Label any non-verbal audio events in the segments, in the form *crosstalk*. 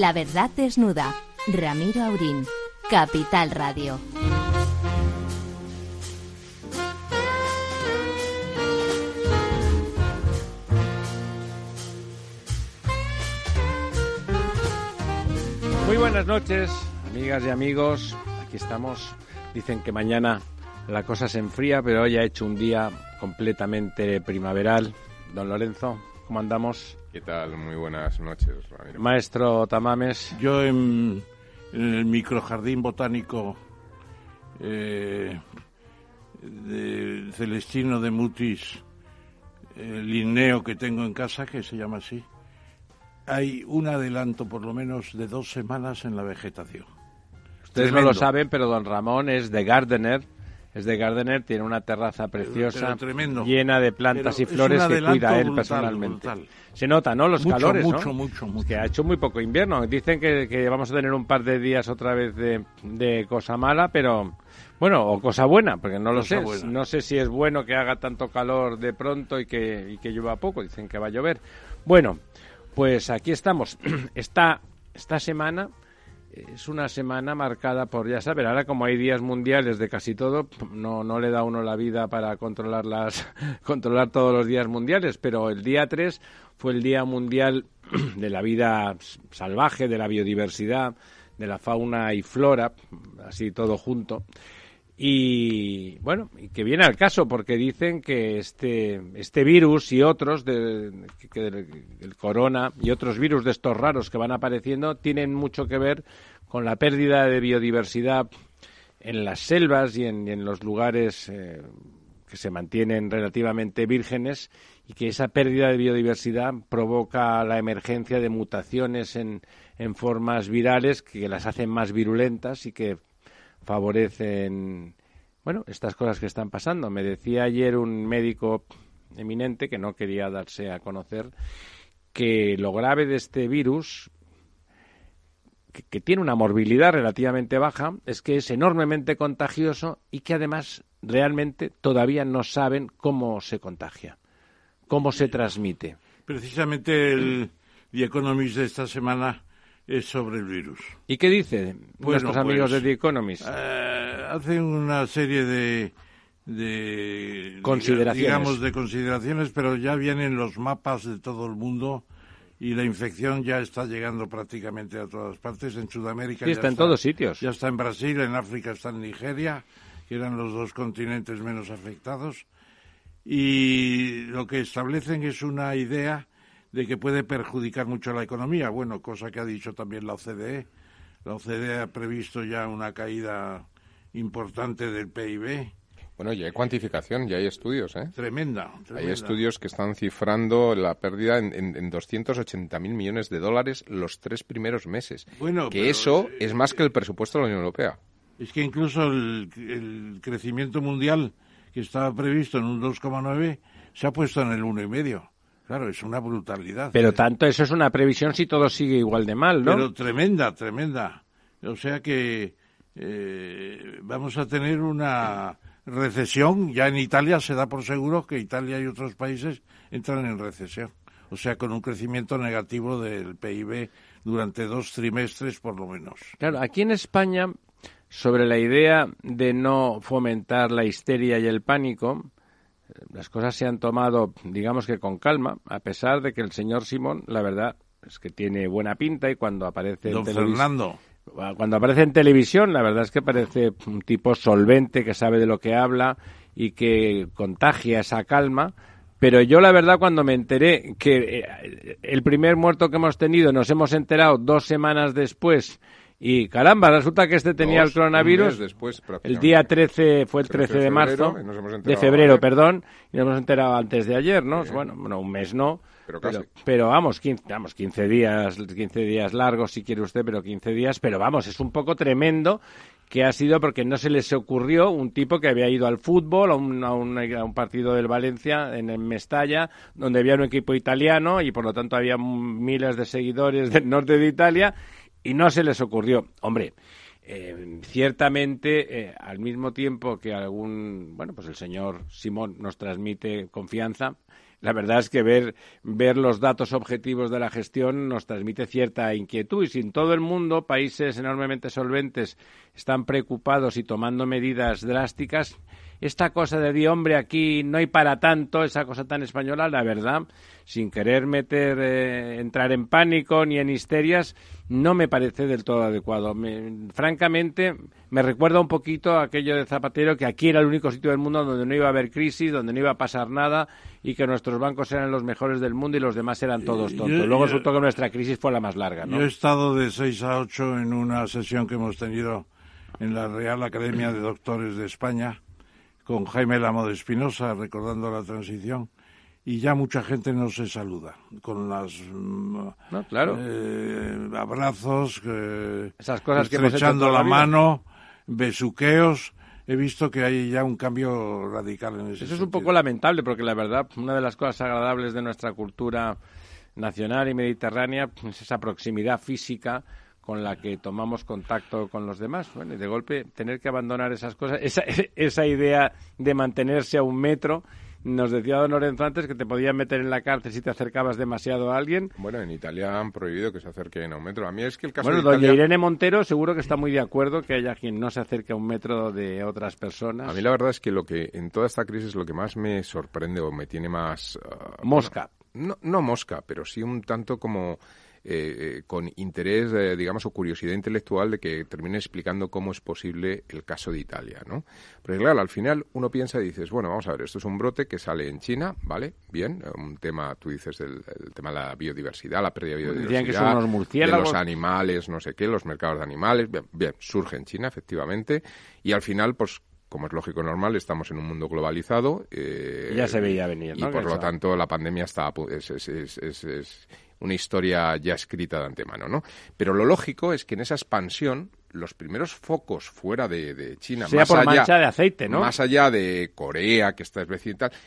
La verdad desnuda. Ramiro Aurín. Capital Radio. Muy buenas noches, amigas y amigos. Aquí estamos. Dicen que mañana la cosa se enfría, pero hoy ha hecho un día completamente primaveral. Don Lorenzo, ¿cómo andamos? ¿Qué tal? Muy buenas noches, Ramiro. Maestro Tamames. Yo en, en el microjardín botánico eh, de Celestino de Mutis, el linneo que tengo en casa, que se llama así, hay un adelanto por lo menos de dos semanas en la vegetación. Ustedes no lo saben, pero don Ramón es de Gardener. Es de Gardener, tiene una terraza preciosa, llena de plantas Pero y es flores que cuida él brutal, personalmente. brutal. Se nota, ¿no? Los Mucho, calores, ¿no? mucho, mucho, mucho. Que ha hecho muy poco invierno. Dicen que, que vamos a tener un par de días otra vez de, de cosa mala, pero bueno, o cosa buena, porque no lo sé. buena. No sé si es bueno que haga tanto calor de pronto y que, y que llueva poco. Dicen que va a llover. Bueno, pues aquí estamos. *clears throat* Esta, esta semana es una semana marcada por, ya saber, ahora como hay días mundiales de casi todo, no, no le da uno la vida para controlar, las, *laughs* controlar todos los días mundiales, pero el día 3 fue el Día Mundial *clears throat* de la Vida Salvaje, de la Biodiversidad, de la fauna y flora, así todo junto. Y bueno, y que viene al caso porque dicen que este, este virus y otros, de, el corona y otros virus de estos raros que van apareciendo, tienen mucho que ver con la pérdida de biodiversidad en las selvas y en, y en los lugares eh, que se mantienen relativamente vírgenes y que esa pérdida de biodiversidad provoca la emergencia de mutaciones en, en formas virales que las hacen más virulentas y que favorecen, bueno, estas cosas que están pasando. Me decía ayer un médico eminente que no quería darse a conocer que lo grave de este virus, que, que tiene una morbilidad relativamente baja, es que es enormemente contagioso y que además realmente todavía no saben cómo se contagia, cómo se transmite. Precisamente el The Economist de esta semana es sobre el virus. ¿Y qué dice Bueno, nuestros amigos pues, de The Economist? Eh, hacen una serie de, de Consideraciones. digamos de consideraciones, pero ya vienen los mapas de todo el mundo y la infección ya está llegando prácticamente a todas partes. En Sudamérica Sí, ya está en todos sitios. Ya está en Brasil, en África está en Nigeria, que eran los dos continentes menos afectados. Y lo que establecen es una idea de que puede perjudicar mucho la economía. Bueno, cosa que ha dicho también la OCDE. La OCDE ha previsto ya una caída importante del PIB, Bueno, ya hay cuantificación, ya hay estudios, ¿eh? tremenda. Hay estudios que están cifrando la pérdida en, en, en 280.000 millones de dólares los tres primeros meses. Bueno, que pero, eso eh, es más que el presupuesto de la Unión Europea. Es que incluso el, el crecimiento mundial que estaba previsto en un 2,9 se ha puesto en el 1,5. Claro, es una brutalidad. Pero tanto eso es una previsión si todo sigue igual de mal, ¿no? Pero tremenda, tremenda. O sea que eh, vamos a tener una recesión. Ya en Italia se da por seguro que Italia y otros países entran en recesión. O sea, con un crecimiento negativo del PIB durante dos trimestres por lo menos. Claro, aquí en España, sobre la idea de no fomentar la histeria y el pánico, las cosas se han tomado, digamos que con calma, a pesar de que el señor Simón, la verdad, es que tiene buena pinta y cuando aparece Don. Fernando. Cuando aparece en televisión, la verdad es que parece un tipo solvente que sabe de lo que habla y que contagia esa calma. Pero yo, la verdad, cuando me enteré que eh, el primer muerto que hemos tenido nos hemos enterado dos semanas después y caramba, resulta que este tenía Dos, el coronavirus. después, el día 13 fue el 13 de, marzo, febrero, nos de febrero, ayer. perdón, y nos hemos enterado antes de ayer, ¿no? Bueno, bueno, un mes no. Pero casi. pero vamos, 15, vamos, 15 días, 15 días largos si quiere usted, pero 15 días, pero vamos, es un poco tremendo que ha sido porque no se les ocurrió un tipo que había ido al fútbol, a un, a un, a un partido del Valencia en, en Mestalla, donde había un equipo italiano y por lo tanto había miles de seguidores del norte de Italia y no se les ocurrió. Hombre, eh, ciertamente, eh, al mismo tiempo que algún, bueno, pues el señor Simón nos transmite confianza, la verdad es que ver, ver los datos objetivos de la gestión nos transmite cierta inquietud y sin todo el mundo, países enormemente solventes están preocupados y tomando medidas drásticas, esta cosa de di hombre aquí no hay para tanto, esa cosa tan española, la verdad, sin querer meter, eh, entrar en pánico ni en histerias, no me parece del todo adecuado. francamente, me recuerda un poquito a aquello de Zapatero, que aquí era el único sitio del mundo donde no iba a haber crisis, donde no iba a pasar nada y que nuestros bancos eran los mejores del mundo y los demás eran todos tontos. Luego resultó que nuestra crisis fue la más larga. ¿no? Yo he estado de 6 a 8 en una sesión que hemos tenido en la Real Academia de Doctores de España con Jaime Lamo de Espinosa recordando la transición y ya mucha gente no se saluda con las mm, claro. Eh, abrazos esas cosas que estrechando la, mano besuqueos. He visto que hay ya un cambio radical en ese eso es un poco lamentable porque la verdad una de las cosas agradables de nuestra cultura nacional y mediterránea es esa proximidad física con la que tomamos contacto con los demás. Bueno, y de golpe tener que abandonar esas cosas, esa, *laughs* esa idea de mantenerse a un metro. Nos decía don Lorenzo antes que te podían meter en la cárcel si te acercabas demasiado a alguien. Bueno, en Italia han prohibido que se acerquen a un metro. A mí es que el caso bueno, de doña Irene Montero seguro que está muy de acuerdo que haya quien no se acerque a un metro de otras personas. A mí la verdad es que lo que en toda esta crisis lo que más me sorprende o me tiene más... Ah, mosca. no, no mosca, pero sí un tanto como eh, eh, con interés, eh, digamos, o curiosidad intelectual de que termine explicando cómo es posible el caso de Italia, ¿no? Porque claro, al final uno piensa y dices, bueno, vamos a ver, esto es un brote que sale en China, ¿vale? Bien, un tema, tú dices, el, tema de la biodiversidad, la pérdida de biodiversidad, que son de los animales, no sé qué, los mercados de animales, bien, bien, surge en China, efectivamente, y al final, pues como es lógico normal, estamos en un mundo globalizado. Eh, ya se veía venir, ¿no? Y por lo tanto la pandemia está es, es, es, es, una historia ya escrita de antemano, ¿no? Pero lo lógico es que en esa expansión los primeros focos fuera de, China, más por allá, mancha de aceite, ¿no? Más allá de Corea, que está es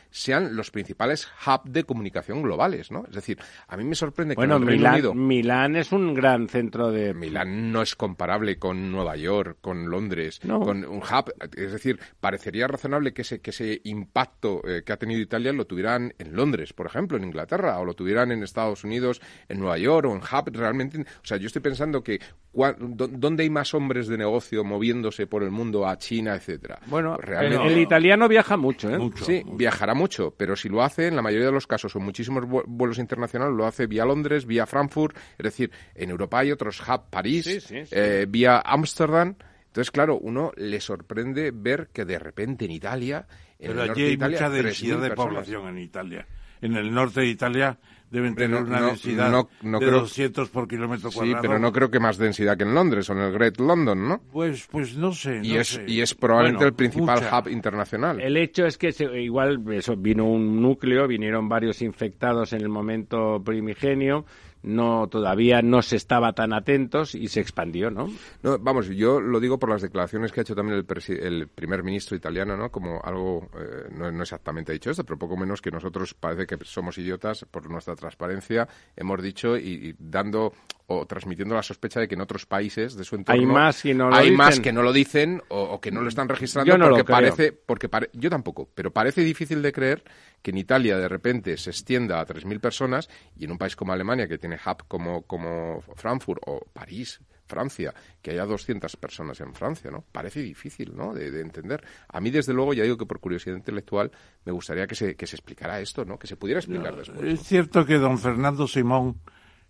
sean los principales hubs de comunicación globales, ¿no? Es decir, a mí me sorprende que en el Milán, Reino Unido... Milán es un gran centro de... Milán no es comparable con Nueva York, con Londres, con un hub... Es decir, parecería razonable que ese, que ese impacto eh, que ha tenido Italia lo tuvieran en Londres, por ejemplo, en Inglaterra, o lo tuvieran en Estados Unidos, en Nueva York, o en hub realmente... O sea, yo estoy pensando que... ¿Dónde hay más hombres de negocio moviéndose por el mundo a China, etcétera. Bueno, Realmente, el, italiano viaja mucho, ¿eh? sí, viajará mucho, pero si lo hace, en la mayoría de los casos, o muchísimos vuelos internacionales, lo hace vía Londres, vía Frankfurt, es decir, en Europa hay otros hubs, París, eh, vía Ámsterdam. Entonces, claro, uno le sorprende ver que de repente en Italia, en Pero allí hay mucha densidad de población en Italia. En el norte de Italia deben tener una densidad de 200 por kilómetro cuadrado. Sí, pero no creo que más densidad que en Londres o en el Great London, ¿no? Pues, pues no sé. Y, es, y es probablemente el principal hub internacional. El hecho es que igual eso, vino un núcleo, vinieron varios infectados en el momento primigenio, no todavía no se estaba tan atentos y se expandió, ¿no? no vamos, yo lo digo por las declaraciones que ha hecho también el, el primer ministro italiano, ¿no? Como algo, eh, no, no, exactamente ha dicho esto, pero poco menos que nosotros parece que somos idiotas por nuestra transparencia, hemos dicho y, dando o transmitiendo la sospecha de que en otros países de su entorno hay más, que no lo, hay dicen. Más que no lo dicen o, que no lo están registrando yo no porque lo creo. parece porque yo tampoco, pero parece difícil de creer que en Italia de repente se extienda a 3.000 personas y en un país como Alemania, que tiene hub como, como Frankfurt o París, Francia, que haya 200 personas en Francia, ¿no? Parece difícil, ¿no?, de, entender. A mí, desde luego, ya digo que por curiosidad intelectual me gustaría que se, que se explicara esto, ¿no?, que se pudiera explicar después. Es cierto que don Fernando Simón,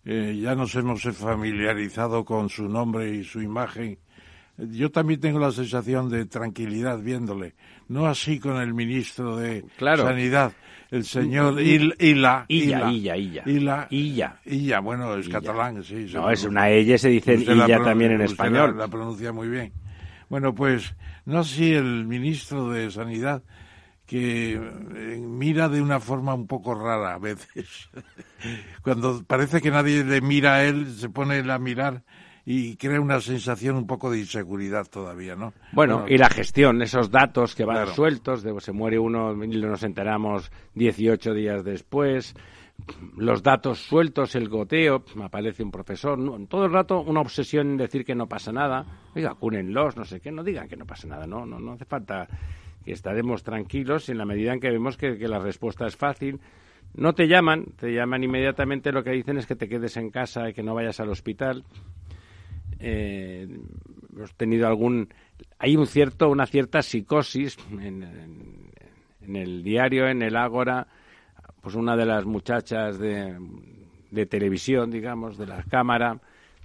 eh, ya nos hemos familiarizado con su nombre y su imagen, yo también tengo la sensación de tranquilidad viéndole, no así con el ministro de Sanidad, el señor Il, Ila. Illa, Illa, Illa. Illa. Illa. Illa, bueno, es catalán, sí. No, es una ella, se dice Illa también en español. La, la, pronuncia muy bien. Bueno, pues, no así el ministro de Sanidad, que eh, mira de una forma un poco rara a veces. *laughs* Cuando parece que nadie le mira a él, se pone él a mirar y crea una sensación un poco de inseguridad todavía, ¿no? Bueno, y la gestión, esos datos que van sueltos, de, se muere uno y nos enteramos 18 días después, los datos sueltos, el goteo, aparece un profesor, todo el rato una obsesión en decir que no pasa nada, oiga, cúnenlos, no sé qué, no digan que no pasa nada, no, no, no hace falta que estaremos tranquilos en la medida en que vemos que, que la respuesta es fácil, No te llaman, te llaman inmediatamente, lo que dicen es que te quedes en casa y que no vayas al hospital. Eh, hemos tenido algún... Hay un cierto, una cierta psicosis en, en el diario, en el Ágora, pues una de las muchachas de, de televisión, digamos, de la cámara,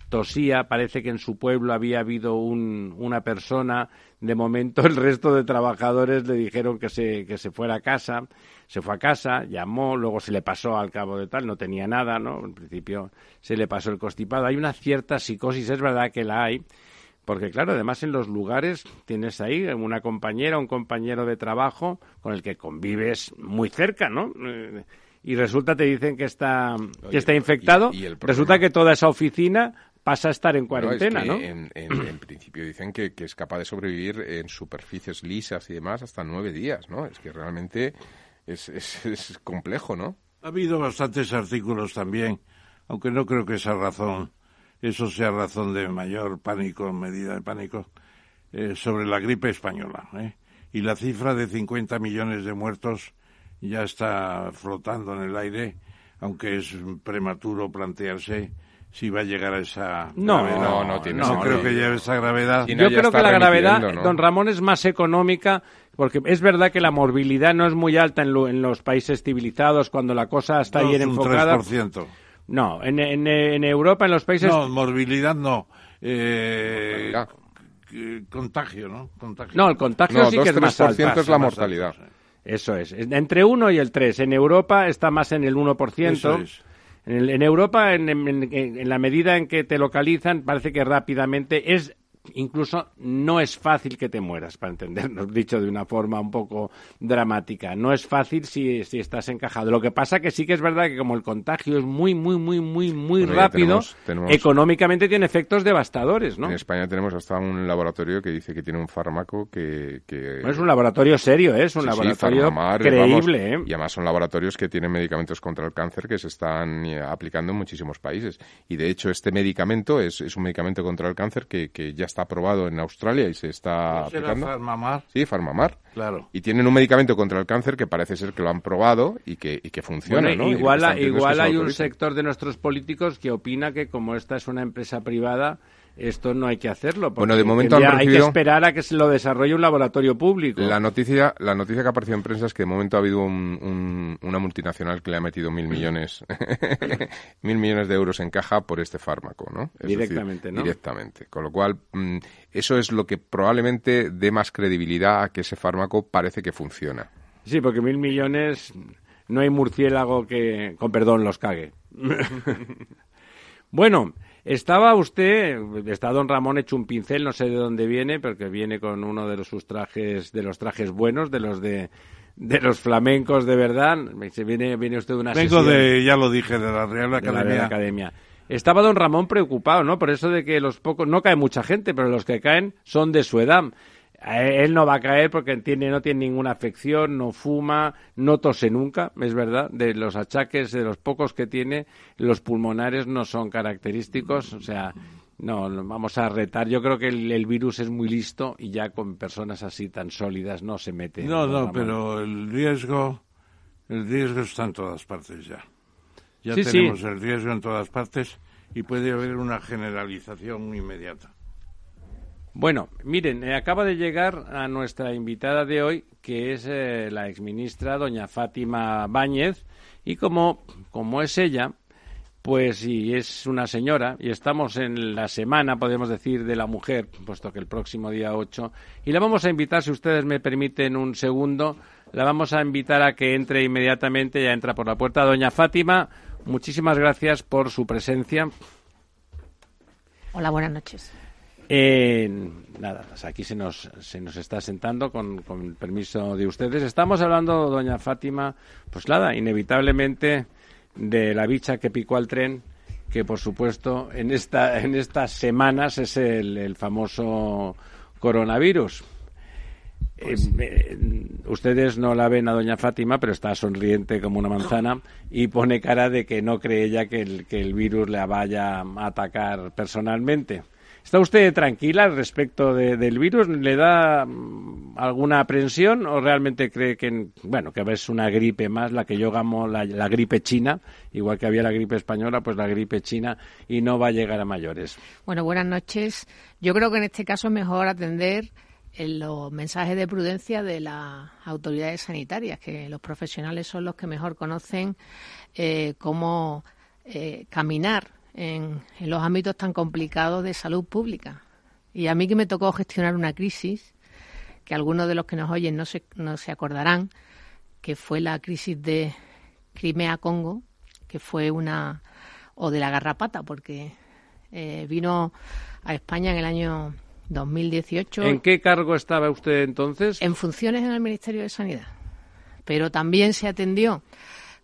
tosía, parece que en su pueblo había habido un, una persona, de momento el resto de trabajadores le dijeron que se, que se fuera a casa, se fue a casa, llamó, luego se le pasó al cabo de tal, no tenía nada, ¿no? En principio se le pasó el constipado. Hay una cierta psicosis, es verdad que la hay, porque claro, además en los lugares tienes ahí una compañera, un compañero de trabajo con el que convives muy cerca, ¿no? Eh, y resulta te dicen que está que está infectado, resulta que toda esa oficina pasa a estar en cuarentena, ¿no? En, en, *clears throat* principio dicen que, es capaz de sobrevivir en superficies lisas y demás hasta nueve días, ¿no? Es que realmente es, es, *laughs* es complejo, ¿no? Ha habido bastantes artículos también, aunque no creo que esa razón eso sea razón de mayor pánico, medida de pánico, eh, sobre la gripe española. ¿eh? Y la cifra de 50 millones de muertos ya está flotando en el aire, aunque es prematuro plantearse si va a llegar a esa no, gravedad. No, no, tiene no creo que lleve esa gravedad. Yo creo que la gravedad, don Ramón, es más económica porque es verdad que la morbilidad no es muy alta en, en los países civilizados cuando la cosa está bien enfocada. 3%. No, en, en, en, Europa, en los países... No, morbilidad no. Eh, contagio, ¿no? Contagio. No, el contagio sí que es más alto. es la mortalidad. Eso es. Entre 1 y el 3. En Europa está más en el 1%. Eso es. En, Europa, en, la medida en que te localizan, parece que rápidamente es incluso no es fácil que te mueras, para entendernos, *laughs* dicho de una forma un poco dramática. No es fácil si, si estás encajado. Lo que pasa que sí que es verdad que como el contagio es muy, muy, muy, muy, muy rápido, económicamente tiene efectos devastadores, ¿no? En España tenemos hasta un laboratorio que dice que tiene un fármaco que... es un laboratorio serio, ¿eh? es un laboratorio creíble. ¿eh? Y además son laboratorios que tienen medicamentos contra el cáncer que se están eh, aplicando en muchísimos países. Y de hecho este medicamento es, es un medicamento contra el cáncer que, que ya está está aprobado en Australia y se está aplicando. Farmamar? Sí, Farmamar. Claro. Y tienen un medicamento contra el cáncer que parece ser que lo han probado y que, y que funciona, Igual, igual hay un sector de nuestros políticos que opina que como esta es una empresa privada esto no hay que hacerlo. Bueno, de momento hay que esperar a que se lo desarrolle un laboratorio público. La noticia, la noticia que ha aparecido en prensa es que de momento ha habido una multinacional que le ha metido mil millones, *laughs* mil millones de euros en caja por este fármaco, ¿no? directamente, ¿no? Directamente. Con lo cual, mm, eso es lo que probablemente dé más credibilidad a que ese fármaco parece que funciona. Sí, porque mil millones no hay murciélago que, con perdón, los cague. *laughs* bueno. Estaba usted, está don Ramón hecho un pincel, no sé de dónde viene, porque viene con uno de sus trajes, de los trajes buenos, de los de, de los flamencos de verdad. Se viene, viene usted de una Vengo de, ya lo dije, de la Real Academia. Academia. Estaba don Ramón preocupado, ¿no? Por eso de que los pocos, no cae mucha gente, pero los que caen son de su edad él no va a caer porque tiene, no tiene ninguna afección, no fuma, no tose nunca, es verdad. De los achaques, de los pocos que tiene, los pulmonares no son característicos. O sea, no, vamos a retar. Yo creo que el, virus es muy listo y ya con personas así tan sólidas no se mete. No, no, pero el riesgo, el riesgo está en todas partes ya. Ya tenemos el riesgo en todas partes y puede haber una generalización inmediata. Bueno, miren, eh, acaba de llegar a nuestra invitada de hoy, que es eh, la exministra doña Fátima Báñez, y como, como es ella, pues y es una señora, y estamos en la semana, podemos decir, de la mujer, puesto que el próximo día 8, y la vamos a invitar, si ustedes me permiten un segundo, la vamos a invitar a que entre inmediatamente, ya entra por la puerta. Doña Fátima, muchísimas gracias por su presencia. Hola, buenas noches. Eh, nada, aquí se nos, se nos está sentando con, con permiso de ustedes. Estamos hablando, doña Fátima, pues nada, inevitablemente de la bicha que picó al tren, que por supuesto en, esta, en estas semanas es el, famoso coronavirus. Pues eh, ustedes no la ven a doña Fátima, pero está sonriente como una manzana y pone cara de que no cree ella que el, que el virus le vaya a atacar personalmente. ¿Está usted tranquila respecto del virus? ¿Le da mm, alguna aprensión o realmente cree que, bueno, que es una gripe más, la que yo llamo la, gripe china, igual que había la gripe española, pues la gripe china y no va a llegar a mayores? Bueno, buenas noches. Yo creo que en este caso es mejor atender los mensajes de prudencia de las autoridades sanitarias, que los profesionales son los que mejor conocen eh, cómo eh, caminar en, los ámbitos tan complicados de salud pública. Y a mí que me tocó gestionar una crisis, que algunos de los que nos oyen no se, no se acordarán, que fue la crisis de Crimea-Congo, que fue una. o de la garrapata, porque eh, vino a España en el año 2018. ¿En qué cargo estaba usted entonces? En funciones en el Ministerio de Sanidad. Pero también se atendió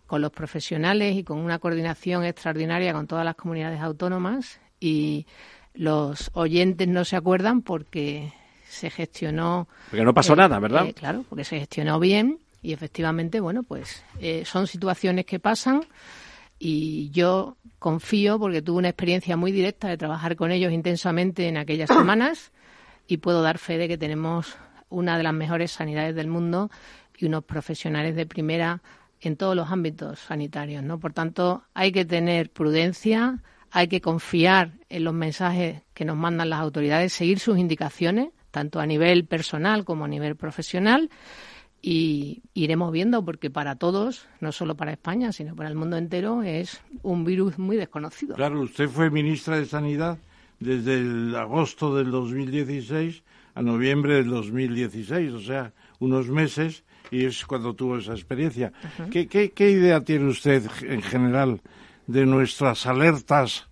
con los profesionales y con una coordinación extraordinaria con todas las comunidades autónomas y los oyentes no se acuerdan porque se gestionó. Porque no pasó nada, ¿verdad? Eh, claro, porque se gestionó bien y efectivamente, bueno, pues eh, son situaciones que pasan y yo confío porque tuve una experiencia muy directa de trabajar con ellos intensamente en aquellas *coughs* semanas y puedo dar fe de que tenemos una de las mejores sanidades del mundo y unos profesionales de primera en todos los ámbitos sanitarios, ¿no? Por tanto, hay que tener prudencia, hay que confiar en los mensajes que nos mandan las autoridades, seguir sus indicaciones, tanto a nivel personal como a nivel profesional, y iremos viendo porque para todos, no solo para España, sino para el mundo entero, es un virus muy desconocido. Claro, usted fue ministra de Sanidad desde el agosto del 2016 a noviembre del 2016, o sea, unos meses y es cuando tuvo esa experiencia. ¿Qué, qué, idea tiene usted en general de nuestras alertas,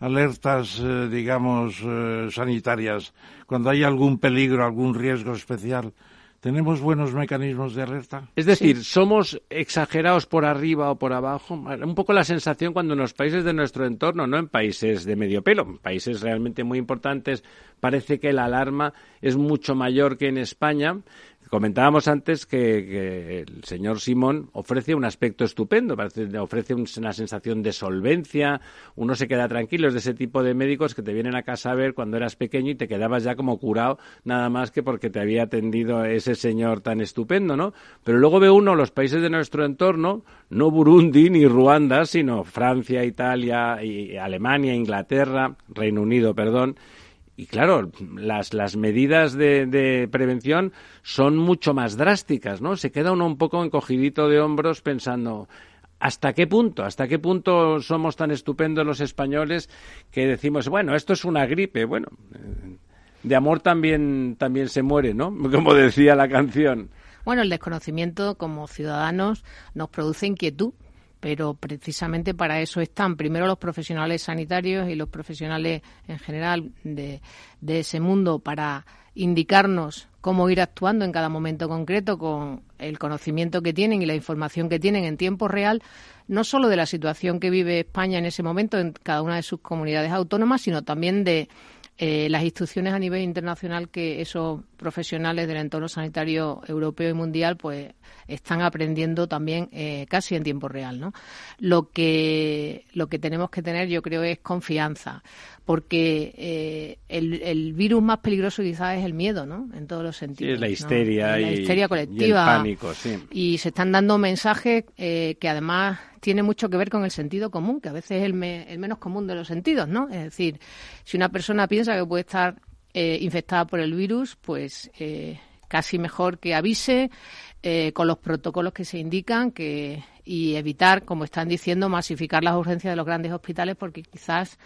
alertas, eh, digamos, eh, sanitarias, cuando hay algún peligro, algún riesgo especial? ¿Tenemos buenos mecanismos de alerta? Es decir, ¿somos exagerados por arriba o por abajo? Un poco la sensación cuando en los países de nuestro entorno, no en países de medio pelo, en países realmente muy importantes, parece que la alarma es mucho mayor que en España. Comentábamos antes que, el señor Simón ofrece un aspecto estupendo, ofrece una sensación de solvencia, uno se queda tranquilo, es de ese tipo de médicos que te vienen a casa a ver cuando eras pequeño y te quedabas ya como curado, nada más que porque te había atendido ese señor tan estupendo, ¿no? Pero luego ve uno los países de nuestro entorno, no Burundi ni Ruanda, sino Francia, Italia, y Alemania, Inglaterra, Reino Unido, perdón, y claro, las, las medidas de, de, prevención son mucho más drásticas, ¿no? Se queda uno un poco encogidito de hombros pensando, ¿hasta qué punto? ¿Hasta qué punto somos tan estupendos los españoles que decimos, bueno, esto es una gripe? Bueno, eh, de amor también, también se muere, ¿no? *laughs* Como decía la canción. Bueno, el desconocimiento como ciudadanos nos produce inquietud pero precisamente para eso están primero los profesionales sanitarios y los profesionales en general de, ese mundo para indicarnos cómo ir actuando en cada momento concreto con el conocimiento que tienen y la información que tienen en tiempo real, no solo de la situación que vive España en ese momento en cada una de sus comunidades autónomas, sino también de eh, las instituciones a nivel internacional que esos profesionales del entorno sanitario europeo y mundial pues están aprendiendo también eh, casi en tiempo real ¿no? lo que lo que tenemos que tener yo creo es confianza porque eh, el, virus más peligroso quizás es el miedo no en todos los sentidos sí, la histeria y, la histeria colectiva y el pánico sí. Y se están dando mensajes que además tiene mucho que ver con el sentido común, que a veces es el, menos común de los sentidos, ¿no? Es decir, si una persona piensa que puede estar eh, infectada por el virus, pues eh, casi mejor que avise eh, con los protocolos que se indican que, y evitar, como están diciendo, masificar las urgencias de los grandes hospitales porque quizás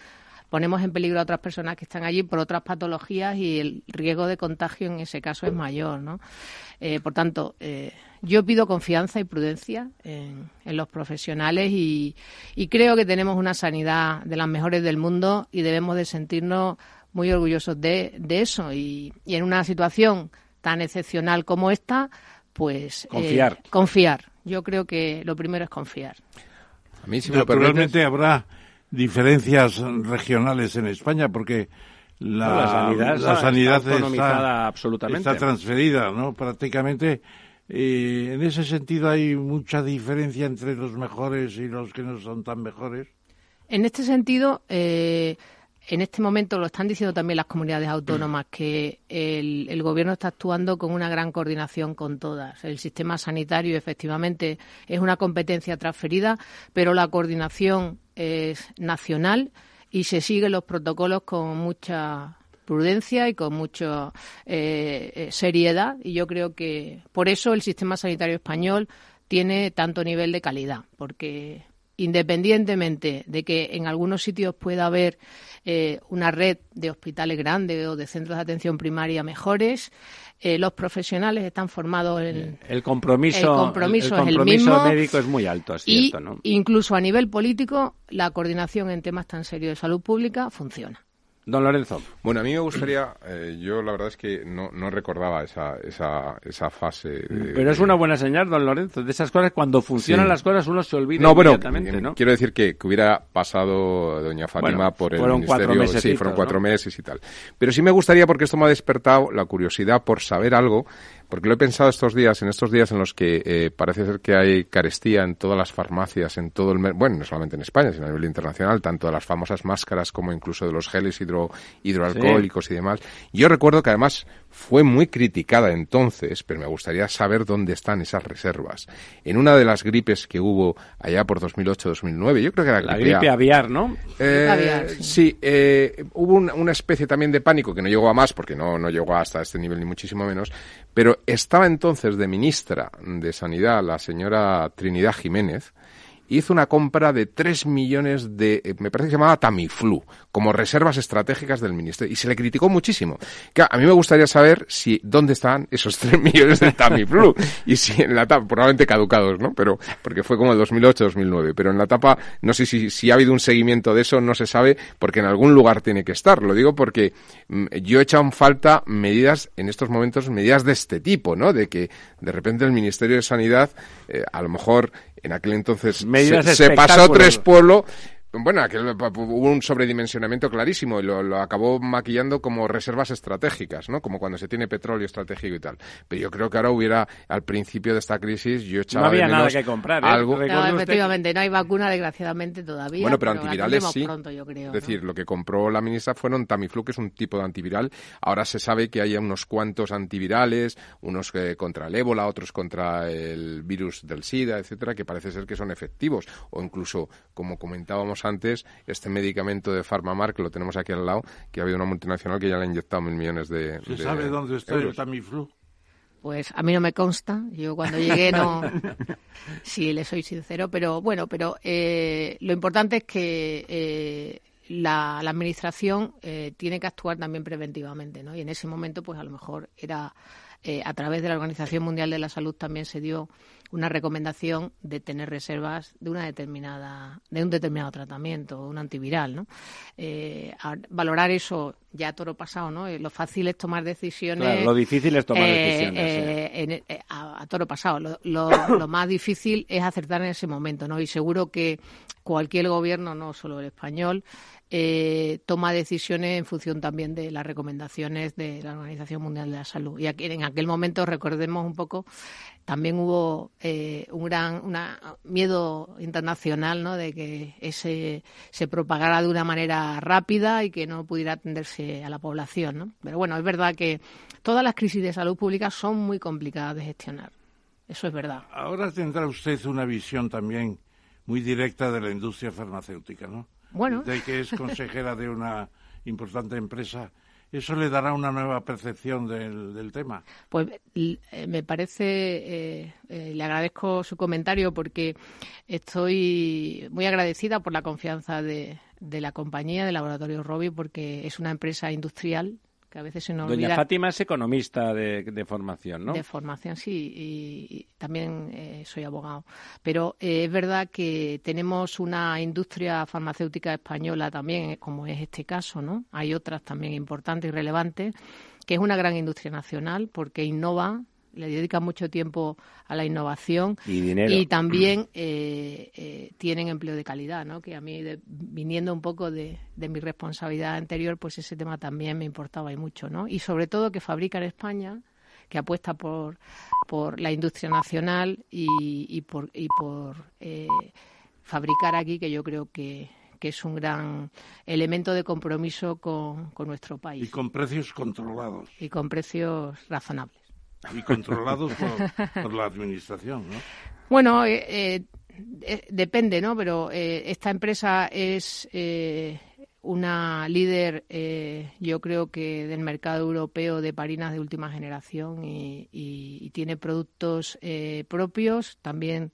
ponemos en peligro a otras personas que están allí por otras patologías y el riesgo de contagio en ese caso es mayor, ¿no? por tanto, yo pido confianza y prudencia en, los profesionales y, creo que tenemos una sanidad de las mejores del mundo y debemos de sentirnos muy orgullosos de, eso. Y, en una situación tan excepcional como esta, pues eh, confiar. confiar. Yo creo que lo primero es confiar. A mí, Naturalmente habrá diferencias regionales en España porque la, sanidad, está, absolutamente. está transferida, ¿no? Prácticamente en ese sentido hay mucha diferencia entre los mejores y los que no son tan mejores. En este sentido, eh, en este momento lo están diciendo también las comunidades autónomas, que el, gobierno está actuando con una gran coordinación con todas. El sistema sanitario, efectivamente, es una competencia transferida, pero la coordinación es nacional y se siguen los protocolos con mucha prudencia y con mucha eh, eh, seriedad. Y yo creo que por eso el sistema sanitario español tiene tanto nivel de calidad, porque independientemente de que en algunos sitios pueda haber eh, una red de hospitales grandes o de centros de atención primaria mejores, eh, los profesionales están formados en el compromiso, el compromiso, es el mismo, médico es muy alto, es cierto, ¿no? Incluso a nivel político, la coordinación en temas tan serios de salud pública funciona. Don Lorenzo. Bueno, a mí me gustaría, eh, yo la verdad es que no, no recordaba esa, esa, esa fase. Pero es una buena señal, don Lorenzo, de esas cosas, cuando funcionan las cosas uno se olvida no, bueno, ¿no? Quiero decir que, hubiera pasado doña Fátima por el ministerio. sí, fueron cuatro meses y tal. Pero sí me gustaría, porque esto me ha despertado la curiosidad por saber algo porque lo he pensado estos días, en estos días en los que eh, parece ser que hay carestía en todas las farmacias, en todo el... Bueno, no solamente en España, sino a nivel internacional, tanto de las famosas máscaras como incluso de los geles hidro, hidroalcohólicos y demás. Yo recuerdo que además fue muy criticada entonces, pero me gustaría saber dónde están esas reservas. En una de las gripes que hubo allá por 2008-2009, yo creo que era la gripe, aviar, ¿no? Eh, sí, eh, hubo una, especie también de pánico que no llegó a más, porque no, no llegó hasta este nivel ni muchísimo menos, pero estaba entonces de ministra de Sanidad la señora Trinidad Jiménez, hizo una compra de 3 millones de, eh, me parece que se llamaba Tamiflu, como reservas estratégicas del ministerio. Y se le criticó muchísimo. Que a mí me gustaría saber si, dónde están esos *laughs* 3 millones de Tamiflu. y si en la etapa, probablemente caducados, ¿no? Pero, porque fue como el 2008-2009. Pero en la etapa, no sé si, si ha habido un seguimiento de eso, no se sabe, porque en algún lugar tiene que estar. Lo digo porque mm, yo he echado en falta medidas, en estos momentos, medidas de este tipo, ¿no? De que de repente el Ministerio de Sanidad, eh, a lo mejor en aquel entonces se, pasó tres pueblos bueno, hubo un sobredimensionamiento clarísimo y lo, acabó maquillando como reservas estratégicas, ¿no? Como cuando se tiene petróleo estratégico y tal. Pero yo creo que ahora hubiera, al principio de esta crisis, yo echaba No había de nada que comprar, ¿eh? Algo... No, efectivamente, no hay vacuna, desgraciadamente, todavía. Bueno, pero, antivirales sí. es decir, lo que compró la ministra fueron Tamiflu, que es un tipo de antiviral. Ahora se sabe que hay unos cuantos antivirales, unos eh, contra el ébola, otros contra el virus del SIDA, etcétera, que parece ser que son efectivos. O incluso, como comentábamos antes, este medicamento de Pharmamar, que lo tenemos aquí al lado, que ha habido una multinacional que ya le ha inyectado mil millones de ¿Se sabe dónde está el Tamiflu? Pues a mí no me consta. Yo cuando llegué no. *laughs* sí, le soy sincero, pero bueno, pero eh, lo importante es que eh, la, administración eh, tiene que actuar también preventivamente, ¿no? Y en ese momento, pues a lo mejor era a través de la Organización Mundial de la Salud también se dio una recomendación de tener reservas de una determinada de un determinado tratamiento, un antiviral, ¿no? Eh, valorar eso ya a toro pasado, ¿no? Eh, lo fácil es tomar decisiones. lo difícil es tomar eh, decisiones. a, toro pasado. Lo, *coughs* lo, más difícil es acertar en ese momento, ¿no? Y seguro que cualquier gobierno, no solo el español, eh, toma decisiones en función también de las recomendaciones de la Organización Mundial de la Salud. Y aquí, en aquel momento, recordemos un poco, también hubo eh, un gran miedo internacional ¿no? de que ese se propagara de una manera rápida y que no pudiera atenderse a la población. ¿no? Pero bueno, es verdad que todas las crisis de salud pública son muy complicadas de gestionar. Eso es verdad. Ahora tendrá usted una visión también muy directa de la industria farmacéutica, ¿no? Bueno. De que es consejera de una importante empresa. ¿Eso le dará una nueva percepción del, tema? Pues eh, me parece, eh, eh, le agradezco su comentario porque estoy muy agradecida por la confianza de, de la compañía, de Laboratorio Robi, porque es una empresa industrial que a veces se nos Doña Fátima es economista de, formación, ¿no? De formación, sí, y, también eh, soy abogado. Pero eh, es verdad que tenemos una industria farmacéutica española también, como es este caso, ¿no? Hay otras también importantes y relevantes, que es una gran industria nacional porque innova le dedican mucho tiempo a la innovación y, también eh, eh, tienen empleo de calidad, ¿no? Que a mí, viniendo un poco de, mi responsabilidad anterior, pues ese tema también me importaba y mucho, ¿no? Y sobre todo que fabrica en España, que apuesta por, por la industria nacional y, por, y por eh, fabricar aquí, que yo creo que, que es un gran elemento de compromiso con, nuestro país. Y con precios controlados. Y con precios razonables. Y controlados por, la Administración, ¿no? Bueno, eh, eh, depende, ¿no? Pero esta empresa es una líder, eh, yo creo que del mercado europeo de parinas de última generación y, tiene productos eh, propios. También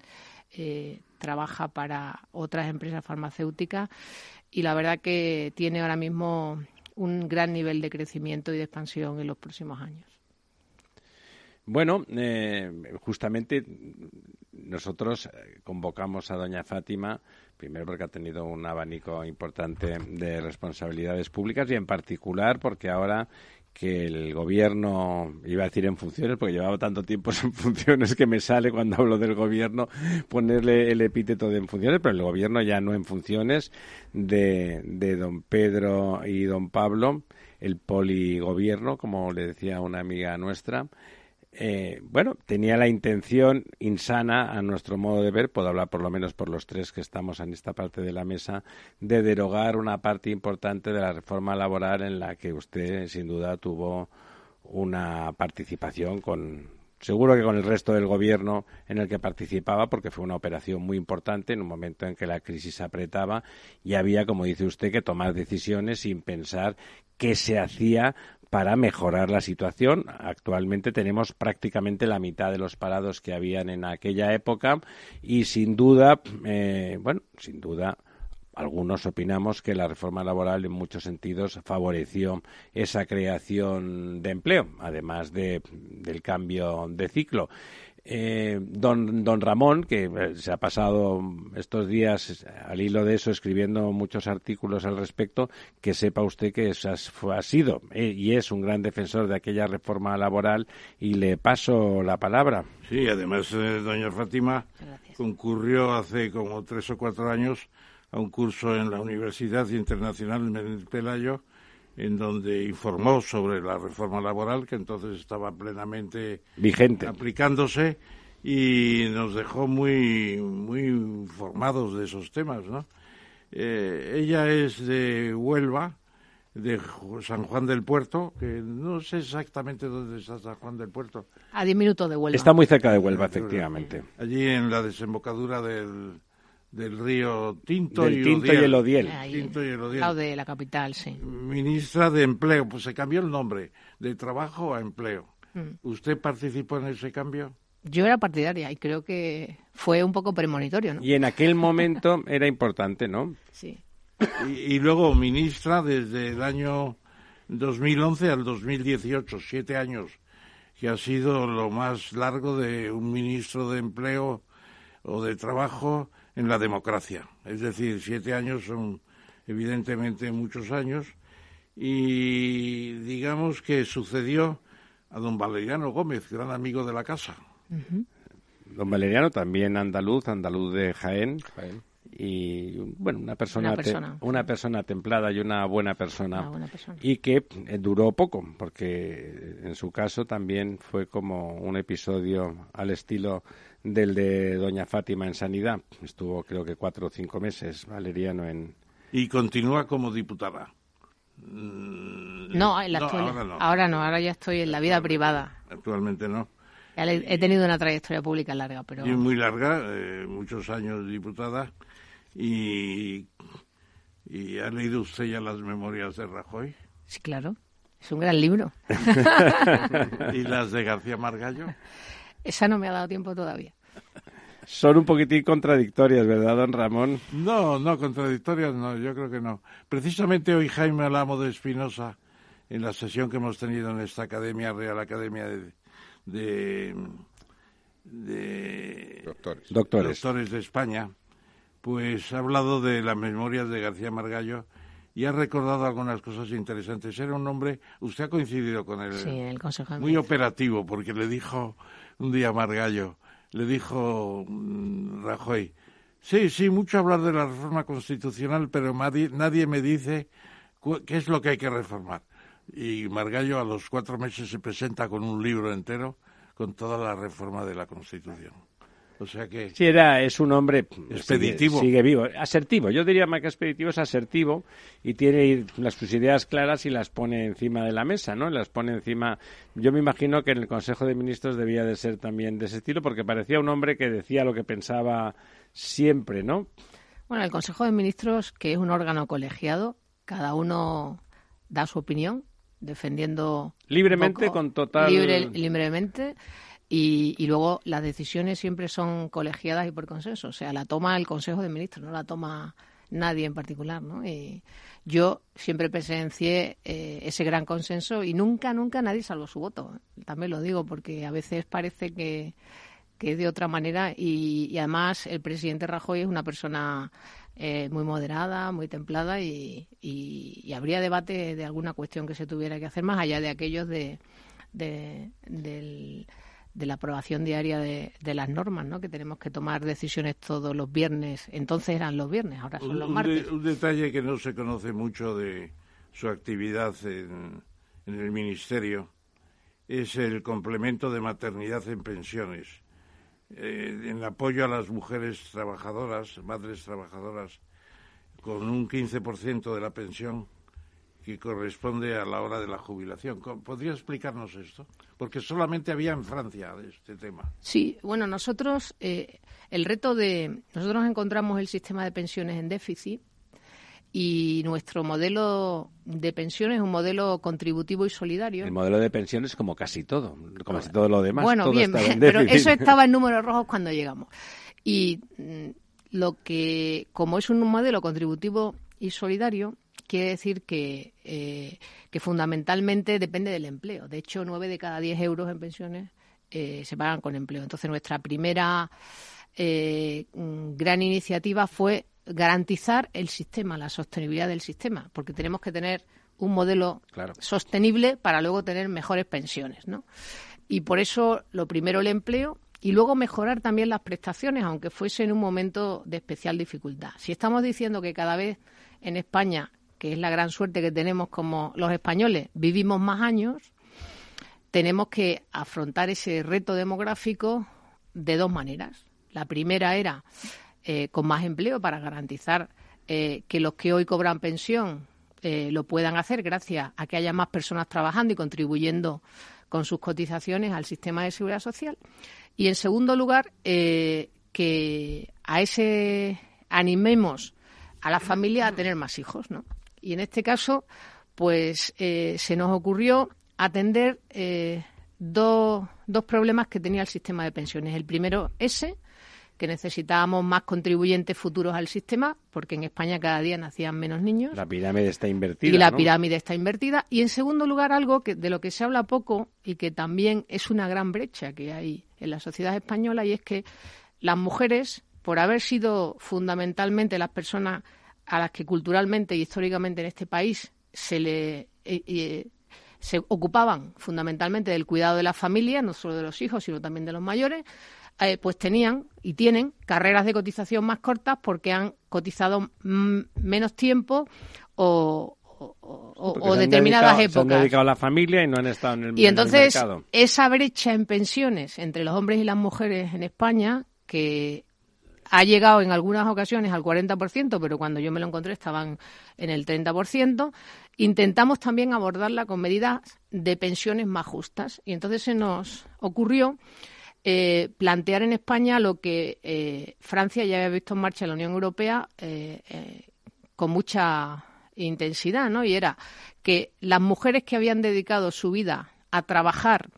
eh, trabaja para otras empresas farmacéuticas y la verdad que tiene ahora mismo un gran nivel de crecimiento y de expansión en los próximos años. Bueno, justamente nosotros convocamos a doña Fátima Primero porque ha tenido un abanico importante de responsabilidades públicas y en particular porque ahora que el gobierno, iba a decir en funciones, porque llevaba tanto tiempo *laughs* en funciones que me sale cuando hablo del gobierno ponerle el epíteto de en funciones, pero el gobierno ya no en funciones de, de don Pedro y don Pablo, el poligobierno, como le decía una amiga nuestra, eh, bueno, tenía la intención insana, a nuestro modo de ver, puedo hablar por lo menos por los tres que estamos en esta parte de la mesa, de derogar una parte importante de la reforma laboral en la que usted, sin duda, tuvo una participación con, seguro que con el resto del gobierno en el que participaba, porque fue una operación muy importante en un momento en que la crisis apretaba y había, como dice usted, que tomar decisiones sin pensar qué se hacía para mejorar la situación. Actualmente tenemos prácticamente la mitad de los parados que habían en aquella época y sin duda, eh, bueno, sin duda algunos opinamos que la reforma laboral en muchos sentidos favoreció esa creación de empleo, además de, del cambio de ciclo. Eh, don, don Ramón, que eh, se ha pasado estos días al hilo de eso escribiendo muchos artículos al respecto, que sepa usted que ha sido eh, y es un gran defensor de aquella reforma laboral y le paso la palabra. Sí, además, doña Fátima concurrió hace como tres o cuatro años a un curso en la Universidad Internacional de Pelayo en donde informó sobre la reforma laboral que entonces estaba plenamente vigente aplicándose y nos dejó muy muy informados de esos temas no eh, ella es de Huelva de San Juan del Puerto, que no sé exactamente dónde está San Juan del Puerto. A diez minutos de Huelva. Está muy cerca de Huelva, efectivamente. Allí en la desembocadura del, del río Tinto, y, Tinto y el Odiel. Tinto y el Odiel. de la capital, sí. Ministra de Empleo, pues se cambió el nombre, de Trabajo a Empleo. Mm. ¿Usted participó en ese cambio? Yo era partidaria y creo que fue un poco premonitorio, ¿no? Y en aquel momento era importante, ¿no? Sí. Y, y, luego ministra desde el año 2011 al 2018, siete años, que ha sido lo más largo de un ministro de empleo o de trabajo en la democracia. Es decir, siete años son evidentemente muchos años y digamos que sucedió a don Valeriano Gómez, gran amigo de la casa. Don Valeriano también andaluz, andaluz de Jaén. Y bueno, una persona, una persona, templada y una buena persona, y que eh, duró poco, porque en su caso también fue como un episodio al estilo del de Doña Fátima en Sanidad. Estuvo creo que cuatro o cinco meses Valeriano en... Y continúa como diputada. Mm, no, en la ahora, no. ahora ya estoy en la vida privada. Actualmente no. He tenido una trayectoria pública larga, pero... Y muy larga, eh, muchos años diputada. Y, ¿Y ha leído usted ya las memorias de Rajoy? Sí, claro. Es un gran libro. *laughs* ¿Y las de García Margallo? Esa no me ha dado tiempo todavía. Son un poquitín contradictorias, ¿verdad, don Ramón? No, no, contradictorias no, yo creo que no. Precisamente hoy Jaime Alamo de Espinosa, en la sesión que hemos tenido en esta Academia, Real Academia de, de, doctores. doctores de España, pues ha hablado de las memorias de García Margallo y ha recordado algunas cosas interesantes. Era un hombre, usted ha coincidido con él, sí, el Consejo muy operativo, porque le dijo un día Margallo, le dijo mm, Rajoy, sí, sí, mucho hablar de la reforma constitucional, pero nadie, me dice qué es lo que hay que reformar. Y Margallo a los cuatro meses se presenta con un libro entero con toda la reforma de la Constitución. O sea que... Sí, era, es un hombre... Expeditivo. Sigue, vivo. Asertivo. Yo diría más que expeditivo, es asertivo y tiene las, sus ideas claras y las pone encima de la mesa, ¿no? Las pone encima... Yo me imagino que en el Consejo de Ministros debía de ser también de ese estilo porque parecía un hombre que decía lo que pensaba siempre, ¿no? Bueno, el Consejo de Ministros, que es un órgano colegiado, cada uno da su opinión, defendiendo... Libremente, con total... libremente. Y, y, luego las decisiones siempre son colegiadas y por consenso. O sea, la toma el Consejo de Ministros, no la toma nadie en particular, ¿no? Y yo siempre presencié eh, ese gran consenso y nunca, nunca nadie salvó su voto. También lo digo porque a veces parece que, que es de otra manera y, además el presidente Rajoy es una persona eh, muy moderada, muy templada y, y, habría debate de alguna cuestión que se tuviera que hacer más allá de aquellos de, de, la aprobación diaria de, las normas, ¿no? que tenemos que tomar decisiones todos los viernes. Entonces eran los viernes, ahora son los martes. Un, detalle que no se conoce mucho de su actividad en, en el Ministerio es el complemento de maternidad en pensiones eh, en apoyo a las mujeres trabajadoras, madres trabajadoras, con un 15% de la pensión que corresponde a la hora de la jubilación. ¿Podría explicarnos esto? Porque solamente había en Francia este tema. Sí, bueno, nosotros, eh, el reto de. Nosotros encontramos el sistema de pensiones en déficit y nuestro modelo de pensiones es un modelo contributivo y solidario. El modelo de pensiones como casi todo, como casi todo lo demás. Bueno, bien, *laughs* pero eso estaba en números rojos cuando llegamos. Y mm, lo que, como es un modelo contributivo y solidario, quiere decir que, eh, que fundamentalmente depende del empleo. De hecho, nueve de cada diez euros en pensiones eh, se pagan con empleo. Entonces, nuestra primera eh, mm, gran iniciativa fue garantizar el sistema, la sostenibilidad del sistema, porque tenemos que tener un modelo sostenible para luego tener mejores pensiones, ¿no? Y por eso lo primero el empleo y luego mejorar también las prestaciones, aunque fuese en un momento de especial dificultad. Si estamos diciendo que cada vez en España, que es la gran suerte que tenemos como los españoles, vivimos más años, tenemos que afrontar ese reto demográfico de dos maneras. La primera era eh, con más empleo para garantizar eh, que los que hoy cobran pensión eh, lo puedan hacer gracias a que haya más personas trabajando y contribuyendo con sus cotizaciones al sistema de seguridad social. Y en segundo lugar, que a ese animemos a la familia a tener más hijos, ¿no? Y en este caso, pues se nos ocurrió atender dos, dos problemas que tenía el sistema de pensiones. El primero, ese, que necesitábamos más contribuyentes futuros al sistema, porque en España cada día nacían menos niños. La pirámide está invertida. Y la pirámide está invertida. Y en segundo lugar, algo que, de lo que se habla poco y que también es una gran brecha que hay en la sociedad española, y es que las mujeres, por haber sido fundamentalmente las personas a las que culturalmente y históricamente en este país se le eh, eh, se ocupaban fundamentalmente del cuidado de la familia, no solo de los hijos, sino también de los mayores, eh, pues tenían y tienen carreras de cotización más cortas porque han cotizado menos tiempo o, determinadas épocas. Se han dedicado a la familia y no han estado en el, y entonces, mercado. esa brecha en pensiones entre los hombres y las mujeres en España, que ha llegado en algunas ocasiones al 40%, pero cuando yo me lo encontré estaban en el 30%, intentamos también abordarla con medidas de pensiones más justas. Y entonces se nos ocurrió eh, plantear en España lo que eh, Francia ya había visto en marcha en la Unión Europea eh, con mucha intensidad, ¿no? Y era que las mujeres que habían dedicado su vida a trabajar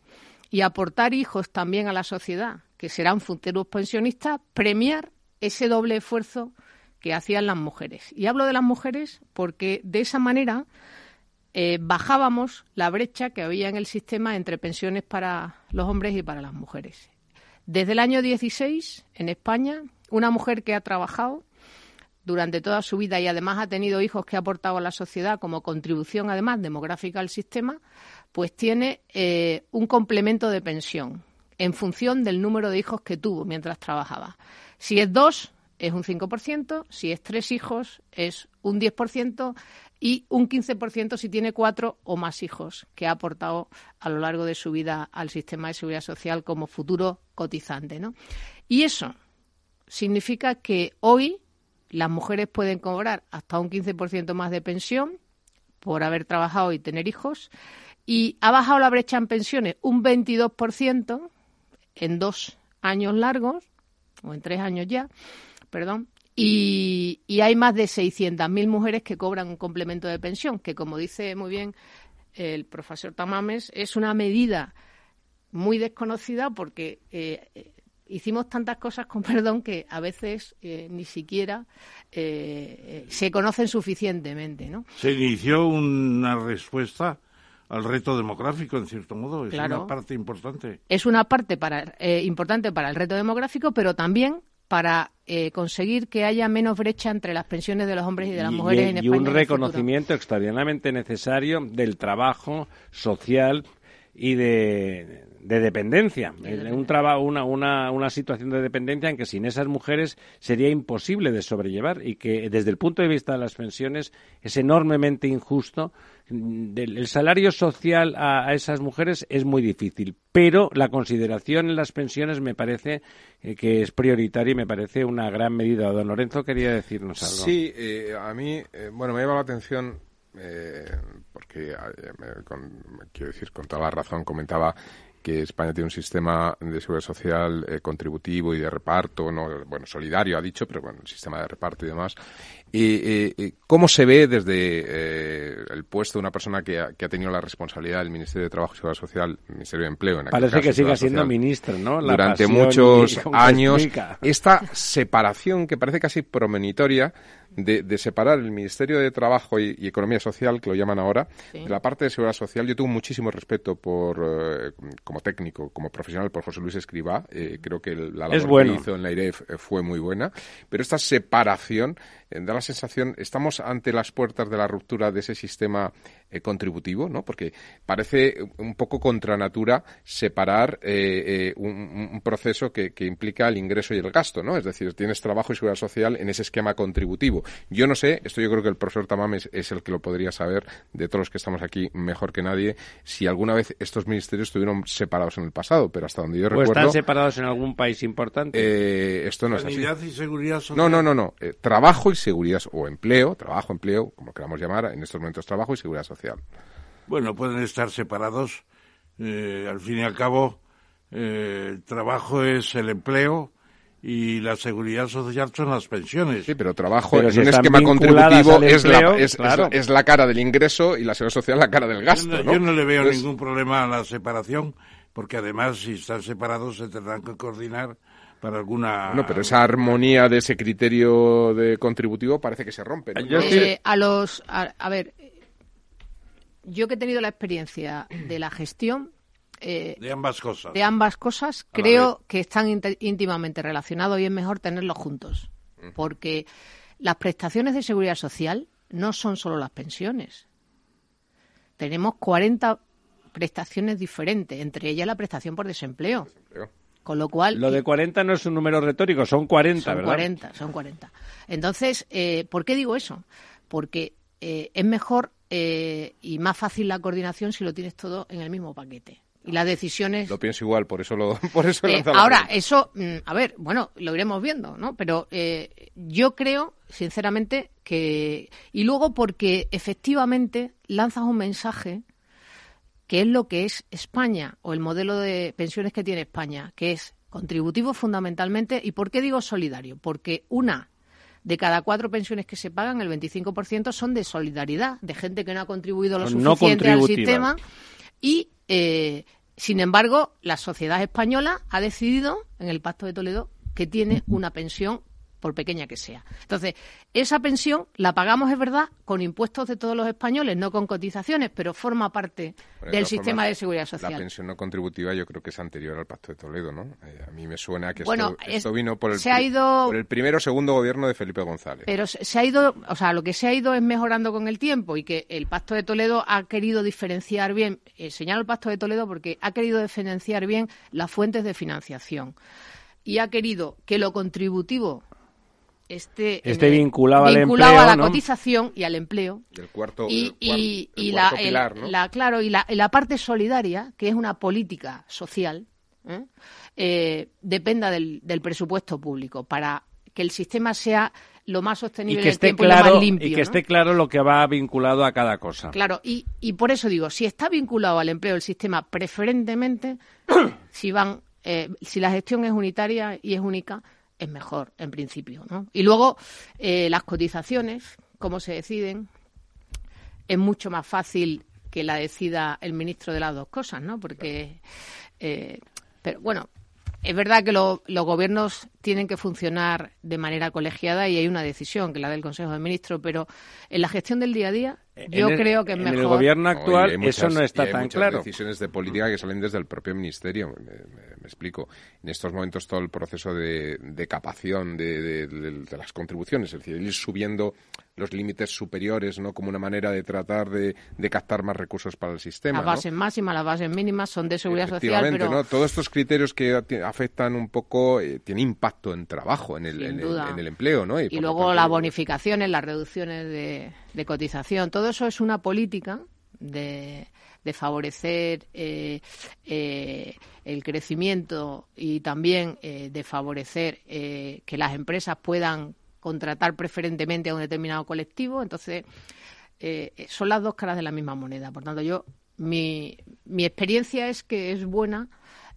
y aportar hijos también a la sociedad, que serán futuros pensionistas, premiar ese doble esfuerzo que hacían las mujeres. Y hablo de las mujeres porque de esa manera bajábamos la brecha que había en el sistema entre pensiones para los hombres y para las mujeres. Desde el año 16, en España, una mujer que ha trabajado durante toda su vida y además ha tenido hijos que ha aportado a la sociedad como contribución, además, demográfica al sistema, pues tiene eh, un complemento de pensión en función del número de hijos que tuvo mientras trabajaba. Si es dos, es un 5%, si es tres hijos es un 10% y un 15% si tiene cuatro o más hijos que ha aportado a lo largo de su vida al sistema de seguridad social como futuro cotizante. ¿no? Y eso significa que hoy las mujeres pueden cobrar hasta un 15% más de pensión por haber trabajado y tener hijos y ha bajado la brecha en pensiones un 22% en dos años largos, o en tres años ya, perdón, y, hay más de 600.000 mujeres que cobran un complemento de pensión, que como dice muy bien el profesor Tamames, es una medida muy desconocida porque eh, hicimos tantas cosas con *laughs* perdón que a veces eh, ni siquiera eh, se conocen suficientemente. ¿no? Se inició una respuesta al reto demográfico, en cierto modo. Es una parte importante. Es una parte para, eh, importante para el reto demográfico, pero también para eh, conseguir que haya menos brecha entre las pensiones de los hombres y de las mujeres en España. Y un reconocimiento extraordinariamente necesario del trabajo social y de, dependencia, un trabajo, una, una, una, situación de dependencia en que sin esas mujeres sería imposible de sobrellevar y que desde el punto de vista de las pensiones es enormemente injusto. El salario social a, esas mujeres es muy difícil, pero la consideración en las pensiones me parece eh, que es prioritaria y me parece una gran medida. Don Lorenzo quería decirnos algo. Sí, eh, a mí, eh, bueno, me ha llevado la atención eh, porque eh, quiero decir con toda la razón comentaba que España tiene un sistema de seguridad social eh, contributivo y de reparto, no bueno, solidario ha dicho, pero bueno, un sistema de reparto y demás. y ¿Cómo se ve desde el puesto de una persona que ha, tenido la responsabilidad del Ministerio de Trabajo y Seguridad Social, Ministerio de Empleo? En Parece que siga siendo ministro, ¿no? durante muchos *laughs* años. Esta separación que parece casi promenitoria de, separar el Ministerio de Trabajo y, Economía Social, que lo llaman ahora, de la parte de seguridad social. Yo tengo muchísimo respeto por, eh, como técnico, como profesional, por José Luis Escribá. Eh, creo que la labor que hizo en la IREF eh, fue muy buena. Pero esta separación da la sensación, estamos ante las puertas de la ruptura de ese sistema contributivo, ¿no? Porque parece un poco contra natura separar un, proceso que, que implica el ingreso y el gasto, ¿no? Es decir, tienes trabajo y seguridad social en ese esquema contributivo. Yo no sé, esto yo creo que el profesor Tamames es el que lo podría saber de todos los que estamos aquí mejor que nadie, si alguna vez estos ministerios estuvieron separados en el pasado, pero hasta donde yo recuerdo... están separados en algún país importante? Eh, esto no es así. y seguridad social. No, no, no, no. Eh, trabajo y seguridad, o empleo, trabajo, empleo, como queramos llamar, en estos momentos trabajo y seguridad social. Bueno, pueden estar separados. Eh, al fin y al cabo, el trabajo es el empleo, y la seguridad social son las pensiones. Sí, pero trabajo en un esquema contributivo es, la, es, la, cara del ingreso y la seguridad social la cara del gasto. Yo no, le veo ningún problema a la separación, porque además si están separados se tendrán que coordinar para alguna... No, pero esa armonía de ese criterio de contributivo parece que se rompe. Eh, a los... a ver, yo que he tenido la experiencia de la gestión, eh, de ambas cosas. De ambas cosas, creo que están íntimamente relacionados y es mejor tenerlos juntos. Porque las prestaciones de seguridad social no son solo las pensiones. Tenemos 40 prestaciones diferentes, entre ellas la prestación por desempleo. Con lo cual. Lo de 40 no es un número retórico, son 40, son 40, son 40. Entonces, eh, ¿por qué digo eso? Porque eh, es mejor y más fácil la coordinación si lo tienes todo en el mismo paquete y las decisiones. Lo pienso igual, por eso lo. *laughs* Por eso eh, ahora, eso, mm, a ver, bueno, lo iremos viendo, ¿no? Pero eh, yo creo, sinceramente, que. Y luego porque efectivamente lanzas un mensaje que es lo que es España o el modelo de pensiones que tiene España, que es contributivo fundamentalmente. ¿Y por qué digo solidario? Porque una de cada cuatro pensiones que se pagan, el 25% son de solidaridad, de gente que no ha contribuido lo suficiente al sistema. Y eh, sin embargo, la sociedad española ha decidido, en el Pacto de Toledo, que tiene una pensión por pequeña que sea. Entonces, esa pensión la pagamos, es verdad, con impuestos de todos los españoles, no con cotizaciones, pero forma parte del sistema de seguridad social. La pensión no contributiva yo creo que es anterior al Pacto de Toledo, ¿no? Eh, a mí me suena que esto, vino por el, se ha ido, por el primero o segundo gobierno de Felipe González. Pero se ha ido, o sea, lo que se ha ido es mejorando con el tiempo y que el Pacto de Toledo ha querido diferenciar bien, eh, señalo el Pacto de Toledo porque ha querido diferenciar bien las fuentes de financiación y ha querido que lo contributivo esté, Esté en el- vinculado al vinculado empleo, a la ¿no? cotización y al empleo. El cuarto, y, el y- el y cuarto la, el- pilar, ¿no? la- claro y la, y la parte solidaria que es una política social ¿eh? Eh, dependa del, del presupuesto público para que el sistema sea lo más Y sostenible que en el esté tiempo y lo claro más limpio y que ¿no? esté claro lo que va vinculado a cada cosa. Claro, y, y por eso digo, si está vinculado al empleo del sistema preferentemente, *coughs* si van, eh, si la gestión es unitaria y es única, es mejor en principio, ¿no? Y luego eh, las cotizaciones, cómo se deciden, es mucho más fácil que la decida el ministro de las dos cosas, ¿no? Porque, eh, pero bueno, es verdad que lo- los gobiernos tienen que funcionar de manera colegiada y hay una decisión, que es la del Consejo de Ministros, pero en la gestión del día a día, yo el- creo que es en mejor. el gobierno No, y actual muchas- eso no y está hay tan muchas claro. decisiones de política que salen desde el propio ministerio. Me, me- me explico. En estos momentos todo el proceso de, de capación de, de- de- de las contribuciones, es decir, ir subiendo los límites superiores, ¿no? Como una manera de tratar de, de captar más recursos para el sistema. Las ¿no? bases máximas, las bases mínimas son de seguridad social, Efectivamente, pero ¿no? Todos estos criterios que afectan un poco, eh, tienen impacto en trabajo, en el, en el- en el empleo, ¿no? y luego las bonificaciones, las reducciones de, de cotización, todo eso es una política de, de favorecer eh, eh, el crecimiento y también eh, de favorecer eh, que las empresas puedan contratar preferentemente a un determinado colectivo. Entonces, eh, son las dos caras de la misma moneda. Por tanto, yo mi, mi experiencia es que es buena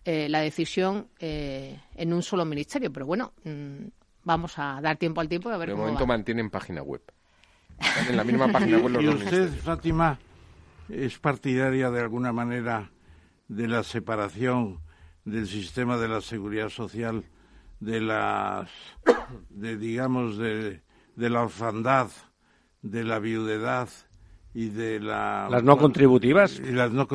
eh, la decisión eh, en un solo ministerio, pero bueno, mm, vamos a dar tiempo al tiempo y a ver De cómo momento va. mantienen página web. Están en la misma página web los *laughs* ¿Y usted. Fátima, es partidaria de alguna manera de la separación del sistema de la seguridad social de las, *coughs* de, digamos, de, de la orfandad, de la viudedad y de la... Las no contributivas. Y las no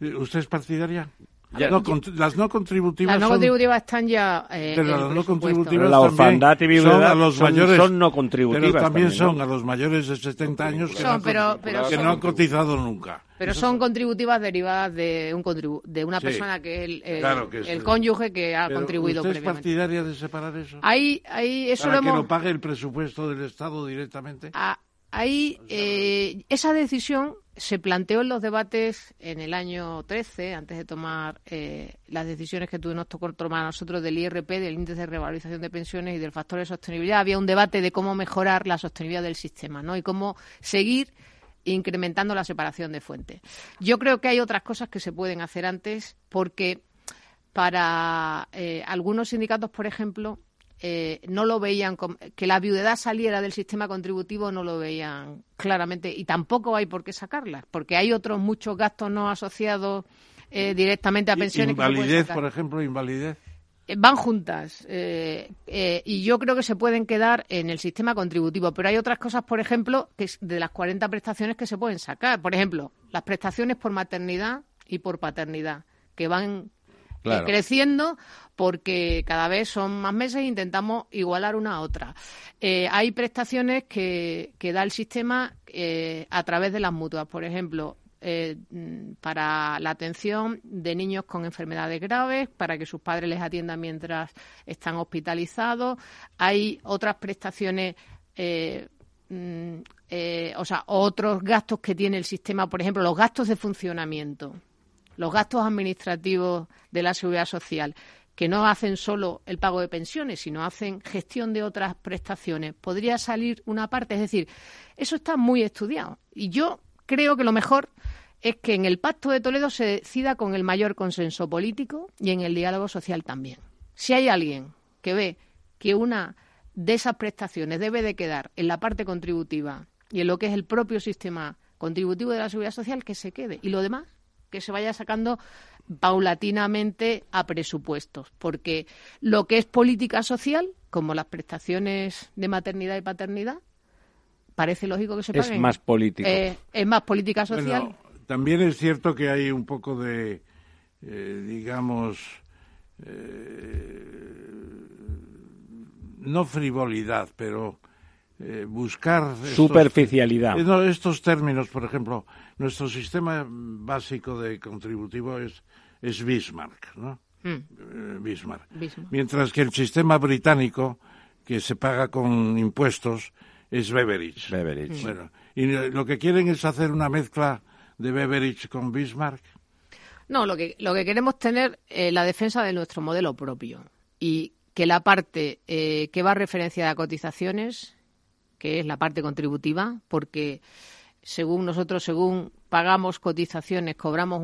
¿Usted es partidaria? Ya- No, las no contributivas Las no son- contributivas están ya eh, pero las no contributivas la también orfandad y viudedad son a los son- mayores son no contributivas pero también, también, ¿no? son a los mayores de 70 años que, Son, no, han pero- que son- no han cotizado nunca Pero Eso son contributivas derivadas de un contribu- de una Sí. persona que es el, Claro que el cónyuge que ha Pero contribuido ¿Usted es previamente. partidaria de separar eso? Ahí, ahí, eso ¿Para lo que hemos... lo pague el presupuesto del Estado directamente? a- ahí eh, esa decisión se planteó en los debates en el año 13, antes de tomar eh, las decisiones que tuvimos que tomar nosotros del IRP, del índice de revalorización de pensiones y del factor de sostenibilidad. Había un debate de cómo mejorar la sostenibilidad del sistema, ¿no? Y cómo seguir incrementando la separación de fuentes. Yo creo que hay otras cosas que se pueden hacer antes porque para eh, algunos sindicatos, por ejemplo, eh, no lo veían que la viudedad saliera del sistema contributivo no lo veían claramente y tampoco hay por qué sacarla porque hay otros muchos gastos no asociados eh, directamente a pensiones Invalidez, por ejemplo, invalidez. Eh, van juntas eh, eh, y yo creo que se pueden quedar en el sistema contributivo, pero hay otras cosas, por ejemplo, que de las 40 prestaciones que se pueden sacar. Por ejemplo, las prestaciones por maternidad y por paternidad, que van Claro. creciendo porque cada vez son más meses e intentamos igualar una a otra. Eh, hay prestaciones que, que da el sistema eh, a través de las mutuas, por ejemplo, eh, para la atención de niños con enfermedades graves, para que sus padres les atiendan mientras están hospitalizados. Hay otras prestaciones. eh, mm, eh, o sea, otros gastos que tiene el sistema, por ejemplo, los gastos de funcionamiento los gastos administrativos de la seguridad social, que no hacen solo el pago de pensiones, sino hacen gestión de otras prestaciones, podría salir una parte. Es decir, eso está muy estudiado. Y yo creo que lo mejor es que en el Pacto de Toledo se decida con el mayor consenso político y en el diálogo social también. Si hay alguien que ve que una de esas prestaciones debe de quedar en la parte contributiva y en lo que es el propio sistema contributivo de la seguridad social, que se quede. Y lo demás, que se vaya sacando paulatinamente a presupuestos, porque lo que es política social, como las prestaciones de maternidad y paternidad, parece lógico que se Es paguen. más político. Eh, es más política social. Bueno, también es cierto que hay un poco de, eh, digamos, eh, no frivolidad, pero eh, buscar... estos- Superficialidad. Eh, no, estos términos, por ejemplo, nuestro sistema básico de contributivo es, es Bismarck, ¿no? Mm, Eh, Bismarck. Bismarck. Mientras que el sistema británico que se paga con impuestos es Beveridge. Beveridge. Bueno, y lo que quieren es hacer una mezcla de Beveridge con Bismarck. No, lo que, lo que queremos tener es la defensa de nuestro modelo propio y que la parte eh, que va referenciada a cotizaciones, que es la parte contributiva, porque según nosotros, según pagamos cotizaciones, cobramos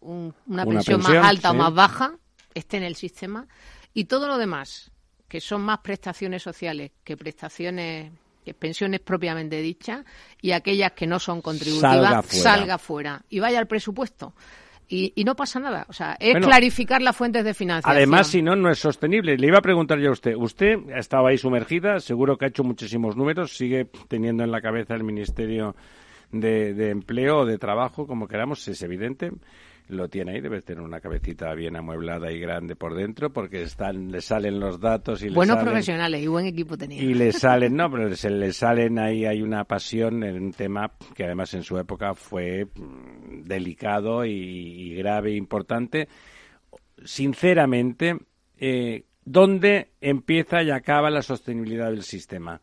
una, pensión, más alta o más baja, esté en el sistema, y todo lo demás, que son más prestaciones sociales que prestaciones que pensiones propiamente dichas y aquellas que no son contributivas salga fuera. Y vaya al presupuesto y, no pasa nada. O sea, es clarificar las fuentes de financiación. Además, si no, no es sostenible. Le iba a preguntar yo a usted. Usted estaba ahí sumergida, seguro que ha hecho muchísimos números, sigue teniendo en la cabeza el Ministerio de, de Empleo o de Trabajo, como queramos, es evidente lo tiene ahí, debe tener una cabecita bien amueblada y grande por dentro, porque están, le salen los datos y Buenos profesionales y buen equipo tenía. Y le *laughs* salen, no, pero se le salen ahí, hay una pasión en un tema que además en su época fue mm, delicado y, grave e importante. Sinceramente, eh, ¿dónde empieza y acaba la sostenibilidad del sistema?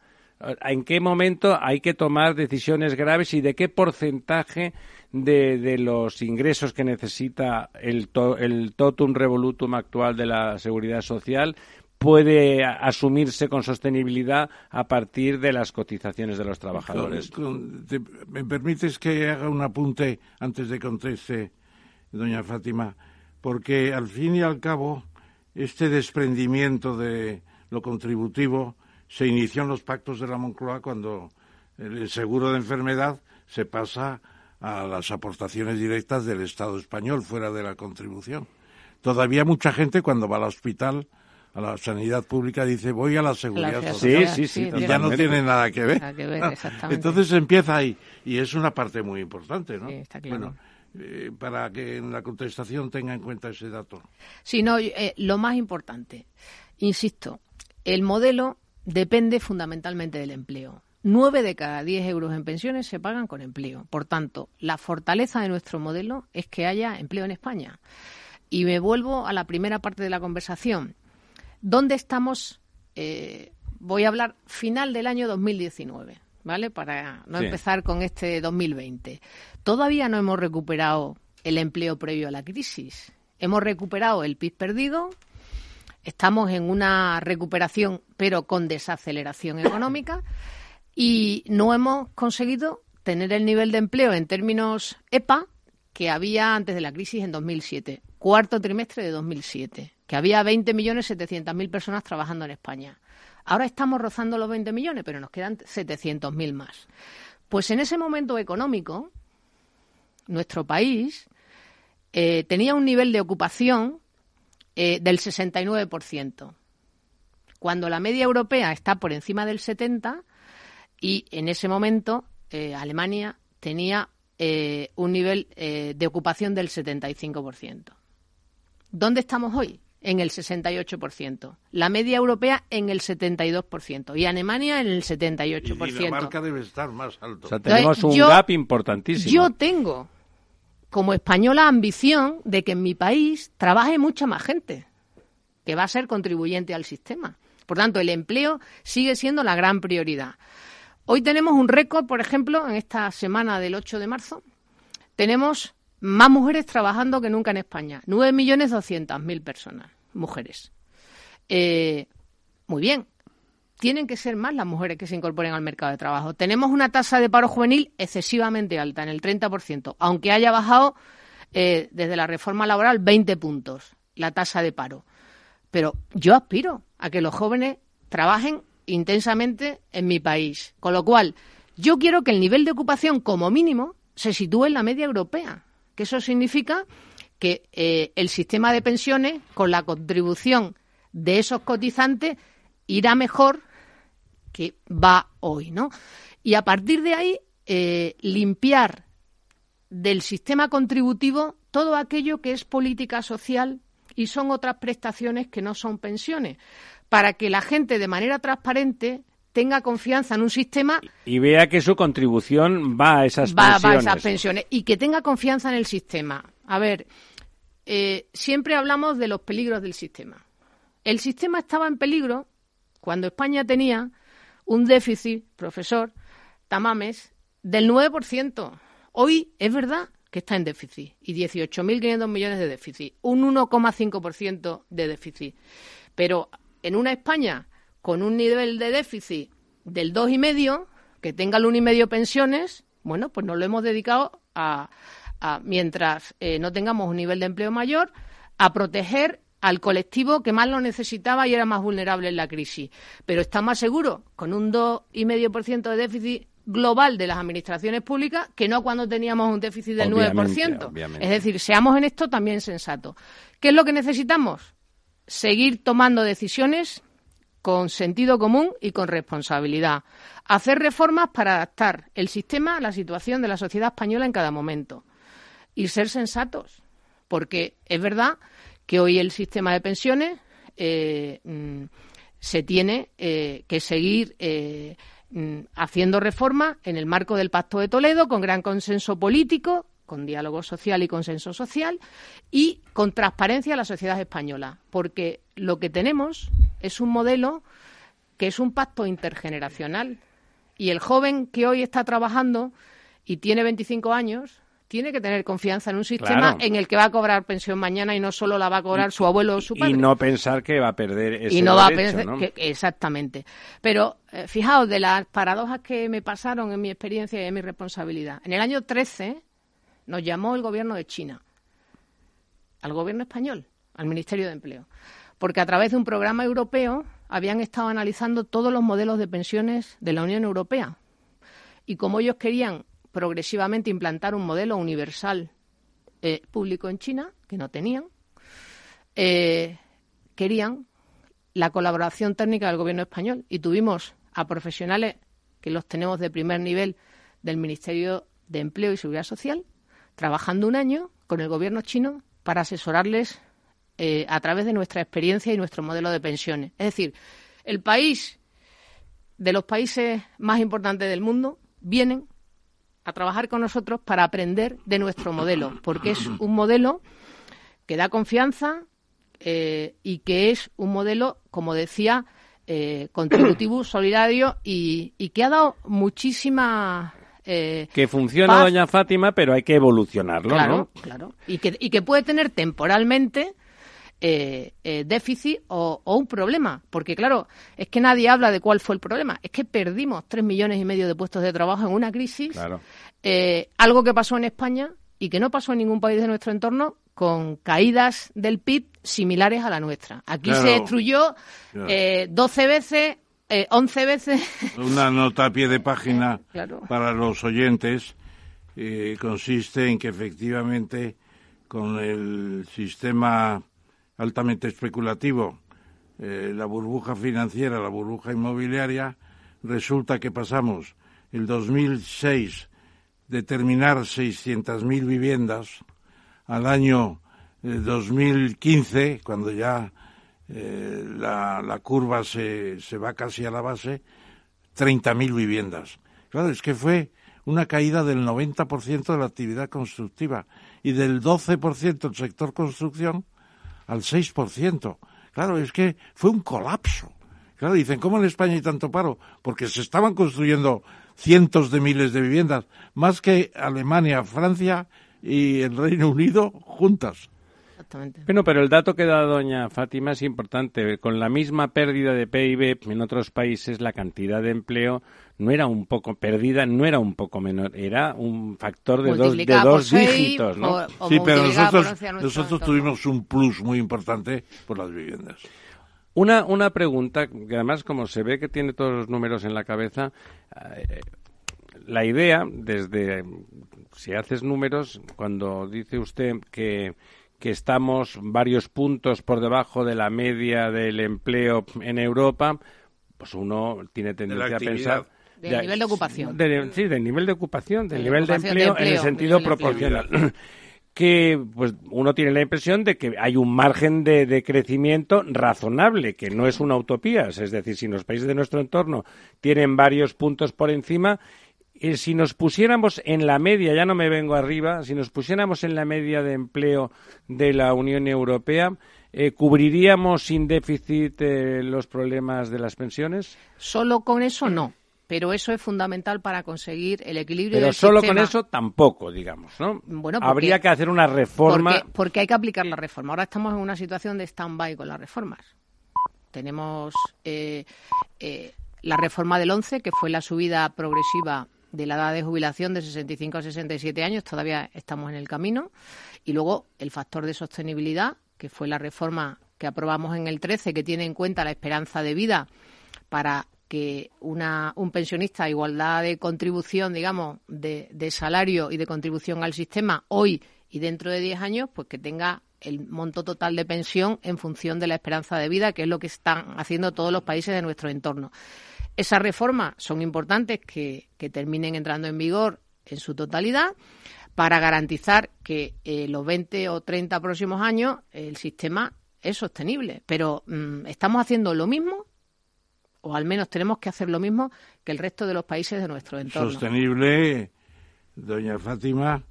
¿En qué momento hay que tomar decisiones graves y de qué porcentaje de, los ingresos que necesita el, el totum revolutum actual de la seguridad social puede asumirse con sostenibilidad a partir de las cotizaciones de los trabajadores. ¿Me permites que haga un apunte antes de conteste, doña Fátima? Porque al fin y al cabo, este desprendimiento de lo contributivo se inició en los pactos de la Moncloa cuando el seguro de enfermedad se pasa a las aportaciones directas del Estado español fuera de la contribución. Todavía mucha gente cuando va al hospital, a la sanidad pública, dice voy a la seguridad social. Sí, sí, sí. Y ya no tiene nada que ver. Entonces empieza ahí y es una parte muy importante, ¿no? Bueno, eh, para que en la contestación tenga en cuenta ese dato. Sí, no, eh, lo más importante, insisto, el modelo depende fundamentalmente del empleo. Nueve de cada diez euros en pensiones se pagan con empleo. Por tanto, la fortaleza de nuestro modelo es que haya empleo en España. Y me vuelvo a la primera parte de la conversación. ¿Dónde estamos? Eh, voy a hablar final del año 2019, ¿vale? Para no empezar con este 2020. Todavía no hemos recuperado el empleo previo a la crisis. Hemos recuperado el PIB perdido, estamos en una recuperación, pero con desaceleración económica y no hemos conseguido tener el nivel de empleo en términos EPA que había antes de la crisis en 2007, cuarto trimestre de 2007, que había 20.700.000 personas trabajando en España. Ahora estamos rozando los 20 millones, pero nos quedan 700.000 más. Pues en ese momento económico, nuestro país eh, tenía un nivel de ocupación eh, del 69%, cuando la media europea está por encima del 70%, y en ese momento eh, Alemania tenía eh, un nivel eh, de ocupación del 75%. ¿Dónde estamos hoy? En el 68%. La media europea en el 72%. Y Alemania en el 78%. Y Dinamarca debe estar más alto. O sea, tenemos un gap importantísimo. Yo tengo, como española, ambición de que en mi país trabaje mucha más gente que va a ser contribuyente al sistema. Por tanto, el empleo sigue siendo la gran prioridad. Hoy tenemos un récord, por ejemplo, en esta semana del 8 de marzo, tenemos más mujeres trabajando que nunca en España. 9.200.000 personas, mujeres. Eh, muy bien. Tienen que ser más las mujeres que se incorporen al mercado de trabajo. Tenemos una tasa de paro juvenil excesivamente alta, en el 30%, aunque haya bajado eh, desde la reforma laboral 20 puntos la tasa de paro. Pero yo aspiro a que los jóvenes trabajen intensamente en mi país. Con lo cual, yo quiero que el nivel de ocupación, como mínimo, se sitúe en la media europea. Que eso significa que eh, el sistema de pensiones, con la contribución de esos cotizantes, irá mejor que va hoy, ¿no? Y a partir de ahí, eh, limpiar del sistema contributivo todo aquello que es política social y son otras prestaciones que no son pensiones para que la gente de manera transparente tenga confianza en un sistema y vea que su contribución va a esas pensiones. Va a esas pensiones y que tenga confianza en el sistema. A ver, eh, siempre hablamos de los peligros del sistema. El sistema estaba en peligro cuando España tenía un déficit, profesor Tamames, del 9%. Hoy es verdad que está en déficit y 18.500 millones de déficit, un 1,5% de déficit. Pero en una España con un nivel de déficit del 2,5%, que tenga el 1,5% pensiones, bueno, pues nos lo hemos dedicado a, mientras eh, no tengamos un nivel de empleo mayor, a proteger al colectivo que más lo necesitaba y era más vulnerable en la crisis. Pero está más seguro con un 2,5% de déficit global de las administraciones públicas que no cuando teníamos un déficit del 9%. Es decir, seamos en esto también sensatos. ¿Qué es lo que necesitamos? Seguir tomando decisiones con sentido común y con responsabilidad. Hacer reformas para adaptar el sistema a la situación de la sociedad española en cada momento. Y ser sensatos. Porque es verdad que hoy el sistema de pensiones eh, mm, se tiene eh, que seguir eh, mm, haciendo reformas en el marco del Pacto de Toledo, con gran consenso político, con diálogo social y consenso social, y con transparencia a la sociedad española, porque lo que tenemos es un modelo que es un pacto intergeneracional. Y el joven que hoy está trabajando y tiene 25 años tiene que tener confianza en un sistema en el que va a cobrar pensión mañana y no solo la va a cobrar su abuelo o su padre. Y no pensar que va a perder ese y no va a pensar exactamente. Pero eh, fijaos, de las paradojas que me pasaron en mi experiencia y en mi responsabilidad. En el año 13 nos llamó el gobierno de China al gobierno español, al Ministerio de Empleo, porque a través de un programa europeo habían estado analizando todos los modelos de pensiones de la Unión Europea. Y como ellos querían progresivamente implantar un modelo universal eh, público en China, que no tenían. Eh, querían la colaboración técnica del gobierno español y tuvimos a profesionales que los tenemos de primer nivel del Ministerio de Empleo y Seguridad Social trabajando un año con el gobierno chino para asesorarles eh, a través de nuestra experiencia y nuestro modelo de pensiones. Es decir, el país de los países más importantes del mundo vienen a trabajar con nosotros para aprender de nuestro modelo, porque es un modelo que da confianza eh, y que es un modelo, como decía, eh, contributivo, solidario y, que ha dado muchísima eh, que funciona, doña Fátima, pero hay que evolucionarlo, claro, Claro, y que, y que puede tener temporalmente eh, eh, déficit o, un problema. Porque, claro, es que nadie habla de cuál fue el problema. Es que perdimos tres millones y medio de puestos de trabajo en una crisis. Eh, algo que pasó en España y que no pasó en ningún país de nuestro entorno con caídas del PIB similares a la nuestra. Aquí se destruyó eh, 12 veces, eh, 11 veces. Una nota a pie de página *laughs* para los oyentes consiste en que efectivamente con el sistema altamente especulativo, eh, la burbuja financiera, la burbuja inmobiliaria, resulta que pasamos el 2006 de terminar 600.000 viviendas al año 2015, eh, cuando ya eh, la, curva se, se va casi a la base, 30.000 viviendas. Claro, es que fue una caída del 90% de la actividad constructiva y del 12% del sector construcción al 6%. Claro, es que fue un colapso. Claro, dicen, ¿cómo en España hay tanto paro? Porque se estaban construyendo cientos de miles de viviendas, más que Alemania, Francia y el Reino Unido juntas. Bueno, pero el dato que da doña Fátima es importante. Con la misma pérdida de PIB en otros países, la cantidad de empleo no era un poco perdida, no era un poco menor, era un factor de dos, de dos dígitos, ¿no? sí, pero nosotros, nosotros tuvimos un plus muy importante por las viviendas. Una, una pregunta, que además como se ve que tiene todos los números en la cabeza, eh, la idea, desde, si haces números, cuando dice usted que que estamos varios puntos por debajo de la media del empleo en Europa, pues uno tiene tendencia a pensar del nivel de ocupación. sí, del nivel de ocupación, del nivel de empleo, en el sentido proporcional. *clears throat* que pues uno tiene la impresión de que hay un margen de, de, crecimiento razonable, que no es una utopía. Es decir, si los países de nuestro entorno tienen varios puntos por encima, eh, si nos pusiéramos en la media, ya no me vengo arriba, si nos pusiéramos en la media de empleo de la Unión Europea, eh, ¿cubriríamos sin déficit eh, los problemas de las pensiones? Solo con eso no. Pero eso es fundamental para conseguir el equilibrio Pero del solo sistema. con eso tampoco, digamos, ¿no? Bueno, porque- Habría que hacer una reforma. Porque, porque hay que aplicar la reforma. Ahora estamos en una situación de stand-by con las reformas. Tenemos eh, eh, la reforma del 11, que fue la subida progresiva de la edad de jubilación de 65 a 67 años. Todavía estamos en el camino. Y luego el factor de sostenibilidad, que fue la reforma que aprobamos en el 13, que tiene en cuenta la esperanza de vida para que una, un pensionista a igualdad de contribución, digamos, de, de salario y de contribución al sistema hoy y dentro de 10 años, pues que tenga el monto total de pensión en función de la esperanza de vida, que es lo que están haciendo todos los países de nuestro entorno. Esas reformas son importantes que, terminen entrando en vigor en su totalidad para garantizar que eh, los 20 o 30 próximos años el sistema es sostenible. Pero mm, estamos haciendo lo mismo, o al menos tenemos que hacer lo mismo que el resto de los países de nuestro entorno. Sostenible, doña Fátima,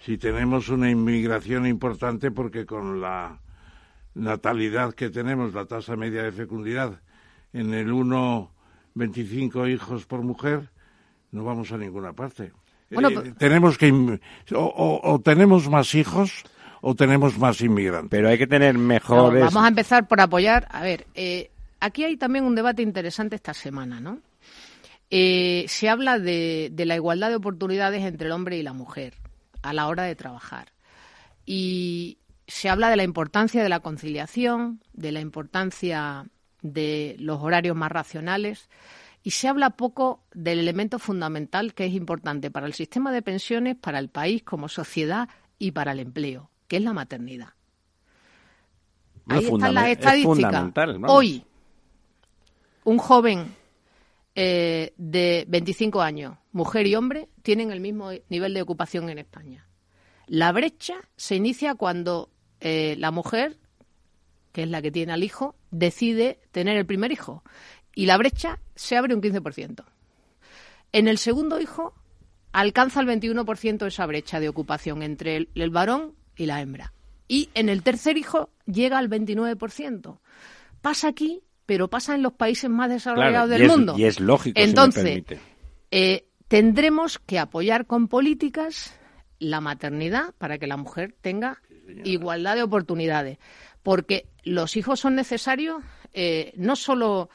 si tenemos una inmigración importante, porque con la natalidad que tenemos, la tasa media de fecundidad, en el 1,25 hijos por mujer, no vamos a ninguna parte. Bueno, Eh, tenemos que o, o- o tenemos más hijos o tenemos más inmigrantes. Pero hay que tener No, mejores. vamos a empezar por apoyar. A ver, eh, aquí hay también un debate interesante esta semana, ¿no? Eh, se habla de, de la igualdad de oportunidades entre el hombre y la mujer a la hora de trabajar. Y se habla de la importancia de la conciliación, de la importancia de los horarios más racionales y se habla poco del elemento fundamental que es importante para el sistema de pensiones, para el país como sociedad y para el empleo, que es la maternidad. No, Ahí están las es estadísticas. Hoy, un joven eh, de 25 años, mujer y hombre, tienen el mismo nivel de ocupación en España. La brecha se inicia cuando eh, la mujer, que es la que tiene al hijo, decide tener el primer hijo. Y la brecha se abre un 15%. En el segundo hijo alcanza el 21% esa brecha de ocupación entre el, el varón y la hembra. Y en el tercer hijo llega al 29%. Pasa aquí, pero pasa en los países más desarrollados Claro, del y es- mundo. y es lógico, si me Entonces, permite. eh, tendremos que apoyar con políticas la maternidad para que la mujer tenga igualdad de oportunidades. Porque los hijos son necesarios eh, no solo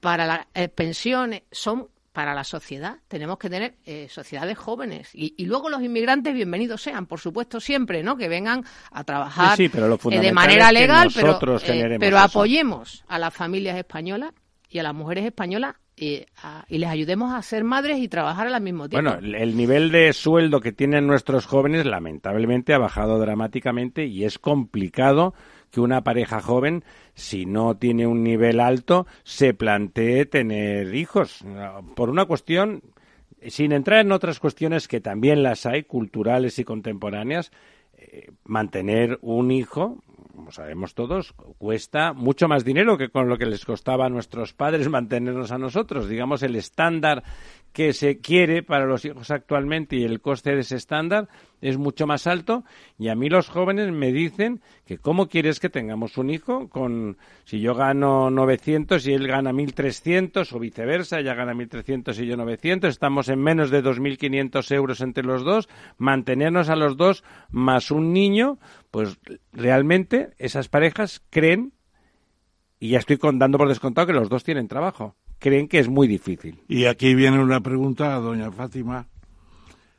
para las eh, pensiones, son para la sociedad. Tenemos que tener eh, sociedades jóvenes. Y, y luego los inmigrantes, bienvenidos sean, por supuesto, siempre, ¿no? Que vengan a trabajar Sí, sí, pero lo eh, de manera legal, pero, eh, eso. apoyemos a las familias españolas y a las mujeres españolas eh, a- y les ayudemos a ser madres y trabajar al mismo tiempo. Bueno, el nivel de sueldo que tienen nuestros jóvenes lamentablemente ha bajado dramáticamente y es complicado que una pareja joven, si no tiene un nivel alto, se plantee tener hijos. Por una cuestión, sin entrar en otras cuestiones que también las hay, culturales y contemporáneas, eh, mantener un hijo, como sabemos todos, cuesta mucho más dinero que con lo que les costaba a nuestros padres *laughs* mantenernos a nosotros. Digamos, el estándar que se quiere para los hijos actualmente y el coste de ese estándar es mucho más alto y a mí los jóvenes me dicen que cómo quieres que tengamos un hijo con si yo gano 900 y él gana 1300 o viceversa, ella gana 1300 y yo 900, estamos en menos de 2500 euros entre los dos, mantenernos a los dos más un niño, pues realmente esas parejas creen y ya estoy dando por descontado que los dos tienen trabajo. Creen que es muy difícil. Y aquí viene una pregunta a doña Fátima,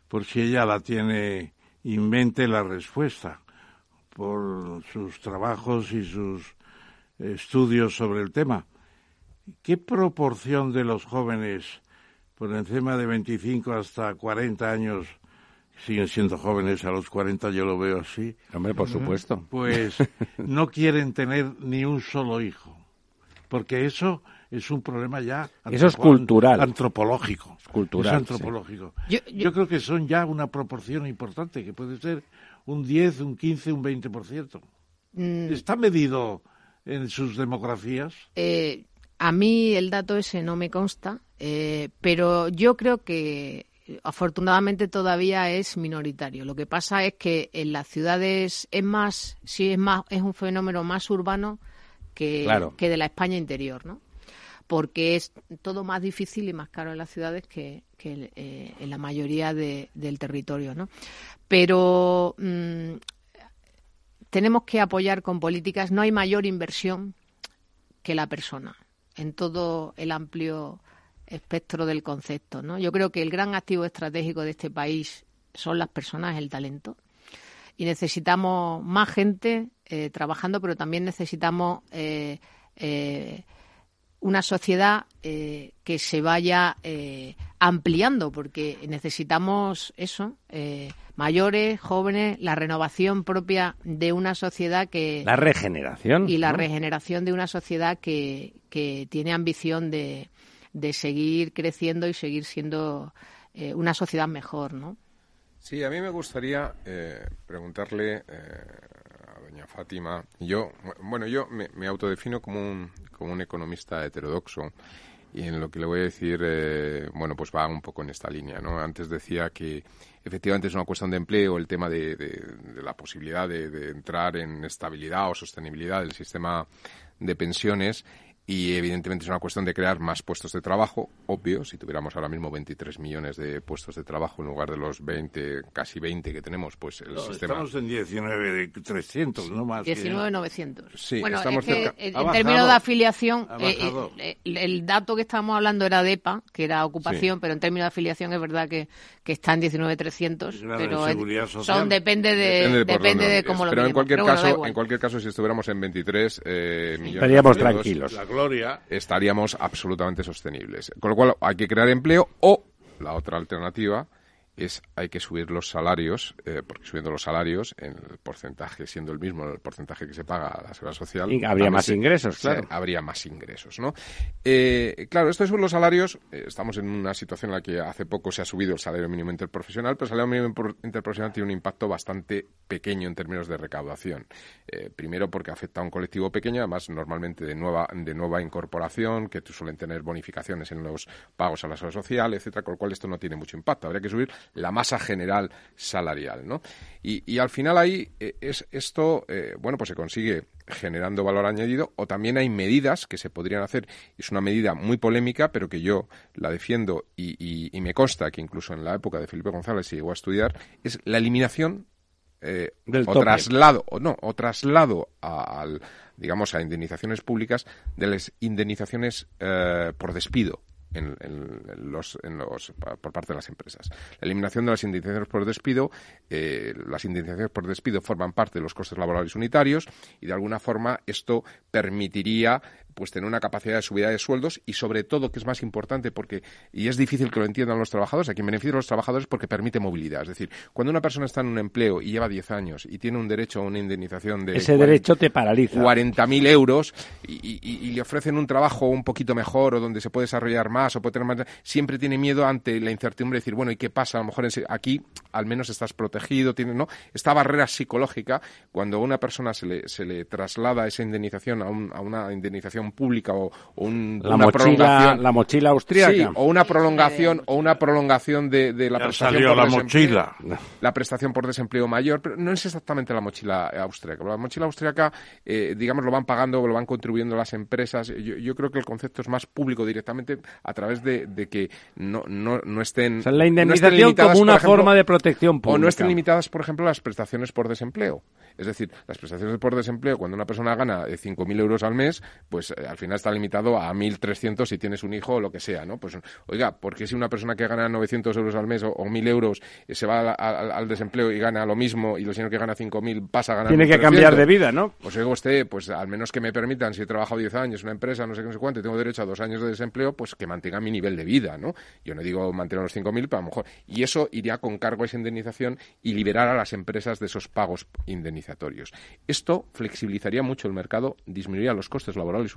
por si ella la tiene en mente la respuesta, por sus trabajos y sus estudios sobre el tema. ¿Qué proporción de los jóvenes por encima de 25 hasta 40 años siguen siendo jóvenes a los 40, yo lo veo así, Hombre, por supuesto. pues *laughs* no quieren tener ni un solo hijo? Porque eso es un problema ya Eso es cultural. antropológico. Es cultural, Es antropológico. Yo- Yo, yo- creo que son ya una proporción importante, que puede ser un 10, un 15, un 20%. Mm, ¿Está medido en sus demografías? eh, a mí el dato ese no me consta, eh, pero yo creo que afortunadamente todavía es minoritario. Lo que pasa es que en las ciudades es más, sí es más, es un fenómeno más urbano que, que de la España interior, ¿no? Porque es todo más difícil y más caro en las ciudades que, eh, en la mayoría del territorio, ¿no? Pero mm, tenemos que apoyar con políticas. No hay mayor inversión que la persona en todo el amplio espectro del concepto. ¿no? Yo creo que el gran activo estratégico de este país son las personas, el talento. Y necesitamos más gente eh, trabajando, pero también necesitamos eh, eh, una sociedad que se vaya ampliando, porque necesitamos eso, mayores, jóvenes, la renovación propia de una sociedad que... La regeneración. Y la regeneración de una sociedad que, que tiene ambición de, de seguir creciendo y seguir siendo eh, una sociedad mejor, ¿no? Sí, a mí me gustaría eh, preguntarle eh, a doña Fátima. Yo, bueno, yo me, autodefino como un, como un economista heterodoxo y en lo que le voy a decir, bueno, pues va un poco en esta línea, ¿no? Antes decía que efectivamente es una cuestión de empleo, el tema de, la posibilidad de, entrar en estabilidad o sostenibilidad del sistema de pensiones y evidentemente es una cuestión de crear más puestos de trabajo, obvio, si tuviéramos ahora mismo 23 millones de puestos de trabajo en lugar de los 20, casi 20 que tenemos, pues el sistema... Estamos en 19.300, no más. 19.900. Sí, bueno, estamos es que en, términos de afiliación, eh, eh, el, dato que estábamos hablando era de EPA, que era ocupación, pero en términos de afiliación es verdad que, que está en 19.300, pero son, depende de, depende de, cómo lo Pero en cualquier, caso, en cualquier caso, si estuviéramos en 23 eh, millones... Estaríamos tranquilos estaríamos absolutamente sostenibles. Con lo cual hay que crear empleo o la otra alternativa es hay que subir los salarios, eh, porque subiendo los salarios, en el porcentaje siendo el mismo, el porcentaje que se paga a la seguridad social. habría más ingresos, claro. habría más ingresos, ¿no? Eh, claro, esto es los salarios. Eh, estamos en una situación en la que hace poco se ha subido el salario mínimo interprofesional, pero el salario mínimo interprofesional tiene un impacto bastante pequeño en términos de recaudación. primero porque afecta a un colectivo pequeño, además normalmente de nueva, de nueva incorporación, que suelen tener bonificaciones en los pagos a la seguridad social, etcétera, con lo cual esto no tiene mucho impacto. Habría que subir la masa general salarial, ¿no? Y, al final ahí eh, es esto, eh, bueno, pues se consigue generando valor añadido o también hay medidas que se podrían hacer. Es una medida muy polémica, pero que yo la defiendo y, me consta que incluso en la época de Felipe González se llegó a estudiar, es la eliminación eh, o traslado o no o traslado a, digamos a indemnizaciones públicas de las indemnizaciones por despido en, los, en los, por parte de las empresas. La eliminación de las indemnizaciones por despido, eh, las indemnizaciones por despido forman parte de los costes laborales unitarios y de alguna forma esto permitiría pues tener una capacidad de subida de sueldos y sobre todo, que es más importante porque, y es difícil que lo entiendan los trabajadores, a quien beneficia a los trabajadores porque permite movilidad. Es decir, cuando una persona está en un empleo y lleva 10 años y tiene un derecho a una indemnización de... Ese derecho te paraliza. 40.000 euros y, le ofrecen un trabajo un poquito mejor o donde se puede desarrollar más o puede tener más... Siempre tiene miedo ante la incertidumbre de decir, bueno, ¿y qué pasa? A lo mejor aquí al menos estás protegido, tiene, ¿no? Esta barrera psicológica, cuando a una persona se le, se le traslada esa indemnización a, a una indemnización pública o, la una mochila, prolongación. La mochila austríaca. o una prolongación, o una prolongación de, la prestación por la mochila. La prestación por desempleo mayor, pero no es exactamente la mochila austríaca. La mochila austríaca, eh, digamos, lo van pagando, lo van contribuyendo las empresas. Yo, creo que el concepto es más público directamente a través de, que no, no, no estén. la indemnización como una forma de protección pública. O no estén limitadas, por ejemplo, las prestaciones por desempleo. Es decir, las prestaciones por desempleo, cuando una persona gana 5.000 euros al mes, pues eh, al final está limitado a 1.300 si tienes un hijo o lo que sea, ¿no? Pues, oiga, ¿por qué si una persona que gana 900 euros al mes o, 1.000 euros eh, se va al desempleo y gana lo mismo y lo señor que gana 5.000 pasa a ganar Tiene que cambiar de vida, ¿no? Pues oiga usted, pues al menos que me permitan, si he trabajado 10 años en una empresa, no sé qué, no sé cuánto, y tengo derecho a dos años de desempleo, pues que mantenga mi nivel de vida, ¿no? Yo no digo mantener los 5.000, pero a lo mejor... Y eso iría con cargo a esa indemnización y liberar a las empresas de esos pagos indemnizatorios. Esto flexibilizaría mucho el mercado, disminuiría los costes laborales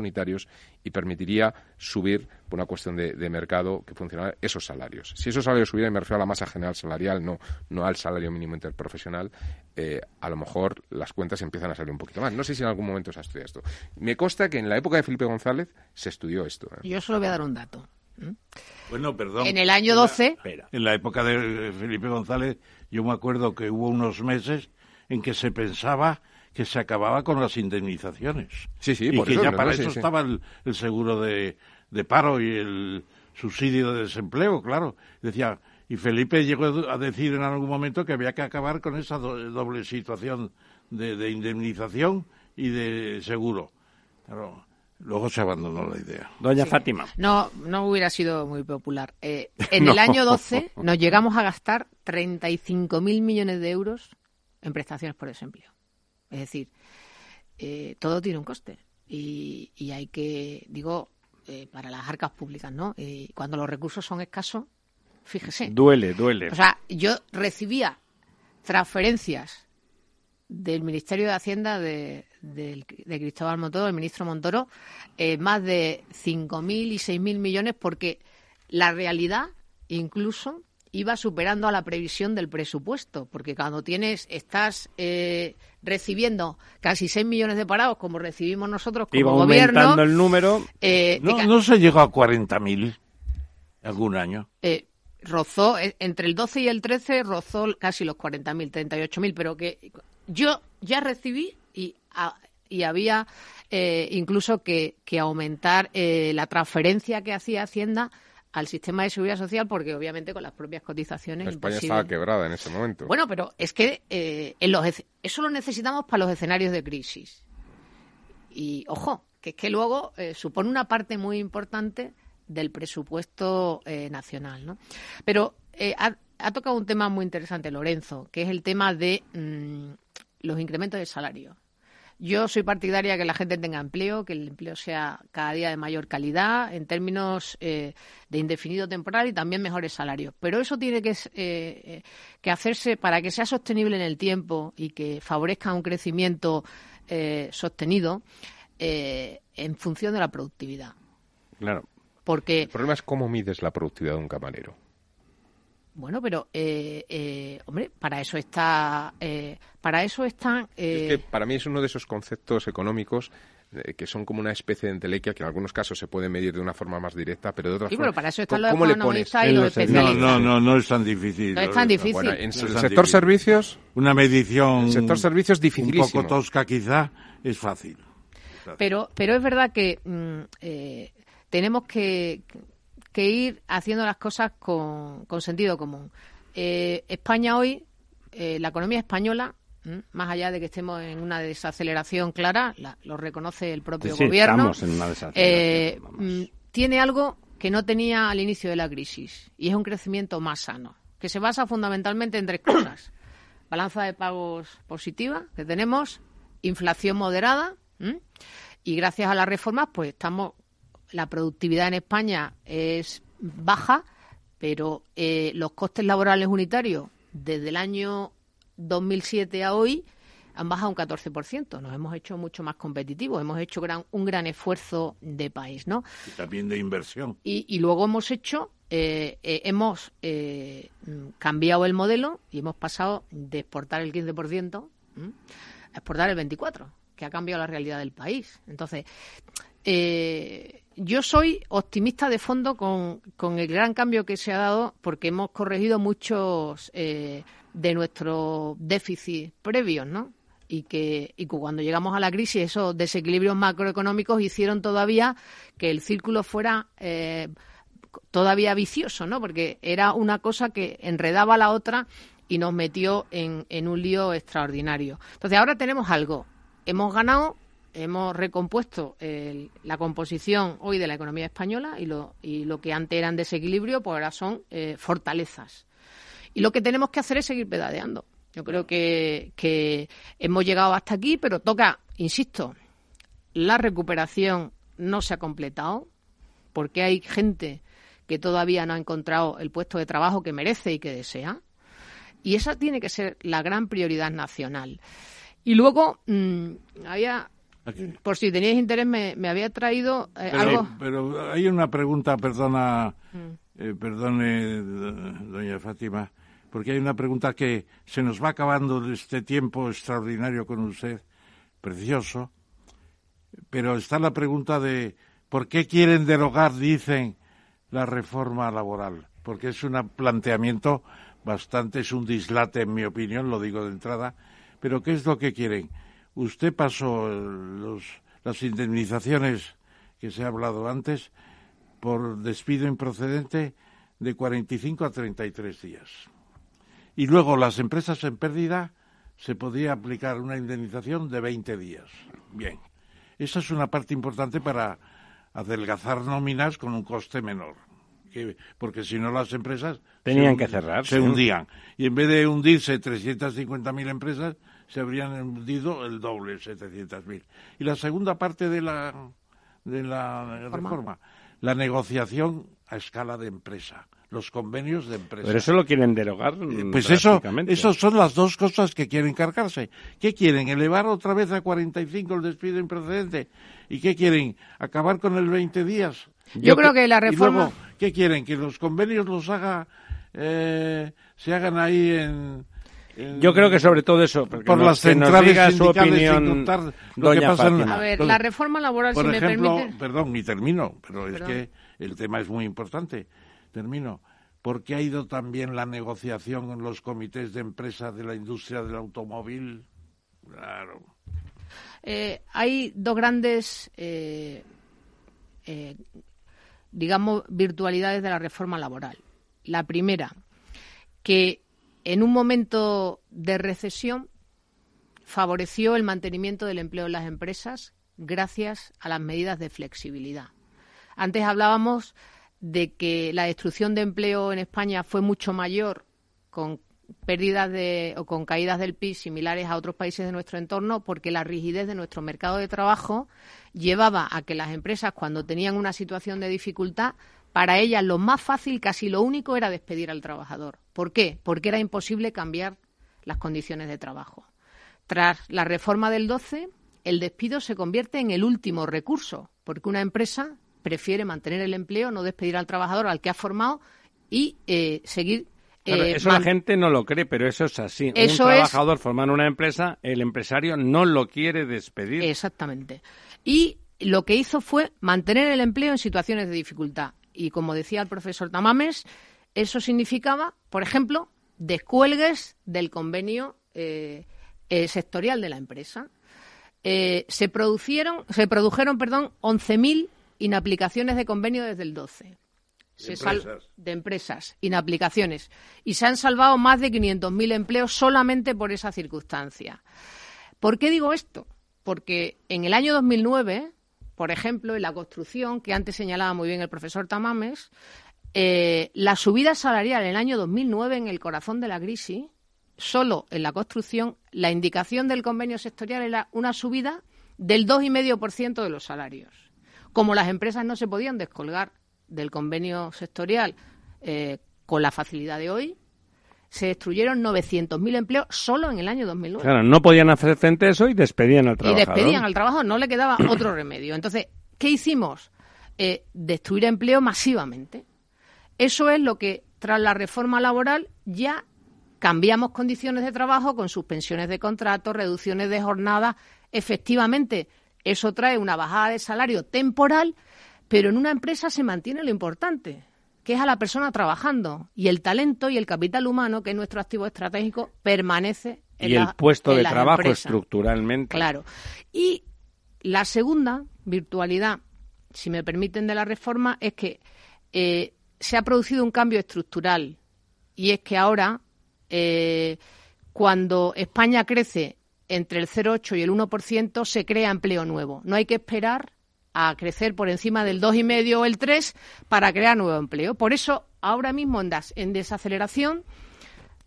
y permitiría subir, por una cuestión de, mercado, que funcionara esos salarios. Si esos salarios subieran, me refiero a la masa general salarial, no, no al salario mínimo interprofesional, eh, a lo mejor las cuentas empiezan a salir un poquito más. No sé si en algún momento se ha estudiado esto. Me consta que en la época de Felipe González se estudió esto. ¿eh? Yo solo voy a dar un dato. Bueno, perdón. En el año 12... En la época de Felipe González, yo me acuerdo que hubo unos meses en que se pensaba que se acababa con las indemnizaciones. Sí, sí, y por que eso, ya para no, eso sí. estaba el, el seguro de, de paro y el subsidio de desempleo, claro. Decía, y Felipe llegó a decir en algún momento que había que acabar con esa do- doble situación de, de indemnización y de seguro. Claro, luego se abandonó la idea. Doña Fátima. No, no hubiera sido muy popular. Eh, en *laughs* No. el año 12 nos llegamos a gastar 35.000 millones de euros en prestaciones por desempleo. Es decir, eh, todo tiene un coste y, y hay que, digo, eh, para las arcas públicas, ¿no? Eh, cuando los recursos son escasos, fíjese. Duele, duele. O sea, yo recibía transferencias del Ministerio de Hacienda de, del- de Cristóbal Montoro, el ministro Montoro, eh, más de 5.000 y 6.000 millones porque la realidad incluso iba superando a la previsión del presupuesto, porque cuando tienes, estás eh, recibiendo casi 6 millones de parados como recibimos nosotros como Iba gobierno, aumentando el número. eh, No, no se llegó a 40.000 algún año. eh, rozó, eh, entre el 12 y el 13 rozó casi los 40.000, 38.000, pero que yo ya recibí y, a- y había eh, incluso que, que aumentar eh, la transferencia que hacía Hacienda al sistema de seguridad social porque obviamente con las propias cotizaciones España imposible. estaba quebrada en ese momento. Bueno, pero es que eh, en los, eso lo necesitamos para los escenarios de crisis. Y ojo, que es que luego eh, supone una parte muy importante del presupuesto eh, nacional. ¿no? Pero eh, ha, ha tocado un tema muy interesante, Lorenzo, que es el tema de mm, los incrementos de salario. Yo soy partidaria de que la gente tenga empleo, que el empleo sea cada día de mayor calidad en términos eh, de indefinido temporal y también mejores salarios. Pero eso tiene que, eh, eh, que hacerse para que sea sostenible en el tiempo y que favorezca un crecimiento eh, sostenido en función de la productividad. Claro. Porque El problema es cómo mides la productividad de un camarero. Bueno, pero, eh, eh, hombre, para eso está, eh, para eso están. eh, Es que para mí es uno de esos conceptos económicos eh, que son como una especie de entelequia que en algunos casos se puede medir de una forma más directa, pero de otra Sí, forma... pero para eso están ¿cómo- los ¿Cómo le pones? economistas y los- No, especialistas. no, no, no es tan difícil. No es tan difícil. Bueno, en No el tan sector difícil. servicios, Una medición el sector servicios un dificilísimo. poco tosca quizá es fácil. Pero, pero es verdad que mm, eh, tenemos que, que ir haciendo las cosas con, con sentido común. Eh, España hoy, eh, la economía española, más allá de que estemos en una desaceleración clara, la- lo reconoce el propio Sí, gobierno, estamos en una desaceleración, eh, tiene algo que no tenía al inicio de la crisis y es un crecimiento más sano, que se basa fundamentalmente en tres cosas. *coughs* Balanza de pagos positiva que tenemos, inflación moderada ¿m? y gracias a las reformas pues estamos la productividad en España es baja, pero eh, los costes laborales unitarios desde el año 2007 a hoy han bajado un 14%. Nos hemos hecho mucho más competitivos, hemos hecho gran- un gran esfuerzo de país, ¿no? Y también de inversión. Y, y luego hemos hecho, eh, eh, hemos eh, cambiado el modelo y hemos pasado de exportar el 15% ¿m? a exportar el 24%, que ha cambiado la realidad del país. Entonces, eh, yo soy optimista de fondo con, con el gran cambio que se ha dado porque hemos corregido muchos eh, de nuestros déficits previos, ¿no? Y que, cuando llegamos a la crisis esos desequilibrios macroeconómicos hicieron todavía que el círculo fuera eh, todavía vicioso, ¿no? Porque era una cosa que enredaba a la otra y nos metió en un lío extraordinario. Entonces ahora tenemos algo. Hemos ganado, hemos recompuesto la composición hoy de la economía española y lo, y lo que antes eran desequilibrio, pues ahora son eh, fortalezas. Y lo que tenemos que hacer es seguir pedaleando. Yo creo que, que hemos llegado hasta aquí, pero toca, insisto, la recuperación no se ha completado porque hay gente que todavía no ha encontrado el puesto de trabajo que merece y que desea. Y esa tiene que ser la gran prioridad nacional. Y luego, mm, había, por si teníais interés, me, me había traído eh, Pero, algo. pero hay una pregunta, perdona, Mm. eh, perdone, do- doña Fátima, porque hay una pregunta que se nos va acabando de este tiempo extraordinario con usted, precioso, pero está la pregunta de por qué quieren derogar, dicen, la reforma laboral, porque es un planteamiento bastante, es un dislate en mi opinión, lo digo de entrada, pero ¿qué es lo que quieren? Usted pasó los, las indemnizaciones que se ha hablado antes por despido improcedente de 45 a 33 días. Y luego las empresas en pérdida se podía aplicar una indemnización de 20 días. Bien, esa es una parte importante para adelgazar nóminas con un coste menor. porque si no las empresas tenían que cerrar se hundían y en vez de hundirse 350.000 empresas se habrían hundido el doble 700.000 y la segunda parte de la de la reforma la negociación a escala de empresa los convenios de empresa. Pero eso lo quieren derogar. Eh, pues eso, eso son las dos cosas que quieren cargarse. ¿Qué quieren? ¿Elevar otra vez a 45 el despido improcedente? ¿Y qué quieren? ¿Acabar con el 20 días? Yo, creo que la reforma... ¿Qué quieren? ¿Que los convenios los haga, eh, se hagan ahí en... Yo creo que sobre todo eso, por las centrales su opinión, lo que pasa A ver, la reforma laboral, por si ejemplo, me permite... Perdón, y termino, pero es que el tema es muy importante termino, ¿por qué ha ido también la negociación en los comités de empresa de la industria del automóvil? Claro. Eh, hay dos grandes, eh, eh, digamos, virtualidades de la reforma laboral. La primera, que en un momento de recesión favoreció el mantenimiento del empleo en las empresas gracias a las medidas de flexibilidad. Antes hablábamos de que la destrucción de empleo en España fue mucho mayor con pérdidas de, o con caídas del PIB similares a otros países de nuestro entorno porque la rigidez de nuestro mercado de trabajo llevaba a que las empresas cuando tenían una situación de dificultad para ellas lo más fácil, casi lo único, era despedir al trabajador. ¿Por qué? Porque era imposible cambiar las condiciones de trabajo. Tras la reforma del 12, el despido se convierte en el último recurso, porque una empresa prefiere mantener el empleo, no despedir al trabajador al que ha formado y eh, seguir. Eh, eso la gente no lo cree, pero eso es así. un trabajador formando una empresa, el empresario no lo quiere despedir. Exactamente. Y lo que hizo fue mantener el empleo en situaciones de dificultad. Y como decía el profesor Tamames, eso significaba, por ejemplo, descuelgues del convenio eh, sectorial de la empresa. se produjeron, se produjeron, perdón, 11.000 inaplicaciones de convenio desde el 12. De, empresas. de empresas, inaplicaciones. Y se han salvado más de 500.000 empleos solamente por esa circunstancia. ¿Por qué digo esto? Porque en el año 2009, por ejemplo, en la construcción, que antes señalaba muy bien el profesor Tamames, eh, la subida salarial en el año 2009, en el corazón de la crisis, solo en la construcción, la indicación del convenio sectorial era una subida del 2,5% de los salarios. Como las empresas no se podían descolgar del convenio sectorial eh, con la facilidad de hoy, se destruyeron 900.000 empleos solo en el año 2009. Claro, no podían hacer frente a eso y despedían al trabajador. Y despedían al trabajador, no le quedaba *coughs* otro remedio. Entonces, ¿qué hicimos? Eh, destruir empleo masivamente. Eso es lo que, tras la reforma laboral, ya cambiamos condiciones de trabajo con suspensiones de contratos, reducciones de jornada. Efectivamente, eso trae una bajada de salario temporal, pero en una empresa se mantiene lo importante, que es a la persona trabajando. Y el talento y el capital humano, que es nuestro activo estratégico, permanece en Y el puesto de trabajo estructuralmente. Claro. Y la segunda virtualidad, si me permiten, de la reforma es que eh, se ha producido un cambio estructural. Y es que ahora, eh, cuando España crece entre el 0,8 y el 1% se crea empleo nuevo. No hay que esperar a crecer por encima del 2,5 o el 3 para crear nuevo empleo. Por eso, ahora mismo en, desaceleración,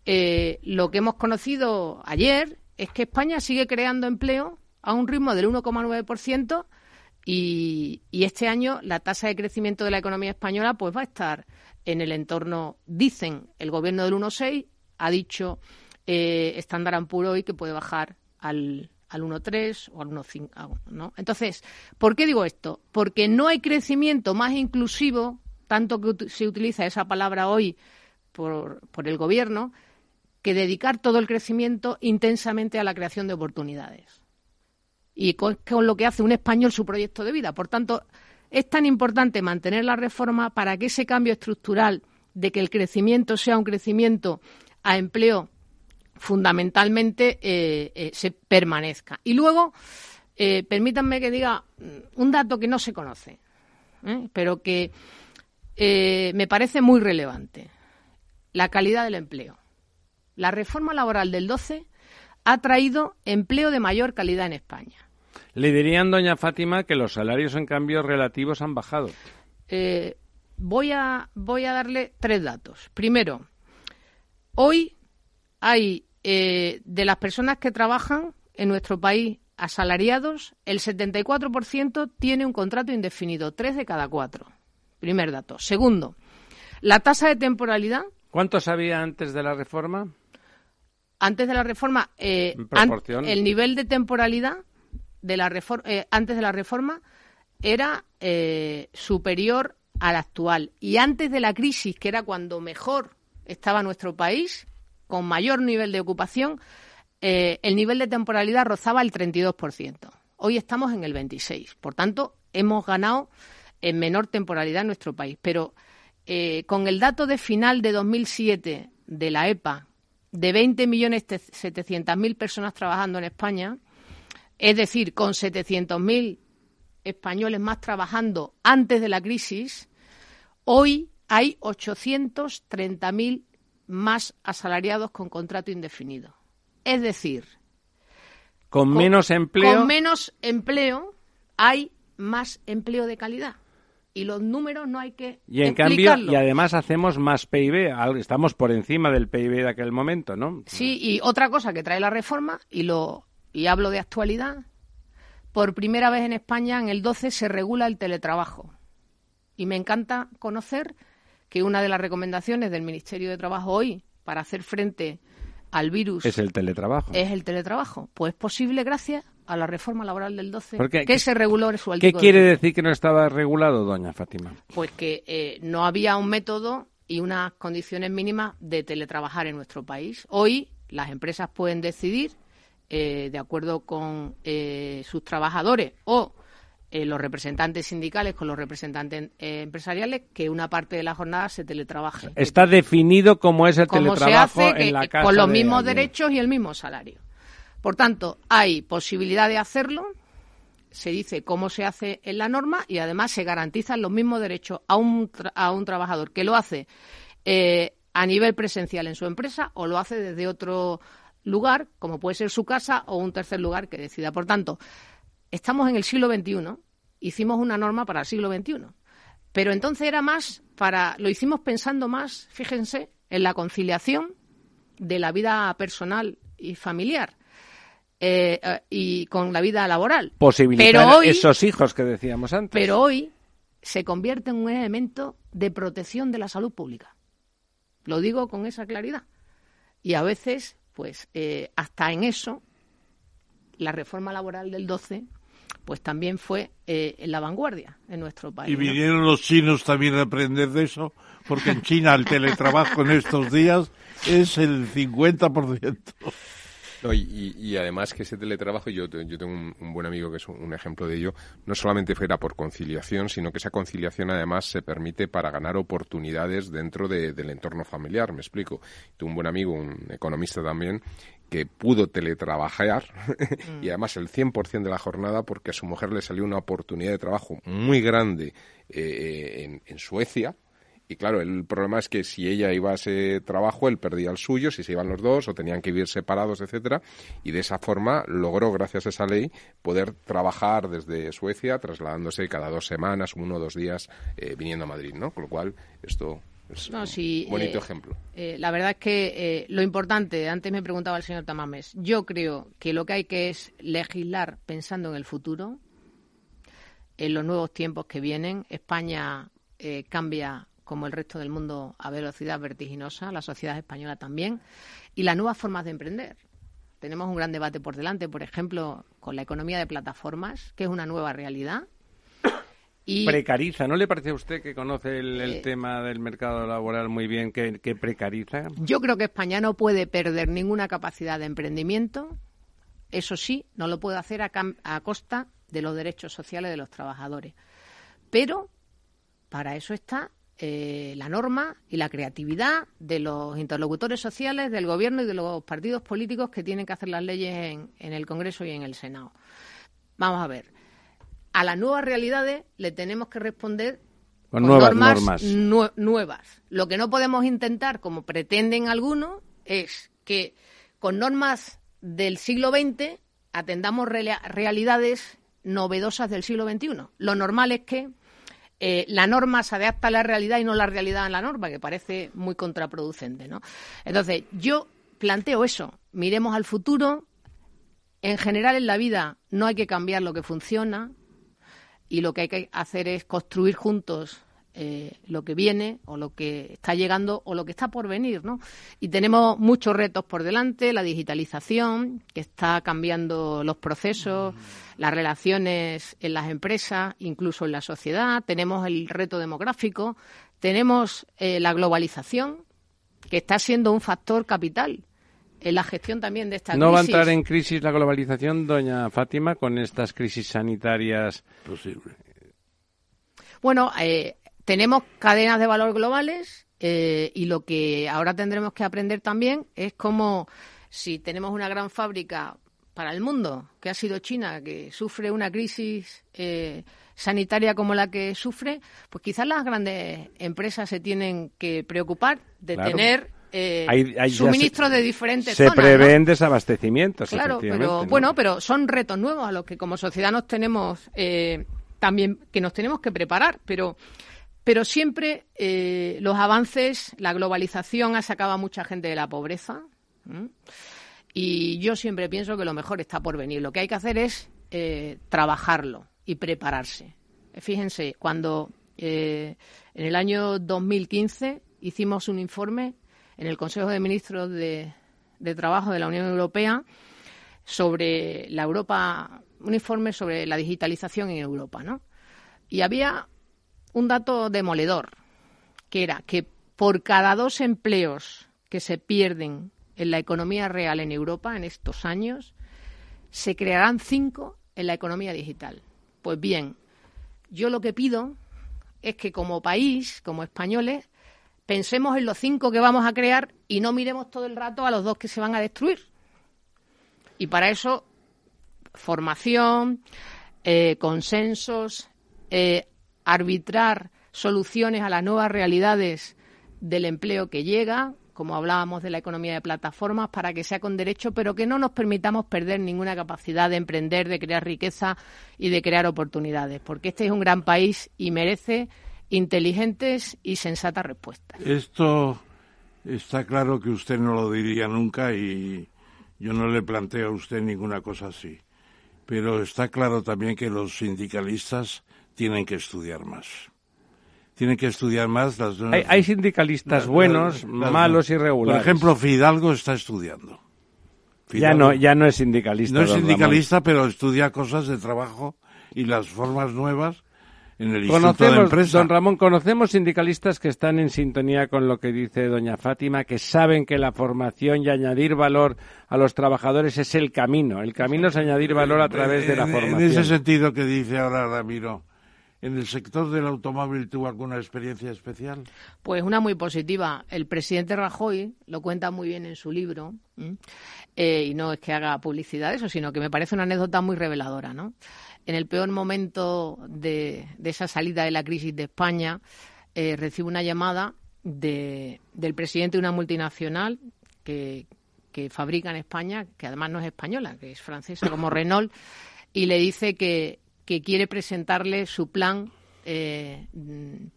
eh, lo que hemos conocido ayer es que España sigue creando empleo a un ritmo del 1,9% y, y este año la tasa de crecimiento de la economía española pues va a estar en el entorno, dicen el gobierno del 1,6, ha dicho eh, Standard Poor's hoy que puede bajar al, al 1,3 o al 1,5. Ah, ¿no? Entonces, ¿por qué digo esto? Porque no hay crecimiento más inclusivo, tanto que se utiliza esa palabra hoy por, por el Gobierno, que dedicar todo el crecimiento intensamente a la creación de oportunidades. Y con, con lo que hace un español su proyecto de vida. Por tanto, es tan importante mantener la reforma para que ese cambio estructural de que el crecimiento sea un crecimiento a empleo fundamentalmente eh, eh, se permanezca. Y luego, eh, permítanme que diga un dato que no se conoce, pero que me parece muy relevante. La calidad del empleo. La reforma laboral del 12 ha traído empleo de mayor calidad en España. Le dirían, doña Fátima, que los salarios en cambio relativos han bajado. voy, a, voy a darle tres datos. Primero, hoy hay eh, de las personas que trabajan en nuestro país asalariados, el 74% tiene un contrato indefinido, tres de cada cuatro. Primer dato. Segundo, la tasa de temporalidad. ¿Cuántos había antes de la reforma? Antes de la reforma, eh, el nivel de temporalidad de la eh, antes de la reforma era superior al actual. Y antes de la crisis, que era cuando mejor estaba nuestro país, con mayor nivel de ocupación, eh, el nivel de temporalidad rozaba el 32%. Hoy estamos en el 26%. Por tanto, hemos ganado en menor temporalidad en nuestro país. Pero eh, con el dato de final de 2007 de la EPA, de 20.700.000 personas trabajando en España, es decir, con 700.000 españoles más trabajando antes de la crisis, hoy hay 830.000 más asalariados con contrato indefinido. Es decir, con, menos empleo. Con menos empleo hay más empleo de calidad. Y los números no hay que. Y en cambio, y además hacemos más PIB. Estamos por encima del PIB de aquel momento, ¿no? Sí, y otra cosa que trae la reforma, y, lo, y hablo de actualidad, por primera vez en España, en el 12, se regula el teletrabajo. Y me encanta conocer que una de las recomendaciones del Ministerio de Trabajo hoy para hacer frente al virus es el teletrabajo. Es el teletrabajo. Pues es posible gracias a la reforma laboral del 12 que se reguló su ¿Qué quiere decir que no estaba regulado, doña Fátima? Pues que eh, no había un método y unas condiciones mínimas de teletrabajar en nuestro país. Hoy las empresas pueden decidir, eh, de acuerdo con eh, sus trabajadores o eh, los representantes sindicales con los representantes eh, empresariales que una parte de la jornada se teletrabaje. Está definido cómo es el teletrabajo en la casa con los mismos derechos y el mismo salario. Por tanto, hay posibilidad de hacerlo, se dice cómo se hace en la norma y además se garantizan los mismos derechos a un, a un trabajador que lo hace eh, a nivel presencial en su empresa o lo hace desde otro lugar, como puede ser su casa o un tercer lugar que decida. Por tanto, estamos en el siglo XXI, hicimos una norma para el siglo XXI. Pero entonces era más para, lo hicimos pensando más, fíjense, en la conciliación de la vida personal y familiar. Eh, eh, y con la vida laboral. Posibilitar esos hijos que decíamos antes. Pero hoy se convierte en un elemento de protección de la salud pública. Lo digo con esa claridad. Y a veces, pues, eh, hasta en eso, la reforma laboral del 12 pues también fue eh, en la vanguardia en nuestro país. Y vinieron los chinos también a aprender de eso, porque en China el teletrabajo en estos días es el 50%. No, y, y, además que ese teletrabajo, yo, yo tengo un, buen amigo que es un, ejemplo de ello, no solamente fuera por conciliación, sino que esa conciliación además se permite para ganar oportunidades dentro del entorno familiar, me explico. Tengo un buen amigo, un economista también, que pudo teletrabajar *laughs* y mm. además el 100% de la jornada porque a su mujer le salió una oportunidad de trabajo muy grande eh, en, Suecia. Y claro, el problema es que si ella iba a ese trabajo, él perdía el suyo, si se iban los dos o tenían que vivir separados, etcétera. Y de esa forma logró, gracias a esa ley, poder trabajar desde Suecia, trasladándose cada dos semanas, uno o dos días, eh, viniendo a Madrid, ¿no? Con lo cual, esto no, sí, bonito eh, ejemplo. Eh, la verdad es que lo importante, antes me preguntaba el señor Tamames, yo creo que lo que hay que es legislar pensando en el futuro, en los nuevos tiempos que vienen. España cambia como el resto del mundo a velocidad vertiginosa, la sociedad española también, y las nuevas formas de emprender. Tenemos un gran debate por delante, por ejemplo, con la economía de plataformas, que es una nueva realidad *coughs* Precariza, ¿no le parece a usted que conoce el, eh, tema del mercado laboral muy bien que, precariza? Yo creo que España no puede perder ninguna capacidad de emprendimiento. Eso sí, no lo puede hacer a, costa de los derechos sociales de los trabajadores. Pero para eso está eh, la norma y la creatividad de los interlocutores sociales, del gobierno y de los partidos políticos que tienen que hacer las leyes en, en el Congreso y en el Senado. Vamos a ver. A las nuevas realidades le tenemos que responder Con nuevas normas, normas. nue- nuevas. Lo que no podemos intentar, como pretenden algunos, es que con normas del siglo XX atendamos realidades novedosas del siglo XXI. Lo normal es que eh, la norma se adapta a la realidad y no la realidad a la norma, que parece muy contraproducente, ¿no? Entonces, yo planteo eso. Miremos al futuro. En general, en la vida no hay que cambiar lo que funciona y lo que hay que hacer es construir juntos eh, lo que viene o lo que está llegando o lo que está por venir, ¿no? Y tenemos muchos retos por delante, la digitalización que está cambiando los procesos, las relaciones en las empresas, incluso en la sociedad, tenemos el reto demográfico, tenemos eh, la globalización que está siendo un factor capital en la gestión también de esta ¿No va a crisis. entrar en crisis la globalización, doña Fátima, con estas crisis sanitarias? Posible. Bueno, eh, tenemos cadenas de valor globales eh, y lo que ahora tendremos que aprender también es cómo, si tenemos una gran fábrica para el mundo, que ha sido China, que sufre una crisis eh, sanitaria como la que sufre, pues quizás las grandes empresas se tienen que preocupar de Claro. tener eh, Hay- hay- ya suministros se- de diferentes Se zonas. ¿no? prevén desabastecimientos, Claro, pero ¿no? bueno, pero son retos nuevos a los que como sociedad nos tenemos eh, también que nos tenemos que preparar, pero pero siempre eh, los avances, la globalización ha sacado a mucha gente de la pobreza. Y yo siempre pienso que lo mejor está por venir. Lo que hay que hacer es eh, trabajarlo y prepararse. Fíjense, cuando eh, en el año 2015 hicimos un informe en el Consejo de Ministros de, de Trabajo de la Unión Europea sobre la Europa, un informe sobre la digitalización en Europa, ¿no? Y había un dato demoledor, que era que por cada dos empleos que se pierden en la economía real en Europa en estos años, se crearán cinco en la economía digital. Pues bien, yo lo que pido es que como país, como españoles, pensemos en los cinco que vamos a crear y no miremos todo el rato a los dos que se van a destruir. Y para eso, formación, eh, consensos, eh, arbitrar soluciones a las nuevas realidades del empleo que llega, como hablábamos de la economía de plataformas, para que sea con derecho, pero que no nos permitamos perder ninguna capacidad de emprender, de crear riqueza y de crear oportunidades, porque este es un gran país y merece inteligentes y sensatas respuestas. Esto está claro que usted no lo diría nunca y yo no le planteo a usted ninguna cosa así. Pero está claro también que los sindicalistas tienen que estudiar más. Tienen que estudiar más las nuevas- Hay, hay sindicalistas buenos, las- las- malos y Por regulares. ejemplo, Fidalgo está estudiando. ya no, ya no es sindicalista. no es Ramón. sindicalista, pero estudia cosas de trabajo y las formas nuevas en el Instituto de Conocemos, Empresa. don Ramón, conocemos sindicalistas que están en sintonía con lo que dice doña Fátima, que saben que la formación y añadir valor a los trabajadores es el camino. El camino es añadir valor a través de la formación. En ese sentido que dice ahora Ramiro, ¿en el sector del automóvil tuvo alguna experiencia especial? Pues una muy positiva. El presidente Rajoy lo cuenta muy bien en su libro. Eh, y no es que haga publicidad de eso, sino que me parece una anécdota muy reveladora, ¿no? En el peor momento de, de esa salida de la crisis de España, eh, recibe una llamada de- del presidente de una multinacional que, que fabrica en España, que además no es española, que es francesa, como *coughs* Renault, y le dice que, que quiere presentarle su plan eh,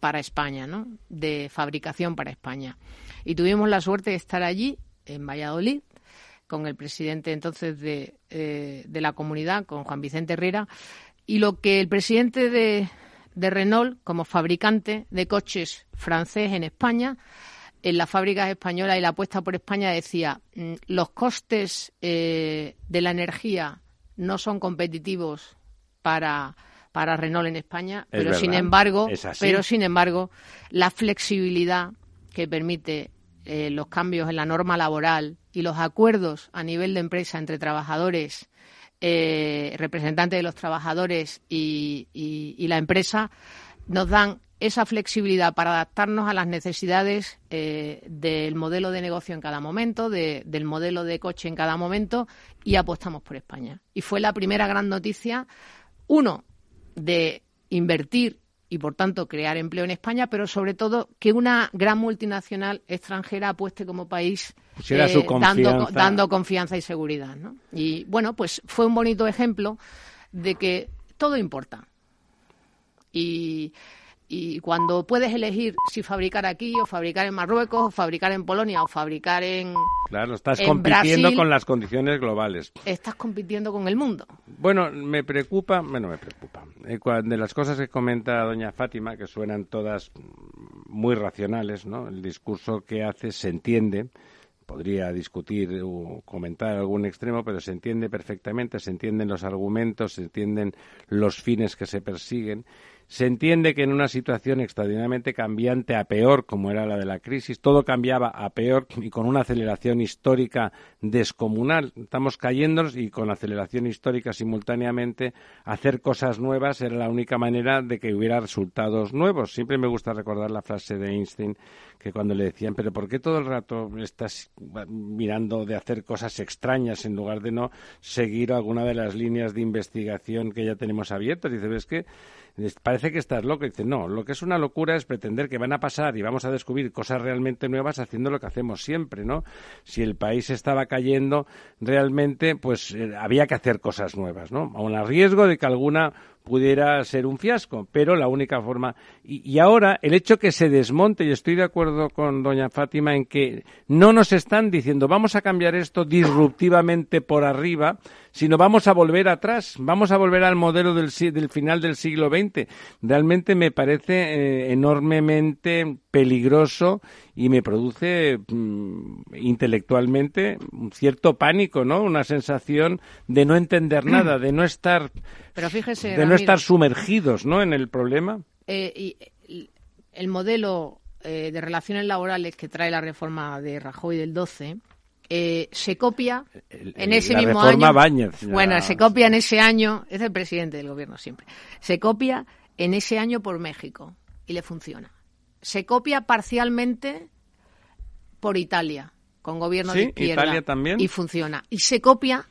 para España, ¿no? De fabricación para España. Y tuvimos la suerte de estar allí, en Valladolid, con el presidente entonces de, eh, de la comunidad, con Juan Vicente Herrera, y lo que el presidente de, de Renault, como fabricante de coches francés en España, en las fábricas españolas y la apuesta por España decía, mm, los costes eh, de la energía no son competitivos para, para Renault en España, Es pero sin embargo, pero sin embargo, la flexibilidad que permite eh, los cambios en la norma laboral y los acuerdos a nivel de empresa entre trabajadores, eh, representantes de los trabajadores y, y- y la empresa nos dan esa flexibilidad para adaptarnos a las necesidades eh, del modelo de negocio en cada momento, del modelo de coche en cada momento y apostamos por España. Y fue la primera gran noticia, uno, de invertir y por tanto crear empleo en España, pero sobre todo que una gran multinacional extranjera apueste como país eh, dando, dando, confianza y seguridad. ¿no? Y bueno, pues fue un bonito ejemplo de que todo importa. Y y cuando puedes elegir si fabricar aquí o fabricar en Marruecos o fabricar en Polonia o fabricar en Claro, estás compitiendo con las condiciones globales. Estás compitiendo con el mundo. Bueno, me preocupa, bueno, me preocupa. Eh, de las cosas que comenta doña Fátima, que suenan todas muy racionales, ¿no? El discurso que hace se entiende, podría discutir o comentar algún extremo, pero se entiende perfectamente, se entienden los argumentos, se entienden los fines que se persiguen se entiende que en una situación extraordinariamente cambiante a peor, como era la de la crisis, todo cambiaba a peor y con una aceleración histórica descomunal. Estamos cayéndonos y con aceleración histórica simultáneamente hacer cosas nuevas era la única manera de que hubiera resultados nuevos. Siempre me gusta recordar la frase de Einstein que cuando le decían, pero ¿por qué todo el rato estás mirando de hacer cosas extrañas en lugar de no seguir alguna de las líneas de investigación que ya tenemos abiertas? Dice, ves que parece que estás loco. Dice, no, lo que es una locura es pretender que van a pasar y vamos a descubrir cosas realmente nuevas haciendo lo que hacemos siempre, ¿no? Si el país estaba cayendo, realmente, pues eh, había que hacer cosas nuevas, ¿no? Aun a riesgo de que alguna pudiera ser un fiasco, pero la única forma. Y, ahora, el hecho que se desmonte, y estoy de acuerdo con doña Fátima en que no nos están diciendo vamos a cambiar esto disruptivamente por arriba, sino vamos a volver atrás, vamos a volver al modelo del, del final del siglo XX. Realmente me parece eh, enormemente peligroso y me produce mm, intelectualmente un cierto pánico, ¿no? Una sensación de no entender *clears throat* nada, de no estar pero fíjese, de no estar sumergidos ¿no? en el problema. Eh, y el modelo eh, de relaciones laborales que trae la reforma de Rajoy del 12 eh, se copia en ese mismo año. bueno, se copia en ese año, es el presidente del gobierno siempre. Se copia en ese año por México y le funciona. Se copia parcialmente por Italia, con gobierno de izquierda. Italia también. Y funciona. Y se copia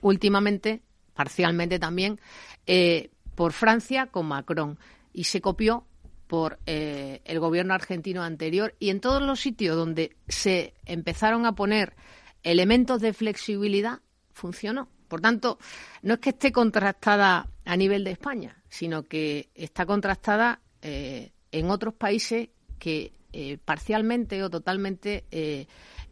últimamente parcialmente también, eh, por Francia con Macron y se copió por eh, el gobierno argentino anterior y en todos los sitios donde se empezaron a poner elementos de flexibilidad funcionó. Por tanto, no es que esté contrastada a nivel de España, sino que está contrastada eh, en otros países que parcialmente o totalmente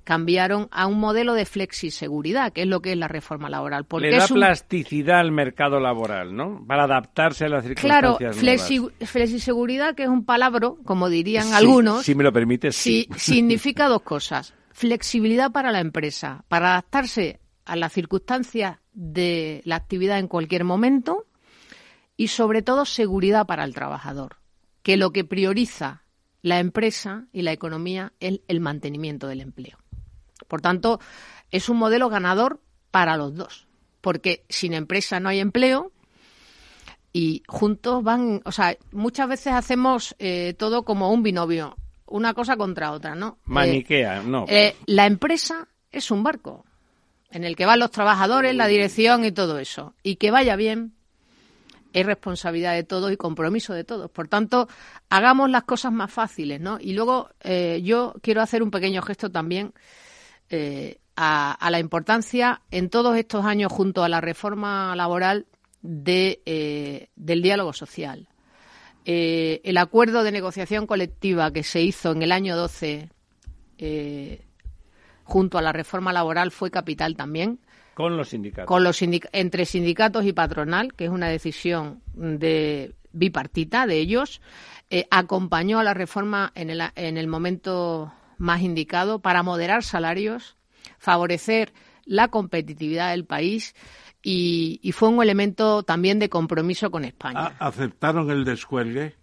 cambiaron a un modelo de flexiseguridad, que es lo que es la reforma laboral. Porque Le da plasticidad al mercado laboral, ¿no? Para adaptarse a las circunstancias Claro, flexi flexiseguridad, que es un palabra, como dirían algunos. Si me lo permites, sí. *laughs* significa dos cosas. Flexibilidad para la empresa, para adaptarse a las circunstancias de la actividad en cualquier momento y sobre todo seguridad para el trabajador, que lo que prioriza la empresa y la economía es el mantenimiento del empleo. Por tanto, es un modelo ganador para los dos, porque sin empresa no hay empleo y juntos van, o sea, muchas veces hacemos eh, todo como un binomio, una cosa contra otra, ¿no? Maniquea, eh, no. Eh, la empresa es un barco en el que van los trabajadores, la dirección y todo eso, y que vaya bien es responsabilidad de todos y compromiso de todos. Por tanto, hagamos las cosas más fáciles, ¿no? Y luego yo quiero hacer un pequeño gesto también eh, a, la importancia en todos estos años junto a la reforma laboral de, eh, del diálogo social. Eh, el acuerdo de negociación colectiva que se hizo en el año 12 junto a la reforma laboral fue capital también. Con los sindicatos. Con los entre sindicatos y patronal, que es una decisión de bipartita de ellos, acompañó a la reforma en el, en el momento más indicado para moderar salarios, favorecer la competitividad del país y, fue un elemento también de compromiso con España. ¿Aceptaron el descuelgue?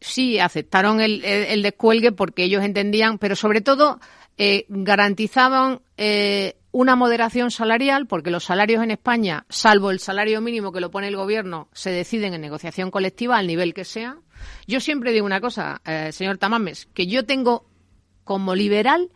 Sí, aceptaron el, descuelgue porque ellos entendían, pero sobre todo eh, garantizaban eh, una moderación salarial, porque los salarios en España, salvo el salario mínimo que lo pone el gobierno, se deciden en negociación colectiva al nivel que sea. Yo siempre digo una cosa, eh, señor Tamames, que yo tengo como liberal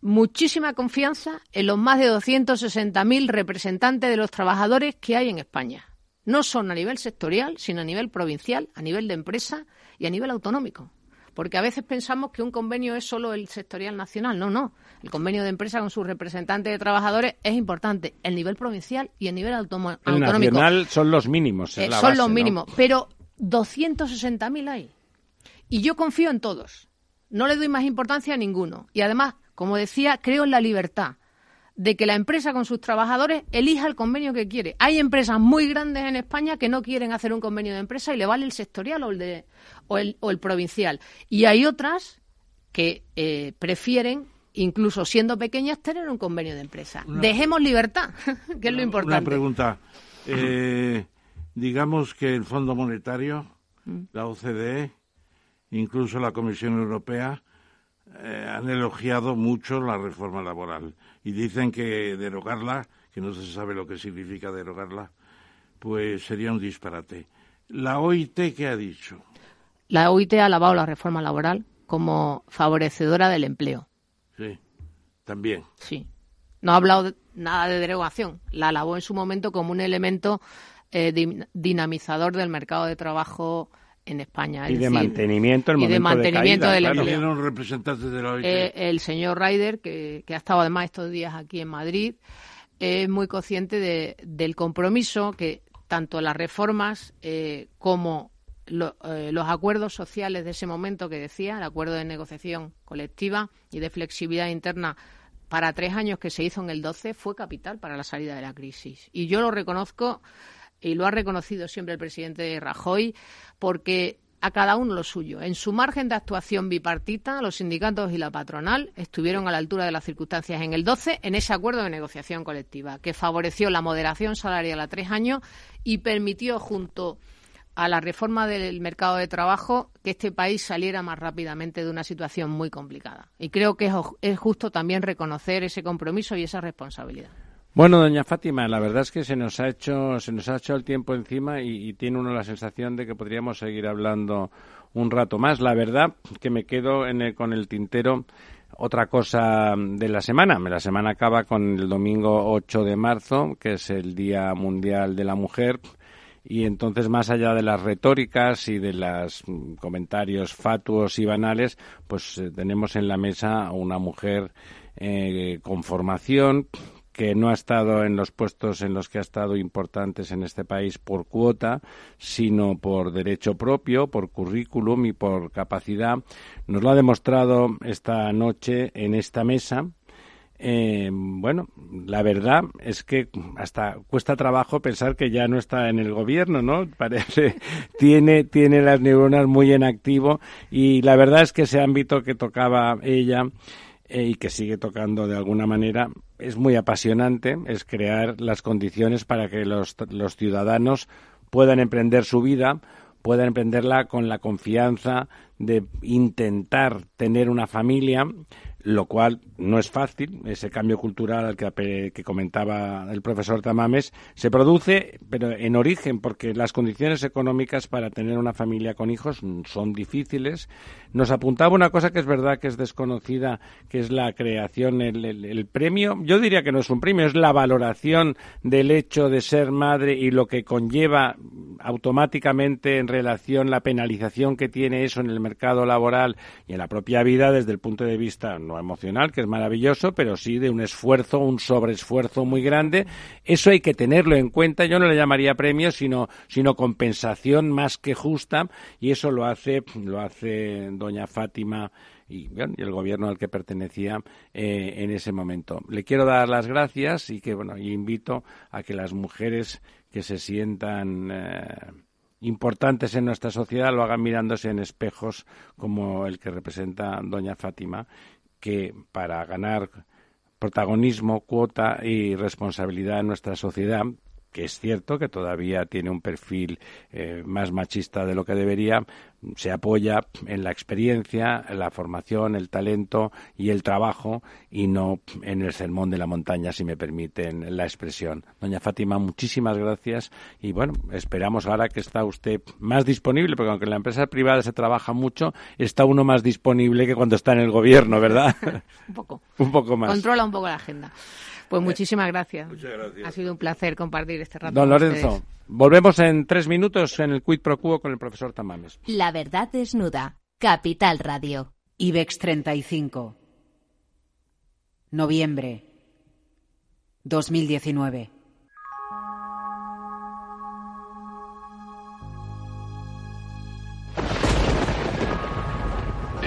muchísima confianza en los más de 260.000 representantes de los trabajadores que hay en España. No son a nivel sectorial, sino a nivel provincial, a nivel de empresa y a nivel autonómico. Porque a veces pensamos que un convenio es solo el sectorial nacional. No, no. El convenio de empresa con sus representantes de trabajadores es importante. El nivel provincial y el nivel autonómico. El nacional son los mínimos. Eh, son los mínimos. Pero 260.000 hay. Y yo confío en todos. No le doy más importancia a ninguno. Y además, como decía, creo en la libertad de que la empresa con sus trabajadores elija el convenio que quiere. Hay empresas muy grandes en España que no quieren hacer un convenio de empresa y le vale el sectorial o el, de, o el, o el provincial. Y hay otras que eh, prefieren, incluso siendo pequeñas, tener un convenio de empresa. Dejemos libertad, *laughs* que es lo importante. Una pregunta. Eh, digamos que el Fondo Monetario, la OCDE, incluso la Comisión Europea, eh, han elogiado mucho la reforma laboral y dicen que derogarla, que no se sabe lo que significa derogarla, pues sería un disparate. ¿La OIT qué ha dicho? La OIT ha alabado la reforma laboral como favorecedora del empleo. Sí, también. Sí. No ha hablado nada de derogación. La alabó en su momento como un elemento eh, dinamizador del mercado de trabajo en España. Y de mantenimiento, el y de mantenimiento del empleo. representantes de la OIT. Eh, el señor Ryder, que, ha estado además estos días aquí en Madrid, es muy consciente de, del compromiso que tanto las reformas eh, como eh, los acuerdos sociales de ese momento que decía, el acuerdo de negociación colectiva y de flexibilidad interna para tres años que se hizo en el 12 fue capital para la salida de la crisis. Y yo lo reconozco y lo ha reconocido siempre el presidente Rajoy, porque a cada uno lo suyo. En su margen de actuación bipartita, los sindicatos y la patronal estuvieron a la altura de las circunstancias en el 12 en ese acuerdo de negociación colectiva, que favoreció la moderación salarial a tres años y permitió, junto a la reforma del mercado de trabajo, que este país saliera más rápidamente de una situación muy complicada. Y creo que es justo también reconocer ese compromiso y esa responsabilidad. Bueno, doña Fátima, la verdad es que se nos ha hecho, se nos ha hecho el tiempo encima y, tiene uno la sensación de que podríamos seguir hablando un rato más. La verdad que me quedo con el tintero otra cosa de la semana. La semana acaba con el domingo 8 de marzo, que es el Día Mundial de la Mujer. Y entonces, más allá de las retóricas y de los comentarios fatuos y banales, pues eh, tenemos en la mesa a una mujer eh, con formación, que no ha estado en los puestos en los que ha estado importantes en este país por cuota, sino por derecho propio, por currículum y por capacidad. Nos lo ha demostrado esta noche en esta mesa. Eh, bueno, la verdad es que hasta cuesta trabajo pensar que ya no está en el gobierno, ¿no? *laughs* Parece, tiene, tiene las neuronas muy en activo y la verdad es que ese ámbito que tocaba ella y que sigue tocando de alguna manera es muy apasionante, es crear las condiciones para que los, los ciudadanos puedan emprender su vida, puedan emprenderla con la confianza de intentar tener una familia lo cual no es fácil. Ese cambio cultural al que, que, comentaba el profesor Tamames se produce, pero en origen, porque las condiciones económicas para tener una familia con hijos son difíciles. Nos apuntaba una cosa que es verdad que es desconocida, que es la creación, el, el premio. Yo diría que no es un premio, es la valoración del hecho de ser madre y lo que conlleva automáticamente en relación la penalización que tiene eso en el mercado laboral y en la propia vida desde el punto de vista no emocional, que es maravilloso, pero sí de un esfuerzo, un sobreesfuerzo muy grande. Eso hay que tenerlo en cuenta. Yo no le llamaría premio, sino, sino compensación más que justa, y eso lo hace, lo hace doña Fátima y, el gobierno al que pertenecía eh, en ese momento. Le quiero dar las gracias y que bueno, invito a que las mujeres que se sientan eh, importantes en nuestra sociedad lo hagan mirándose en espejos como el que representa doña Fátima que para ganar protagonismo, cuota y responsabilidad en nuestra sociedad, que es cierto que todavía tiene un perfil eh, más machista de lo que debería, se apoya en la experiencia, en la formación, el talento y el trabajo y no en el sermón de la montaña, si me permiten la expresión. Doña Fátima, muchísimas gracias y bueno, esperamos ahora que está usted más disponible, porque aunque en la empresa privada se trabaja mucho, está uno más disponible que cuando está en el gobierno, ¿verdad? *laughs* un poco. *laughs* un poco más. Controla un poco la agenda. Pues Eh, muchísimas gracias. Muchas gracias. Ha sido un placer compartir este rato. Don con Lorenzo, ustedes. volvemos en tres minutos en el Quid Pro Quo con el profesor Tamames. La verdad desnuda. Capital Radio. IBEX 35. Noviembre 2019.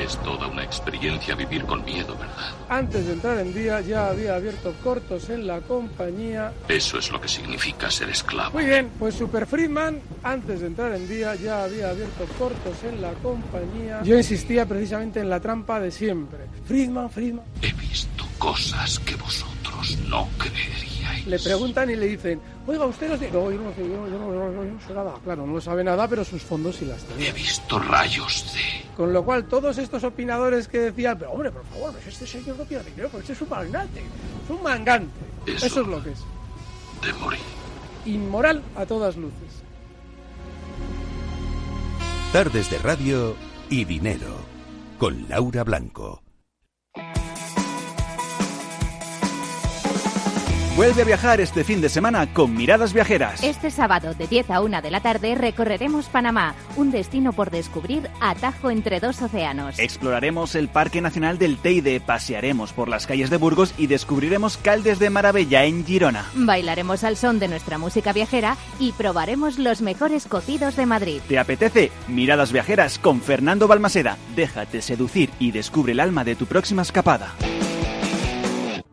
Es toda una experiencia vivir con miedo, ¿verdad? Antes de entrar en día ya había abierto cortos en la compañía. Eso es lo que significa ser esclavo. Muy bien, pues Super Friedman, antes de entrar en día ya había abierto cortos en la compañía. Yo insistía precisamente en la trampa de siempre. Friedman, Friedman. He visto cosas que vosotros no creeríais. Le preguntan y le dicen, oiga, usted los... No, yo no, sé, yo, yo no, yo no- yo no sé nada. Claro, no sabe nada, pero sus fondos sí las He tenía. visto rayos de... Con lo cual, todos estos opinadores que decían, pero hombre, por favor, pues este señor no tiene dinero, porque este es un magnate, es un mangante. Eso. Eso es lo que es. de morir. Inmoral a todas luces. Tardes de radio y dinero. Con Laura Blanco. Vuelve a viajar este fin de semana con Miradas Viajeras. Este sábado de 10 a 1 de la tarde recorreremos Panamá, un destino por descubrir atajo entre dos océanos. Exploraremos el Parque Nacional del Teide, pasearemos por las calles de Burgos y descubriremos Caldes de Maravilla en Girona. Bailaremos al son de nuestra música viajera y probaremos los mejores cocidos de Madrid. ¿Te apetece? Miradas Viajeras con Fernando Balmaseda. Déjate seducir y descubre el alma de tu próxima escapada.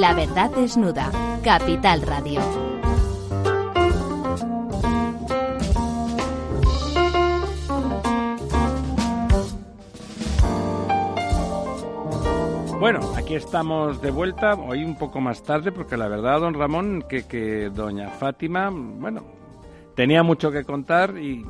La verdad desnuda. Capital Radio. Bueno, aquí estamos de vuelta, hoy un poco más tarde, porque la verdad, don Ramón, que, que doña Fátima, bueno, tenía mucho que contar y,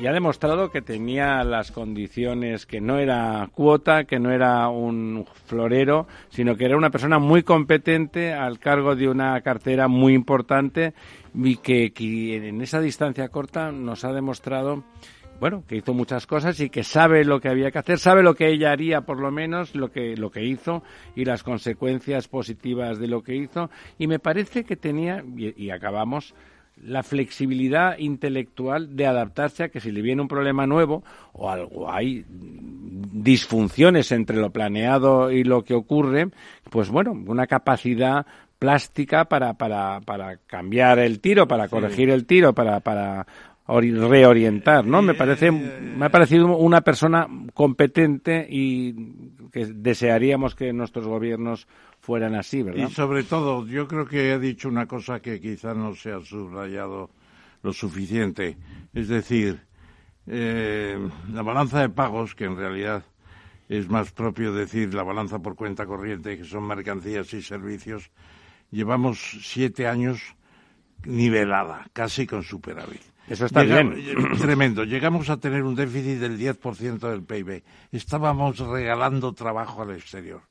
y ha demostrado que tenía las condiciones, que no era cuota, que no era un florero, sino que era una persona muy competente al cargo de una cartera muy importante y que, en esa distancia corta nos ha demostrado bueno, que hizo muchas cosas y que sabe lo que había que hacer, sabe lo que ella haría, por lo menos, lo que, lo que hizo y las consecuencias positivas de lo que hizo. Y me parece que tenía, y acabamos, la flexibilidad intelectual de adaptarse a que si le viene un problema nuevo o algo hay disfunciones entre lo planeado y lo que ocurre, pues bueno, una capacidad plástica para, para, para cambiar el tiro, para corregir el tiro, para, para ori- reorientar, ¿no? Me parece, me ha parecido una persona competente y que desearíamos que nuestros gobiernos fueran así, ¿verdad? Y sobre todo, yo creo que he dicho una cosa que quizá no se ha subrayado lo suficiente. Es decir, eh, la balanza de pagos, que en realidad es más propio decir la balanza por cuenta corriente, que son mercancías y servicios, llevamos siete años nivelada, casi con superávit. Eso está Llegamos- bien. Tremendo. Llegamos a tener un déficit del 10% del PIB. Estábamos regalando trabajo al exterior.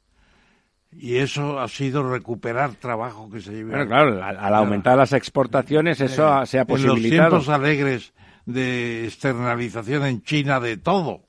Y eso ha sido recuperar trabajo que se lleva. Bueno, claro, al, al aumentar las exportaciones eso ha- se ha En los posibilitado. tiempos alegres de externalización en China de todo,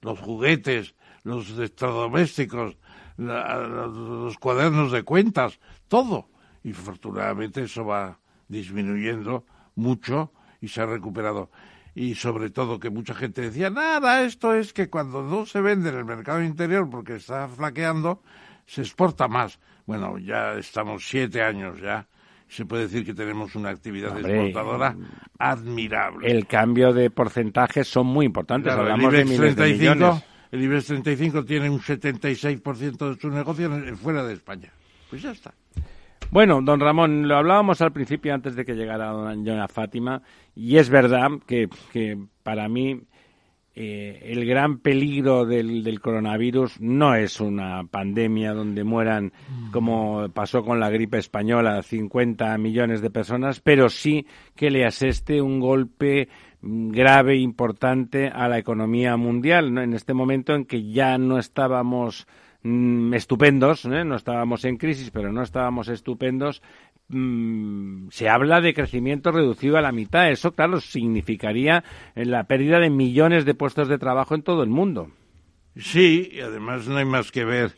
los juguetes, los electrodomésticos, la- los cuadernos de cuentas, todo. Y afortunadamente eso va disminuyendo mucho y se ha recuperado. Y sobre todo que mucha gente decía, nada, esto es que cuando no se vende en el mercado interior porque está flaqueando, se exporta más. Bueno, ya estamos siete años ya. Se puede decir que tenemos una actividad Hombre, exportadora admirable. El cambio de porcentajes son muy importantes. Claro, Hablamos el de IBEX miles de 35, millones. el IBEX 35 tiene un 76% de su negocio en- fuera de España. Pues ya está. Bueno, don Ramón, lo hablábamos al principio antes de que llegara doña Fátima, y es verdad que, que para mí eh, el gran peligro del, del coronavirus no es una pandemia donde mueran, como pasó con la gripe española, 50 millones de personas, pero sí que le aseste un golpe mm, grave, importante a la economía mundial, ¿no? en este momento en que ya no estábamos mm, estupendos, ¿eh? no estábamos en crisis, pero no estábamos estupendos, mm, se habla de crecimiento reducido a la mitad. Eso, claro, significaría eh, la pérdida de millones de puestos de trabajo en todo el mundo. Sí, y además no hay más que ver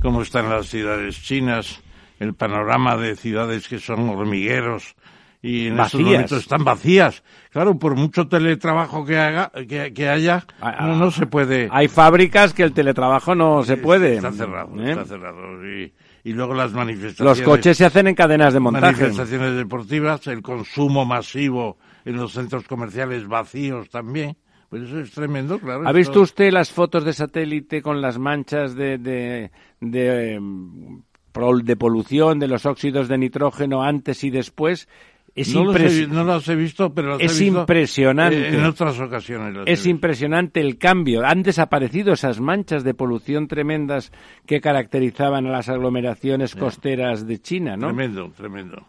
cómo están las ciudades chinas, el panorama de ciudades que son hormigueros y en estos Vacías. momentos están vacías. Claro, por mucho teletrabajo que haga, que, que haya, no, no se puede. Hay fábricas que el teletrabajo no se puede. Está cerrado, ¿eh? está cerrado. Y, y luego las manifestaciones. Los coches se hacen en cadenas de montaje. Manifestaciones deportivas, el consumo masivo en los centros comerciales vacíos también. Pues eso es tremendo, claro. ¿Ha visto usted las fotos de satélite con las manchas de, de, de, em, de polución de los óxidos de nitrógeno antes y después? Es, no, los he, no visto, pero es he visto impresionante. en otras ocasiones. Es impresionante el cambio. Han desaparecido esas manchas de polución tremendas que caracterizaban a las aglomeraciones costeras de China, ¿no? Tremendo, tremendo.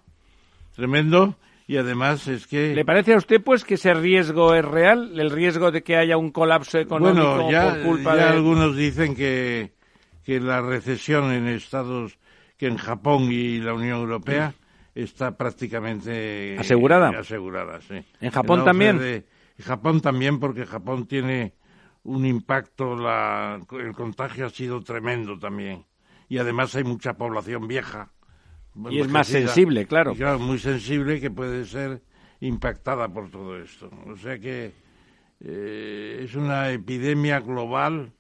Tremendo. Y además es que... ¿Le parece a usted pues que ese riesgo es real? ¿El riesgo de que haya un colapso económico Bueno, ya, por culpa ya de algunos dicen que, que la recesión en Estados, que en Japón y la Unión Europea está prácticamente ¿Asegurada? asegurada, sí. ¿En Japón también? En Japón también, porque Japón tiene un impacto, la, el contagio ha sido tremendo también. Y además hay mucha población vieja. Y es más sensible, claro. claro, muy sensible que puede ser impactada por todo esto. O sea que eh, es una epidemia global,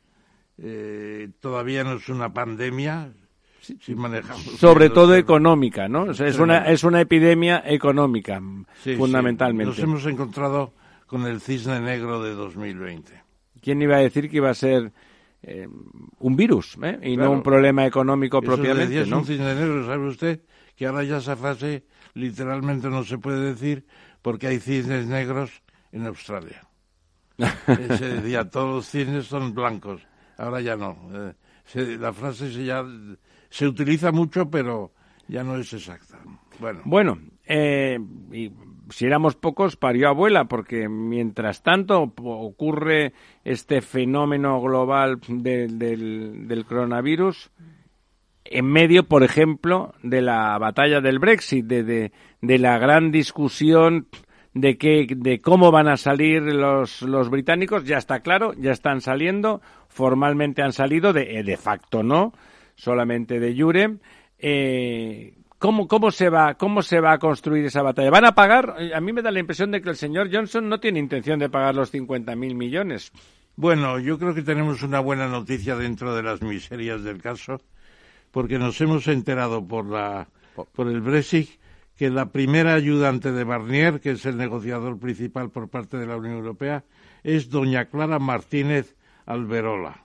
eh, todavía no es una pandemia, si, si manejamos. sobre bien todo los- económica, ¿no? O sea, es una es una epidemia económica Sí, sí, fundamentalmente. Nos hemos encontrado con el cisne negro de 2020. ¿Quién iba a decir que iba a ser eh, un virus eh? y Claro. no un problema económico Eso propiamente, es ¿no? un cisne negro, ¿sabe usted? Que ahora ya esa frase literalmente no se puede decir porque hay cisnes negros en Australia. *laughs* Se decía, todos los cisnes son blancos. Ahora ya no. Eh, se- la frase se, ya, se utiliza mucho, pero ya no es exacta. Bueno, Bueno, eh, y si éramos pocos, parió abuela, porque mientras tanto ocurre este fenómeno global de- del, del coronavirus, en medio, por ejemplo, de la batalla del Brexit, de, de, de la gran discusión de que, de cómo van a salir los, los británicos, ya está claro, ya están saliendo, formalmente han salido, de, eh, de facto no, solamente de jure. Eh, ¿Cómo, cómo, se va, ¿Cómo se va a construir esa batalla? ¿Van a pagar? Eh, A mí me da la impresión de que el señor Johnson no tiene intención de pagar los 50.000 millones. Bueno, yo creo que tenemos una buena noticia dentro de las miserias del caso, porque nos hemos enterado por la por el Brexit que la primera ayudante de Barnier, que es el negociador principal por parte de la Unión Europea, es doña Clara Martínez Alberola.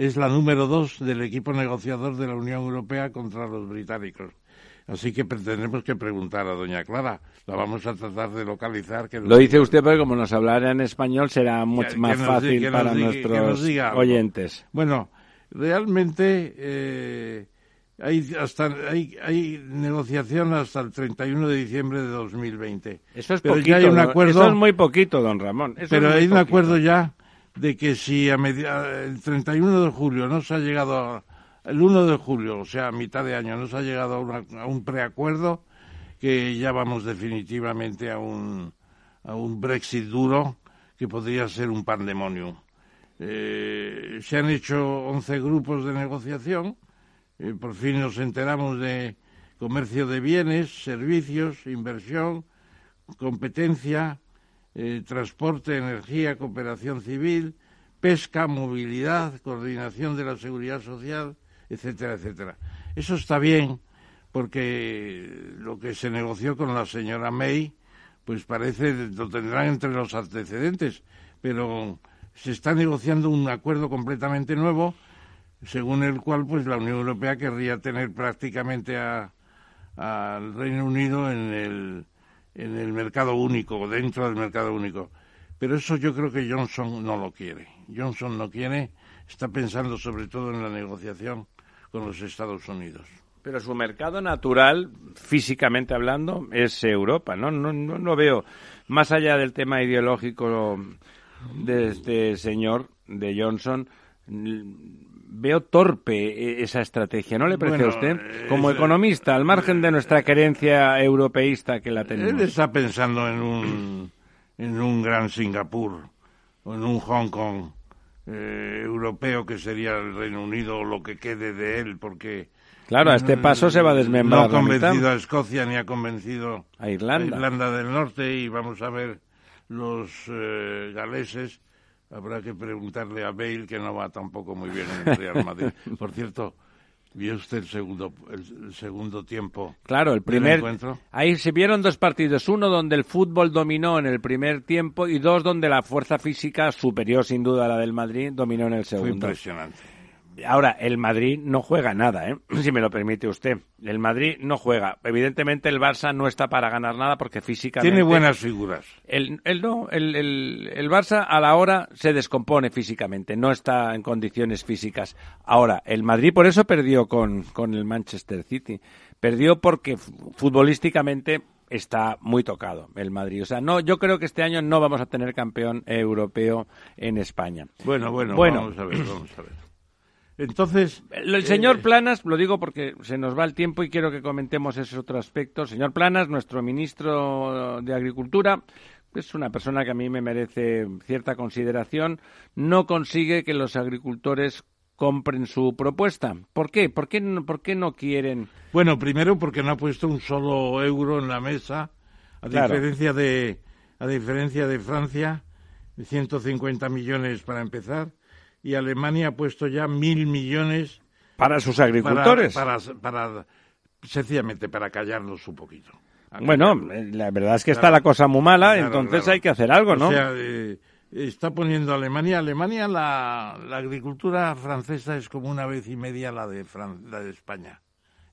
Es la número dos del equipo negociador de la Unión Europea contra los británicos. Así que tenemos que preguntar a doña Clara. La vamos a tratar de localizar. Que Lo dice usted porque como nos hablara en español será mucho más que fácil que para diga- nuestros oyentes. Bueno, realmente eh, hay, hasta, hay, hay negociación hasta el 31 de diciembre de 2020. Eso es Pero poquito. ya hay un acuerdo- Eso es muy poquito, don Ramón. Eso Pero hay un acuerdo ya de que si a media- el 31 de julio no se ha llegado a, el 1 de julio, o sea, a mitad de año, no se ha llegado a, una- a un preacuerdo, que ya vamos definitivamente a un, a un Brexit duro que podría ser un pandemonium. Eh, se han hecho 11 grupos de negociación, eh, por fin nos enteramos de comercio de bienes, servicios, inversión, competencia, eh, transporte, energía, cooperación civil, pesca, movilidad, coordinación de la seguridad social, etcétera, etcétera. Eso está bien porque lo que se negoció con la señora May, pues parece, lo tendrán entre los antecedentes, pero se está negociando un acuerdo completamente nuevo, según el cual pues la Unión Europea querría tener prácticamente al Reino Unido en el, en el mercado único, dentro del mercado único. Pero eso yo creo que Johnson no lo quiere. Johnson no quiere, está pensando sobre todo en la negociación con los Estados Unidos. Pero su mercado natural, físicamente hablando, es Europa, ¿no? No, no, no veo, más allá del tema ideológico de este señor, de Johnson, veo torpe e- esa estrategia, ¿no le parece Bueno, a usted? Como es- economista, al margen de nuestra querencia europeísta que la Él tenemos. está pensando en un, en un gran Singapur o en un Hong Kong eh, europeo que sería el Reino Unido o lo que quede de él, porque Claro, a este paso se va a desmembrar No ha convencido a Escocia ni ha convencido A Irlanda. a Irlanda del Norte y vamos a ver los eh, galeses. Habrá que preguntarle a Bale que no va tampoco muy bien en el Real Madrid. *laughs* Por cierto, ¿vio usted el segundo, el, el segundo tiempo? Claro, el primer. encuentro? Ahí se vieron dos partidos. Uno donde el fútbol dominó en el primer tiempo y dos donde la fuerza física, superior sin duda a la del Madrid, dominó en el Fue segundo. impresionante. Ahora, el Madrid no juega nada, ¿eh? *clears throat* si me lo permite usted. El Madrid no juega. Evidentemente el Barça no está para ganar nada porque físicamente... Tiene buenas figuras. El, el no, el, el, el Barça a la hora se descompone físicamente, no está en condiciones físicas. Ahora, el Madrid por eso perdió con, con el Manchester City. Perdió porque futbolísticamente está muy tocado el Madrid. O sea, no, yo creo que este año no vamos a tener campeón europeo en España. Bueno, bueno, Bueno. vamos a ver, vamos a ver. Entonces, El, señor Planas, lo digo porque se nos va el tiempo y quiero que comentemos ese otro aspecto. Señor Planas, nuestro ministro de Agricultura, es una persona que a mí me merece cierta consideración, no consigue que los agricultores compren su propuesta. ¿Por qué? ¿Por qué no, por qué no quieren? Bueno, primero porque no ha puesto un solo euro en la mesa, a Claro. diferencia de a diferencia de Francia, 150 millones para empezar, y Alemania ha puesto ya mil millones Para sus agricultores. Para, para, para- sencillamente para callarlos un poquito. Bueno, la verdad es que está la cosa muy mala, Claro, entonces claro. hay que hacer algo, ¿no? O sea, eh, está poniendo Alemania. Alemania, la, la agricultura francesa es como una vez y media la de, Fran- la de España,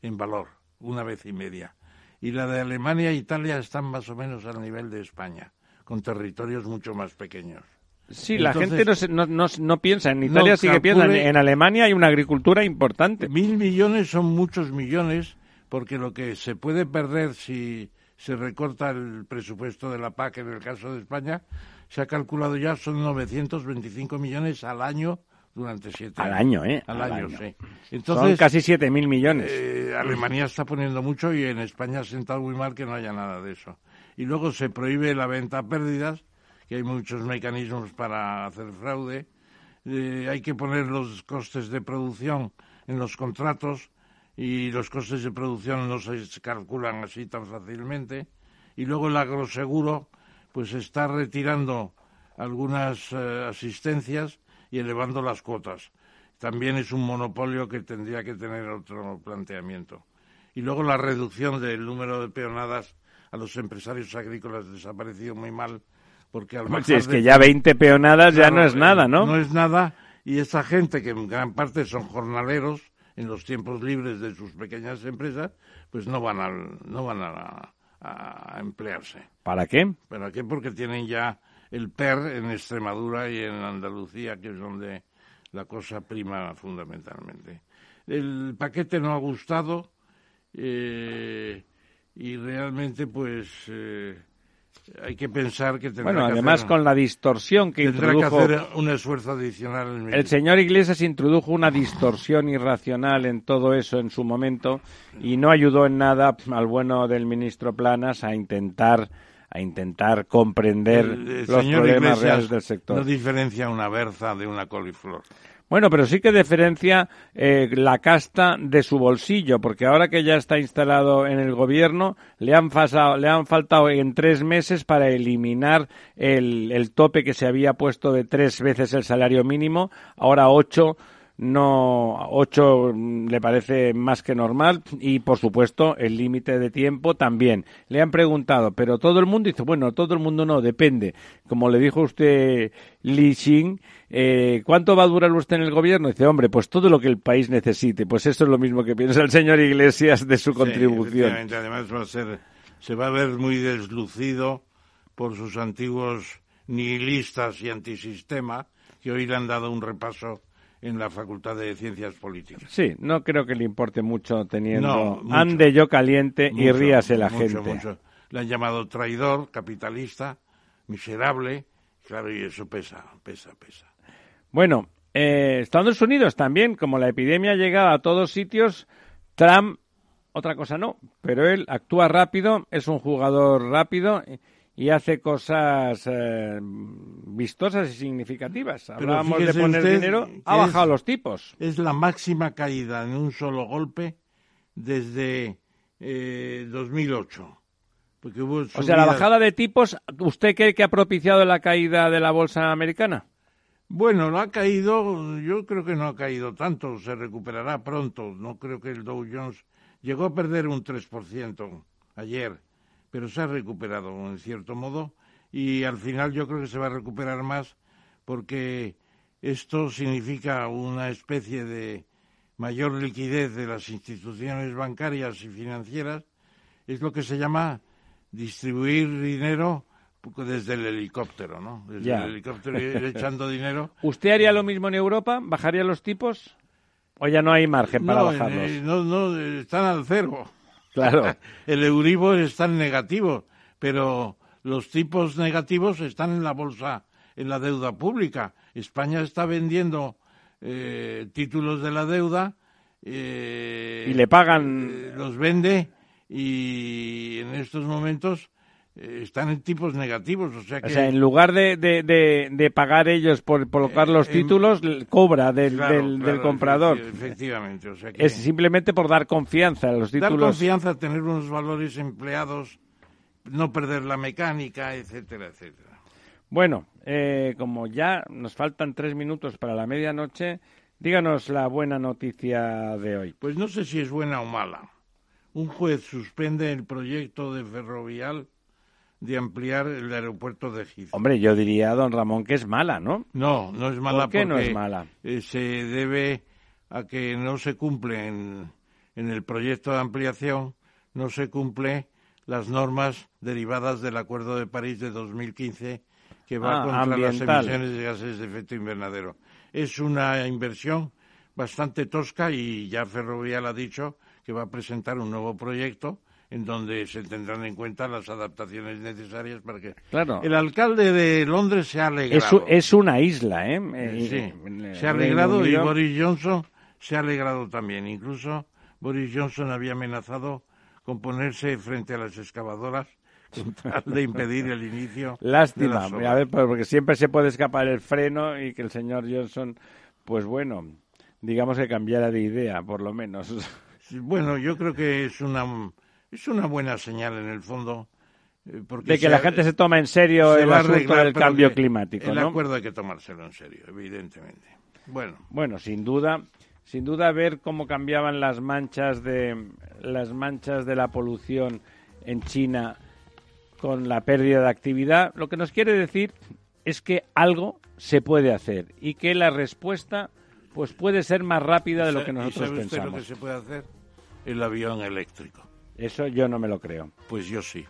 en valor, una vez y media. Y la de Alemania e Italia están más o menos al nivel de España, con territorios mucho más pequeños. Sí, la gente no, se- no, no, no piensa. En Italia sí que piensa. En, Alemania hay una agricultura importante. Mil millones son muchos millones, porque lo que se puede perder si se recorta el presupuesto de la PAC en el caso de España, se ha calculado ya son 925 millones al año durante siete Al años. año, ¿eh? Al, Al año, año. sí. Son Entonces, casi 7.000 millones. eh, Alemania está poniendo mucho y en España ha sentado muy mal que no haya nada de eso. Y luego se prohíbe la venta a pérdidas, que hay muchos mecanismos para hacer fraude. Eh, hay que poner los costes de producción en los contratos y los costes de producción no se calculan así tan fácilmente. Y luego el agroseguro pues está retirando algunas eh, asistencias y elevando las cuotas. También es un monopolio que tendría que tener otro planteamiento. Y luego la reducción del número de peonadas a los empresarios agrícolas desaparecido muy mal porque al Si es que ya 20 peonadas ya no es eh, nada, ¿no? No es nada. Y esa gente, que en gran parte son jornaleros en los tiempos libres de sus pequeñas empresas, pues no van, al, no van a, a emplearse. ¿Para qué? ¿Para qué? Porque tienen ya el PER en Extremadura y en Andalucía, que es donde la cosa prima fundamentalmente. el paquete no ha gustado eh, y realmente pues eh, hay que pensar que tendrá Bueno, que además hacer, con la distorsión que tendrá introdujo... que hacer un esfuerzo adicional. el El señor Iglesias introdujo una distorsión irracional en todo eso en su momento y no ayudó en nada al bueno del ministro Planas a intentar a intentar comprender El- el los señor problemas Iglesias reales del sector. No diferencia una berza de una coliflor. Bueno, pero sí que diferencia eh, la casta de su bolsillo, porque ahora que ya está instalado en el gobierno, le han, fasado- le han faltado en tres meses para eliminar el, el tope que se había puesto de tres veces el salario mínimo, ahora ocho no ocho le parece más que normal y por supuesto el límite de tiempo también. Le han preguntado pero todo el mundo dice bueno todo el mundo no depende. Como le dijo usted Li Xin eh, ¿cuánto va a durar usted en el gobierno? dice hombre pues todo lo que el país necesite pues eso es lo mismo que piensa el señor Iglesias de su Sí, contribución además va a ser, se va a ver muy deslucido por sus antiguos nihilistas y antisistema que hoy le han dado un repaso en la Facultad de Ciencias Políticas. sí no creo que le importe mucho teniendo No, mucho. ande yo caliente y ríase la mucho, gente. Le han llamado traidor, capitalista, miserable, claro, y eso pesa, pesa, pesa. Bueno, eh, Estados Unidos también, como la epidemia llega a todos sitios, Trump, otra cosa no, pero él actúa rápido, es un jugador rápido y hace cosas eh, vistosas y significativas. Hablábamos de poner dinero, ha bajado es- los tipos. Es la máxima caída en un solo golpe desde eh, 2008. Porque hubo O sea, la bajada de tipos, ¿usted cree que ha propiciado la caída de la bolsa americana? Bueno, no ha caído, yo creo que no ha caído tanto, se recuperará pronto. No creo que el Dow Jones llegó a perder un 3% ayer, pero se ha recuperado en cierto modo y al final yo creo que se va a recuperar más porque esto significa una especie de mayor liquidez de las instituciones bancarias y financieras. Es lo que se llama distribuir dinero desde el helicóptero, ¿no? Desde Ya. el helicóptero ir *laughs* echando dinero. ¿Usted haría lo mismo en Europa? ¿Bajaría los tipos? ¿O ya no hay margen para no, bajarlos? eh, no, no, están al cero. Claro. *laughs* El Euribor está en negativo, pero los tipos negativos están en la bolsa, en la deuda pública. España está vendiendo eh, títulos de la deuda. eh, Y le pagan eh, los vende y en estos momentos están en tipos negativos. O sea que. O sea, en lugar de, de, de, de pagar ellos por colocar los Eh, títulos, l- cobra del, Claro, del, claro, del comprador. efecti- Efectivamente. O sea que Es simplemente por dar confianza a los dar títulos. confianza, tener unos valores empleados, no perder la mecánica, etcétera, etcétera. Bueno, eh, como ya nos faltan tres minutos para la medianoche, díganos la buena noticia de hoy. Pues no sé si es buena o mala. Un juez suspende el proyecto de Ferrovial de ampliar el aeropuerto de Heathrow. Hombre, yo diría, don Ramón, que es mala, ¿no? No, no es mala ¿Por qué no porque es mala? eh, se debe a que no se cumple en, en el proyecto de ampliación, no se cumple las normas derivadas del Acuerdo de París de 2015 que va Ah, contra ambiental. las emisiones de gases de efecto invernadero. Es una inversión bastante tosca y ya Ferrovial ha dicho que va a presentar un nuevo proyecto en donde se tendrán en cuenta las adaptaciones necesarias para que Claro. el alcalde de Londres se ha alegrado. Es, una isla, ¿eh? Eh, Eh, sí, eh, se ha alegrado y Boris Johnson se ha alegrado también. Incluso Boris Johnson había amenazado con ponerse frente a las excavadoras de impedir el inicio. Lástima, a ver, porque siempre se puede escapar el freno y que el señor Johnson, pues bueno, digamos que cambiara de idea, por lo menos. Sí, Bueno, yo creo que es una es una buena señal en el fondo. eh, porque De que se- la gente se toma en serio se el asunto arreglar, del cambio climático, El ¿no? acuerdo hay que tomárselo en serio, evidentemente. Bueno, Bueno, sin duda, sin duda ver cómo cambiaban las manchas de las manchas de la polución en China con la pérdida de actividad, lo que nos quiere decir es que algo se puede hacer y que la respuesta pues puede ser más rápida de lo que ¿Y nosotros sabe usted lo que pensamos. se puede hacer? El avión eléctrico. Eso yo no me lo creo. Pues yo sí.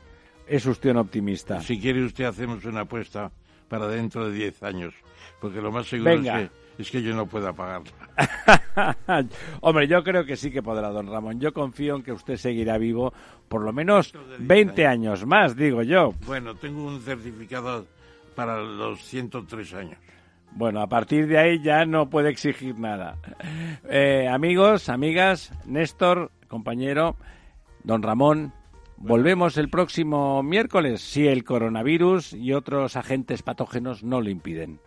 Es usted un optimista. Si quiere usted hacemos una apuesta para dentro de 10 años porque lo más seguro Venga. es que, es que yo no pueda pagarla. *laughs* Hombre, yo creo que sí que podrá, don Ramón. Yo confío en que usted seguirá vivo por lo menos 20 años más, digo yo. Bueno, tengo un certificado para los 103 años. Bueno, a partir de ahí ya no puede exigir nada. Eh, amigos, amigas, Néstor, compañero, don Ramón, volvemos el próximo miércoles si el coronavirus y otros agentes patógenos no lo impiden.